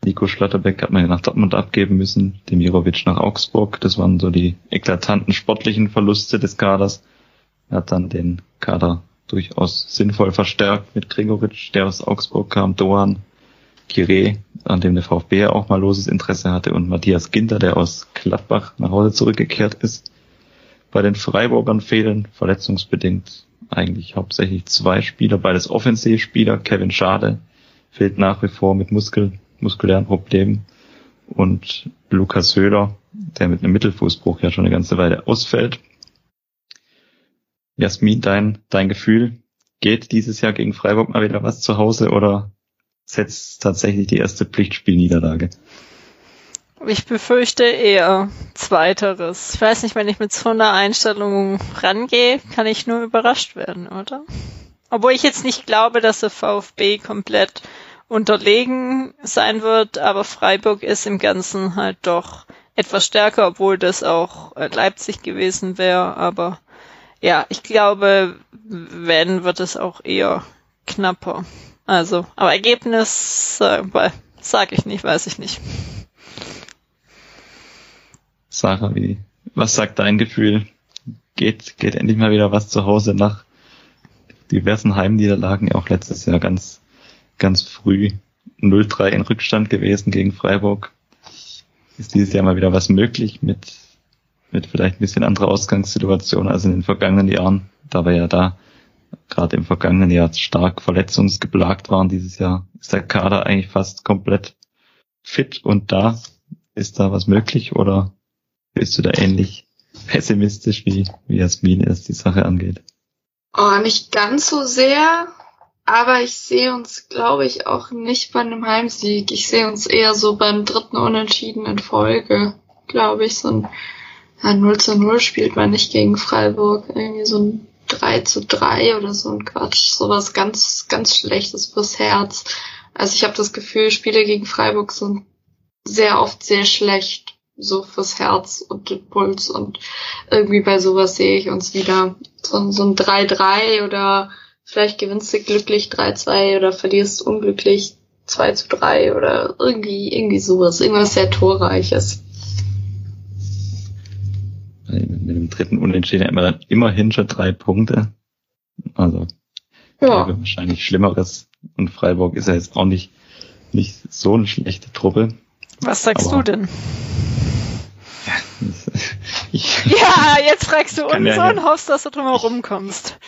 Nico Schlotterbeck hat man ja nach Dortmund abgeben müssen, Demirovic nach Augsburg. Das waren so die eklatanten sportlichen Verluste des Kaders. Er hat dann den Kader durchaus sinnvoll verstärkt mit Gregoritsch, der aus Augsburg kam, Doan, Kire, an dem der VfB auch mal loses Interesse hatte und Matthias Ginter, der aus Gladbach nach Hause zurückgekehrt ist. Bei den Freiburgern fehlen verletzungsbedingt eigentlich hauptsächlich zwei Spieler, beides Offensivspieler. Kevin Schade fehlt nach wie vor mit Muskel, muskulären Problemen und Lukas Höhler, der mit einem Mittelfußbruch ja schon eine ganze Weile ausfällt. Jasmin, dein, dein Gefühl, geht dieses Jahr gegen Freiburg mal wieder was zu Hause oder setzt tatsächlich die erste Pflichtspielniederlage? Ich befürchte eher Zweiteres. Ich weiß nicht, wenn ich mit so einer Einstellung rangehe, kann ich nur überrascht werden, oder? Obwohl ich jetzt nicht glaube, dass der VfB komplett unterlegen sein wird, aber Freiburg ist im Ganzen halt doch etwas stärker, obwohl das auch äh, Leipzig gewesen wäre. Aber ja, ich glaube, wenn wird es auch eher knapper. Also, aber Ergebnis äh, sag ich nicht, weiß ich nicht. Sarah, wie, was sagt dein Gefühl? Geht, geht endlich mal wieder was zu Hause nach diversen Heimniederlagen, auch letztes Jahr ganz, ganz früh 0-3 in Rückstand gewesen gegen Freiburg. Ist dieses Jahr mal wieder was möglich mit, mit vielleicht ein bisschen anderer Ausgangssituation als in den vergangenen Jahren, da wir ja da gerade im vergangenen Jahr stark verletzungsgeplagt waren. Dieses Jahr ist der Kader eigentlich fast komplett fit und da. Ist da was möglich oder bist du da ähnlich pessimistisch wie, wie Jasmin es die Sache angeht? Oh, nicht ganz so sehr, aber ich sehe uns, glaube ich, auch nicht bei einem Heimsieg. Ich sehe uns eher so beim dritten Unentschieden in Folge, glaube ich. So ein ja, 0 zu 0 spielt man nicht gegen Freiburg. Irgendwie so ein 3 zu 3 oder so ein Quatsch. Sowas ganz, ganz Schlechtes fürs Herz. Also ich habe das Gefühl, Spiele gegen Freiburg sind sehr oft sehr schlecht so fürs Herz und den Puls und irgendwie bei sowas sehe ich uns wieder. So, so ein 3-3 oder vielleicht gewinnst du glücklich 3-2 oder verlierst unglücklich 2 zu 3 oder irgendwie, irgendwie sowas, irgendwas sehr torreiches. Mit dem dritten Unentschieden hat man dann immerhin schon drei Punkte. Also, ja. wahrscheinlich Schlimmeres. Und Freiburg ist ja jetzt auch nicht, nicht so eine schlechte Truppe. Was sagst Aber du denn? Ich, ja, jetzt fragst du uns ja und hoffst, dass du drum herum kommst.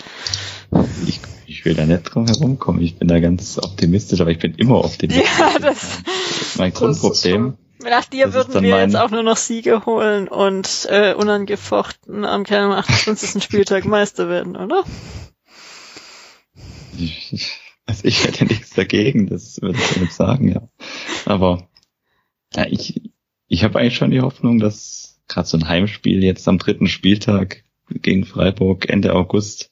Ich, ich will da nicht drum herum kommen. Ich bin da ganz optimistisch, aber ich bin immer optimistisch. Ja, das, das ist mein Grundproblem. Nach dir würden wir mein... jetzt auch nur noch Siege holen und äh, unangefochten am 28. Spieltag Meister werden, oder? Also ich hätte nichts dagegen, das würde ich damit sagen, ja. Aber ja, ich, ich habe eigentlich schon die Hoffnung, dass gerade so ein Heimspiel jetzt am dritten Spieltag gegen Freiburg Ende August,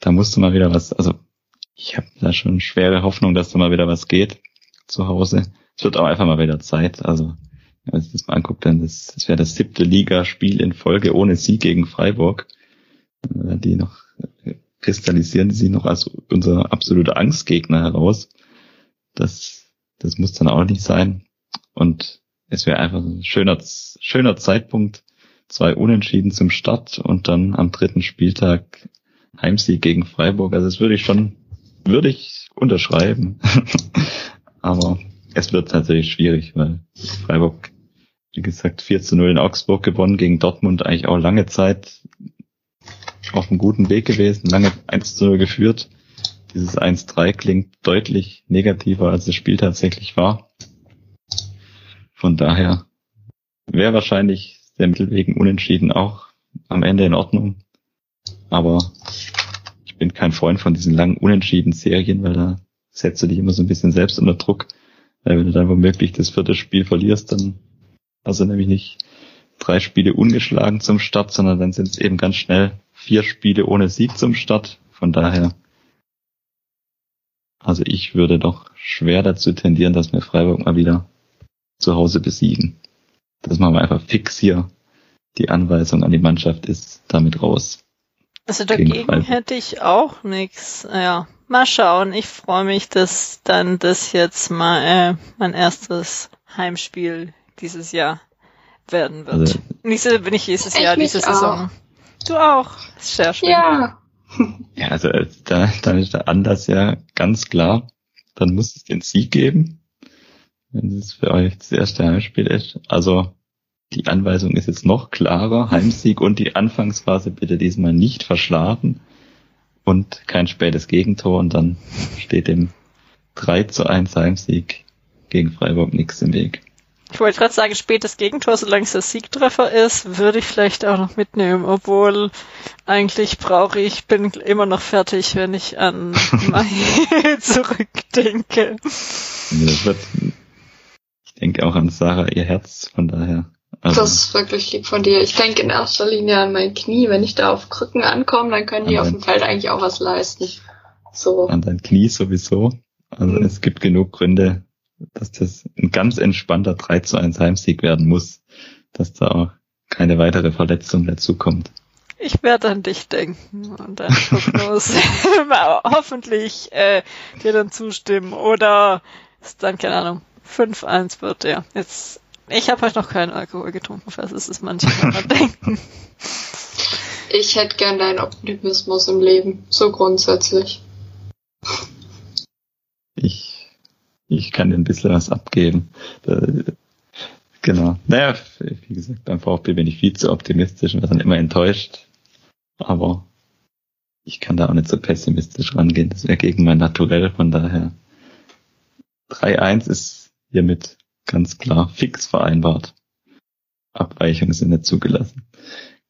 da musste mal wieder was, also ich habe da schon schwere Hoffnung, dass da mal wieder was geht zu Hause. Es wird auch einfach mal wieder Zeit. Also wenn man das mal anguckt, dann das, das wäre das siebte Ligaspiel in Folge ohne Sieg gegen Freiburg. Die noch kristallisieren sie noch als unser absoluter Angstgegner heraus. Das, das muss dann auch nicht sein. Und es wäre einfach ein schöner, schöner Zeitpunkt, zwei Unentschieden zum Start und dann am dritten Spieltag Heimsieg gegen Freiburg. Also das würde ich schon, würde ich unterschreiben. Aber es wird natürlich schwierig, weil Freiburg, wie gesagt, 4 zu 0 in Augsburg gewonnen, gegen Dortmund eigentlich auch lange Zeit auf einem guten Weg gewesen, lange 1 zu 0 geführt. Dieses 1-3 klingt deutlich negativer, als das Spiel tatsächlich war. Von daher wäre wahrscheinlich der Mittelweg unentschieden auch am Ende in Ordnung. Aber ich bin kein Freund von diesen langen unentschieden Serien, weil da setzt du dich immer so ein bisschen selbst unter Druck. Weil wenn du dann womöglich das vierte Spiel verlierst, dann hast du nämlich nicht drei Spiele ungeschlagen zum Start, sondern dann sind es eben ganz schnell vier Spiele ohne Sieg zum Start. Von daher, also ich würde doch schwer dazu tendieren, dass wir Freiburg mal wieder zu Hause besiegen. Das machen wir einfach fix hier. Die Anweisung an die Mannschaft ist damit raus. Also dagegen hätte ich auch nichts. Ja, mal schauen. Ich freue mich, dass dann das jetzt mal äh, mein erstes Heimspiel dieses Jahr werden wird. Also, Nächste bin ich dieses ich Jahr, diese Saison. Auch. Du auch. Sehr schön. Ja. Ja, also äh, da, da ist der Anlass ja ganz klar. Dann muss es den Sieg geben, wenn es für euch das erste Heimspiel ist. Also die Anweisung ist jetzt noch klarer. Heimsieg und die Anfangsphase bitte diesmal nicht verschlafen und kein spätes Gegentor und dann steht dem 3 zu 1 Heimsieg gegen Freiburg nichts im Weg. Ich wollte gerade sagen, spätes Gegentor, solange es der Siegtreffer ist, würde ich vielleicht auch noch mitnehmen, obwohl eigentlich brauche ich, bin immer noch fertig, wenn ich an Mai zurückdenke. Das wird, denke auch an Sarah, ihr Herz, von daher. Also, das ist wirklich lieb von dir. Ich denke in erster Linie an mein Knie. Wenn ich da auf Krücken ankomme, dann können die auf dem Feld eigentlich auch was leisten. So. An dein Knie sowieso. Also mhm. es gibt genug Gründe, dass das ein ganz entspannter 3 zu 1 Heimsieg werden muss, dass da auch keine weitere Verletzung dazukommt. Ich werde an dich denken und dann Prognose hoffentlich äh, dir dann zustimmen oder ist dann, keine Ahnung, 5-1 wird, ja. Jetzt ich habe heute noch keinen Alkohol getrunken, falls es ist manchmal denken. Ich hätte gern deinen Optimismus im Leben, so grundsätzlich. Ich, ich kann dir ein bisschen was abgeben. Genau. Naja, wie gesagt, beim VfB bin ich viel zu optimistisch und werde dann immer enttäuscht. Aber ich kann da auch nicht so pessimistisch rangehen. Das wäre gegen mein Naturell, von daher 3-1 ist hiermit ganz klar fix vereinbart. Abweichungen sind nicht zugelassen.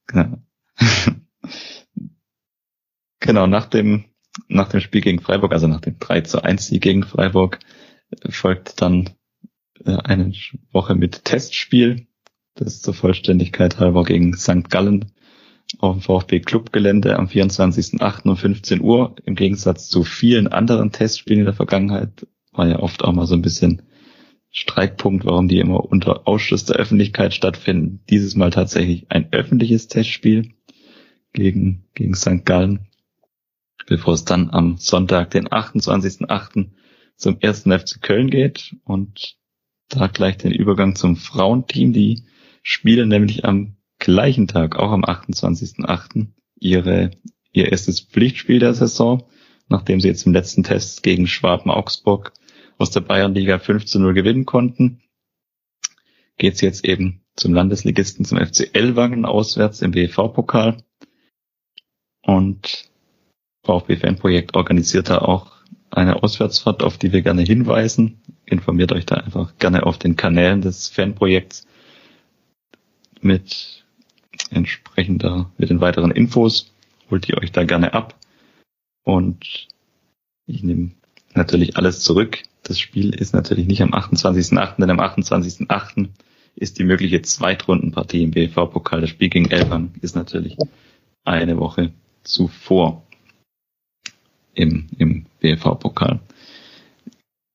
Genau. genau, nach dem, nach dem Spiel gegen Freiburg, also nach dem 3 zu 1 Sieg gegen Freiburg, folgt dann äh, eine Woche mit Testspiel. Das zur Vollständigkeit halber gegen St. Gallen auf dem VfB Clubgelände am 24.08. um 15 Uhr. Im Gegensatz zu vielen anderen Testspielen in der Vergangenheit war ja oft auch mal so ein bisschen Streitpunkt, warum die immer unter Ausschluss der Öffentlichkeit stattfinden. Dieses Mal tatsächlich ein öffentliches Testspiel gegen, gegen St. Gallen, bevor es dann am Sonntag, den 28.08. zum ersten FC Köln geht und da gleich den Übergang zum Frauenteam. Die spielen nämlich am gleichen Tag, auch am 28.08. ihre, ihr erstes Pflichtspiel der Saison, nachdem sie jetzt im letzten Test gegen Schwaben Augsburg aus der Bayernliga 5 zu 0 gewinnen konnten, geht's jetzt eben zum Landesligisten, zum FC Ellwangen auswärts im BV-Pokal. Und VfB-Fanprojekt organisiert da auch eine Auswärtsfahrt, auf die wir gerne hinweisen. Informiert euch da einfach gerne auf den Kanälen des Fanprojekts mit entsprechender, mit den weiteren Infos. Holt ihr euch da gerne ab. Und ich nehme natürlich alles zurück. Das Spiel ist natürlich nicht am 28.8., denn am 28.8. ist die mögliche Zweitrundenpartie im BV-Pokal. Das Spiel gegen Elbang ist natürlich eine Woche zuvor im, im BV-Pokal.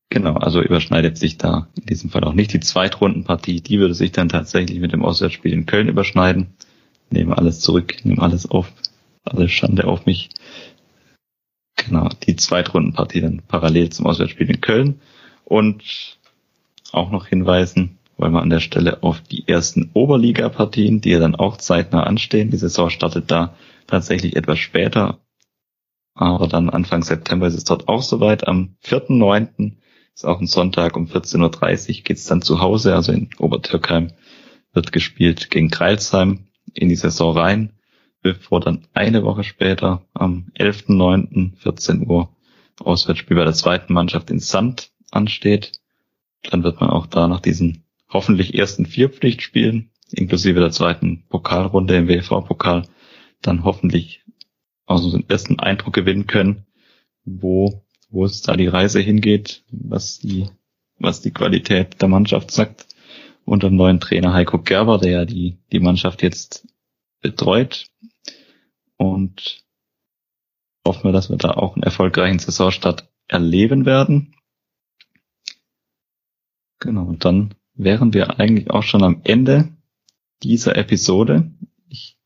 Genau, also überschneidet sich da in diesem Fall auch nicht die Zweitrundenpartie. Die würde sich dann tatsächlich mit dem Auswärtsspiel in Köln überschneiden. Nehme alles zurück, nehme alles auf, alles Schande auf mich. Genau, die Zweitrundenpartie dann parallel zum Auswärtsspiel in Köln. Und auch noch hinweisen, wollen wir an der Stelle auf die ersten Oberliga-Partien, die ja dann auch zeitnah anstehen. Die Saison startet da tatsächlich etwas später Aber dann Anfang September ist es dort auch soweit. Am 4.9. ist auch ein Sonntag um 14.30 Uhr geht's dann zu Hause, also in Obertürkheim wird gespielt gegen Kreilsheim in die Saison rein, bevor dann eine Woche später am 11.9. 14 Uhr Auswärtsspiel bei der zweiten Mannschaft in Sand ansteht. Dann wird man auch da nach diesen hoffentlich ersten vier Pflichtspielen, inklusive der zweiten Pokalrunde im WV-Pokal, dann hoffentlich also den ersten Eindruck gewinnen können, wo, wo es da die Reise hingeht, was die, was die Qualität der Mannschaft sagt. Unter dem neuen Trainer Heiko Gerber, der ja die, die Mannschaft jetzt betreut. Und hoffen wir, dass wir da auch einen erfolgreichen Saisonstart erleben werden. Genau, und dann wären wir eigentlich auch schon am Ende dieser Episode. Ich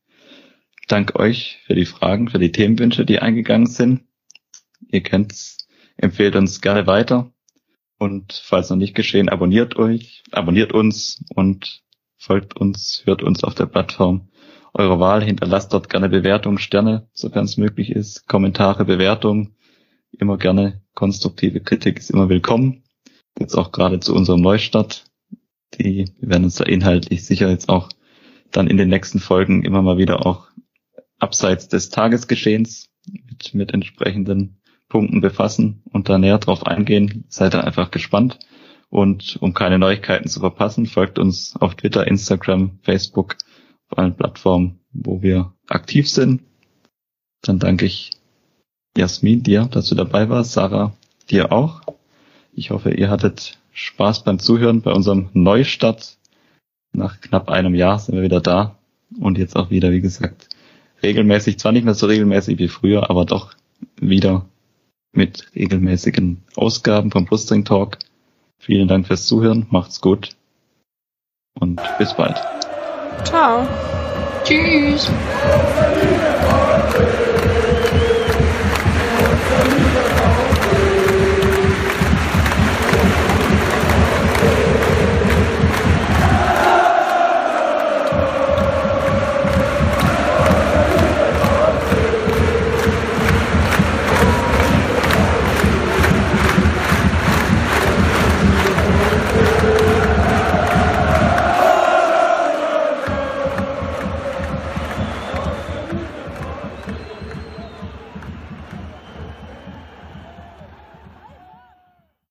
danke euch für die Fragen, für die Themenwünsche, die eingegangen sind. Ihr kennt's, empfehlt uns gerne weiter. Und falls noch nicht geschehen, abonniert euch, abonniert uns und folgt uns, hört uns auf der Plattform eurer Wahl, hinterlasst dort gerne Bewertungen, Sterne, sofern es möglich ist, Kommentare, Bewertungen, immer gerne konstruktive Kritik ist immer willkommen jetzt auch gerade zu unserem Neustart. Die wir werden uns da inhaltlich sicher jetzt auch dann in den nächsten Folgen immer mal wieder auch abseits des Tagesgeschehens mit, mit entsprechenden Punkten befassen und da näher drauf eingehen. Seid da einfach gespannt. Und um keine Neuigkeiten zu verpassen, folgt uns auf Twitter, Instagram, Facebook, auf allen Plattformen, wo wir aktiv sind. Dann danke ich Jasmin dir, dass du dabei warst, Sarah dir auch. Ich hoffe, ihr hattet Spaß beim Zuhören bei unserem Neustart. Nach knapp einem Jahr sind wir wieder da und jetzt auch wieder, wie gesagt, regelmäßig, zwar nicht mehr so regelmäßig wie früher, aber doch wieder mit regelmäßigen Ausgaben vom Brustring Talk. Vielen Dank fürs Zuhören, macht's gut und bis bald. Ciao. Tschüss.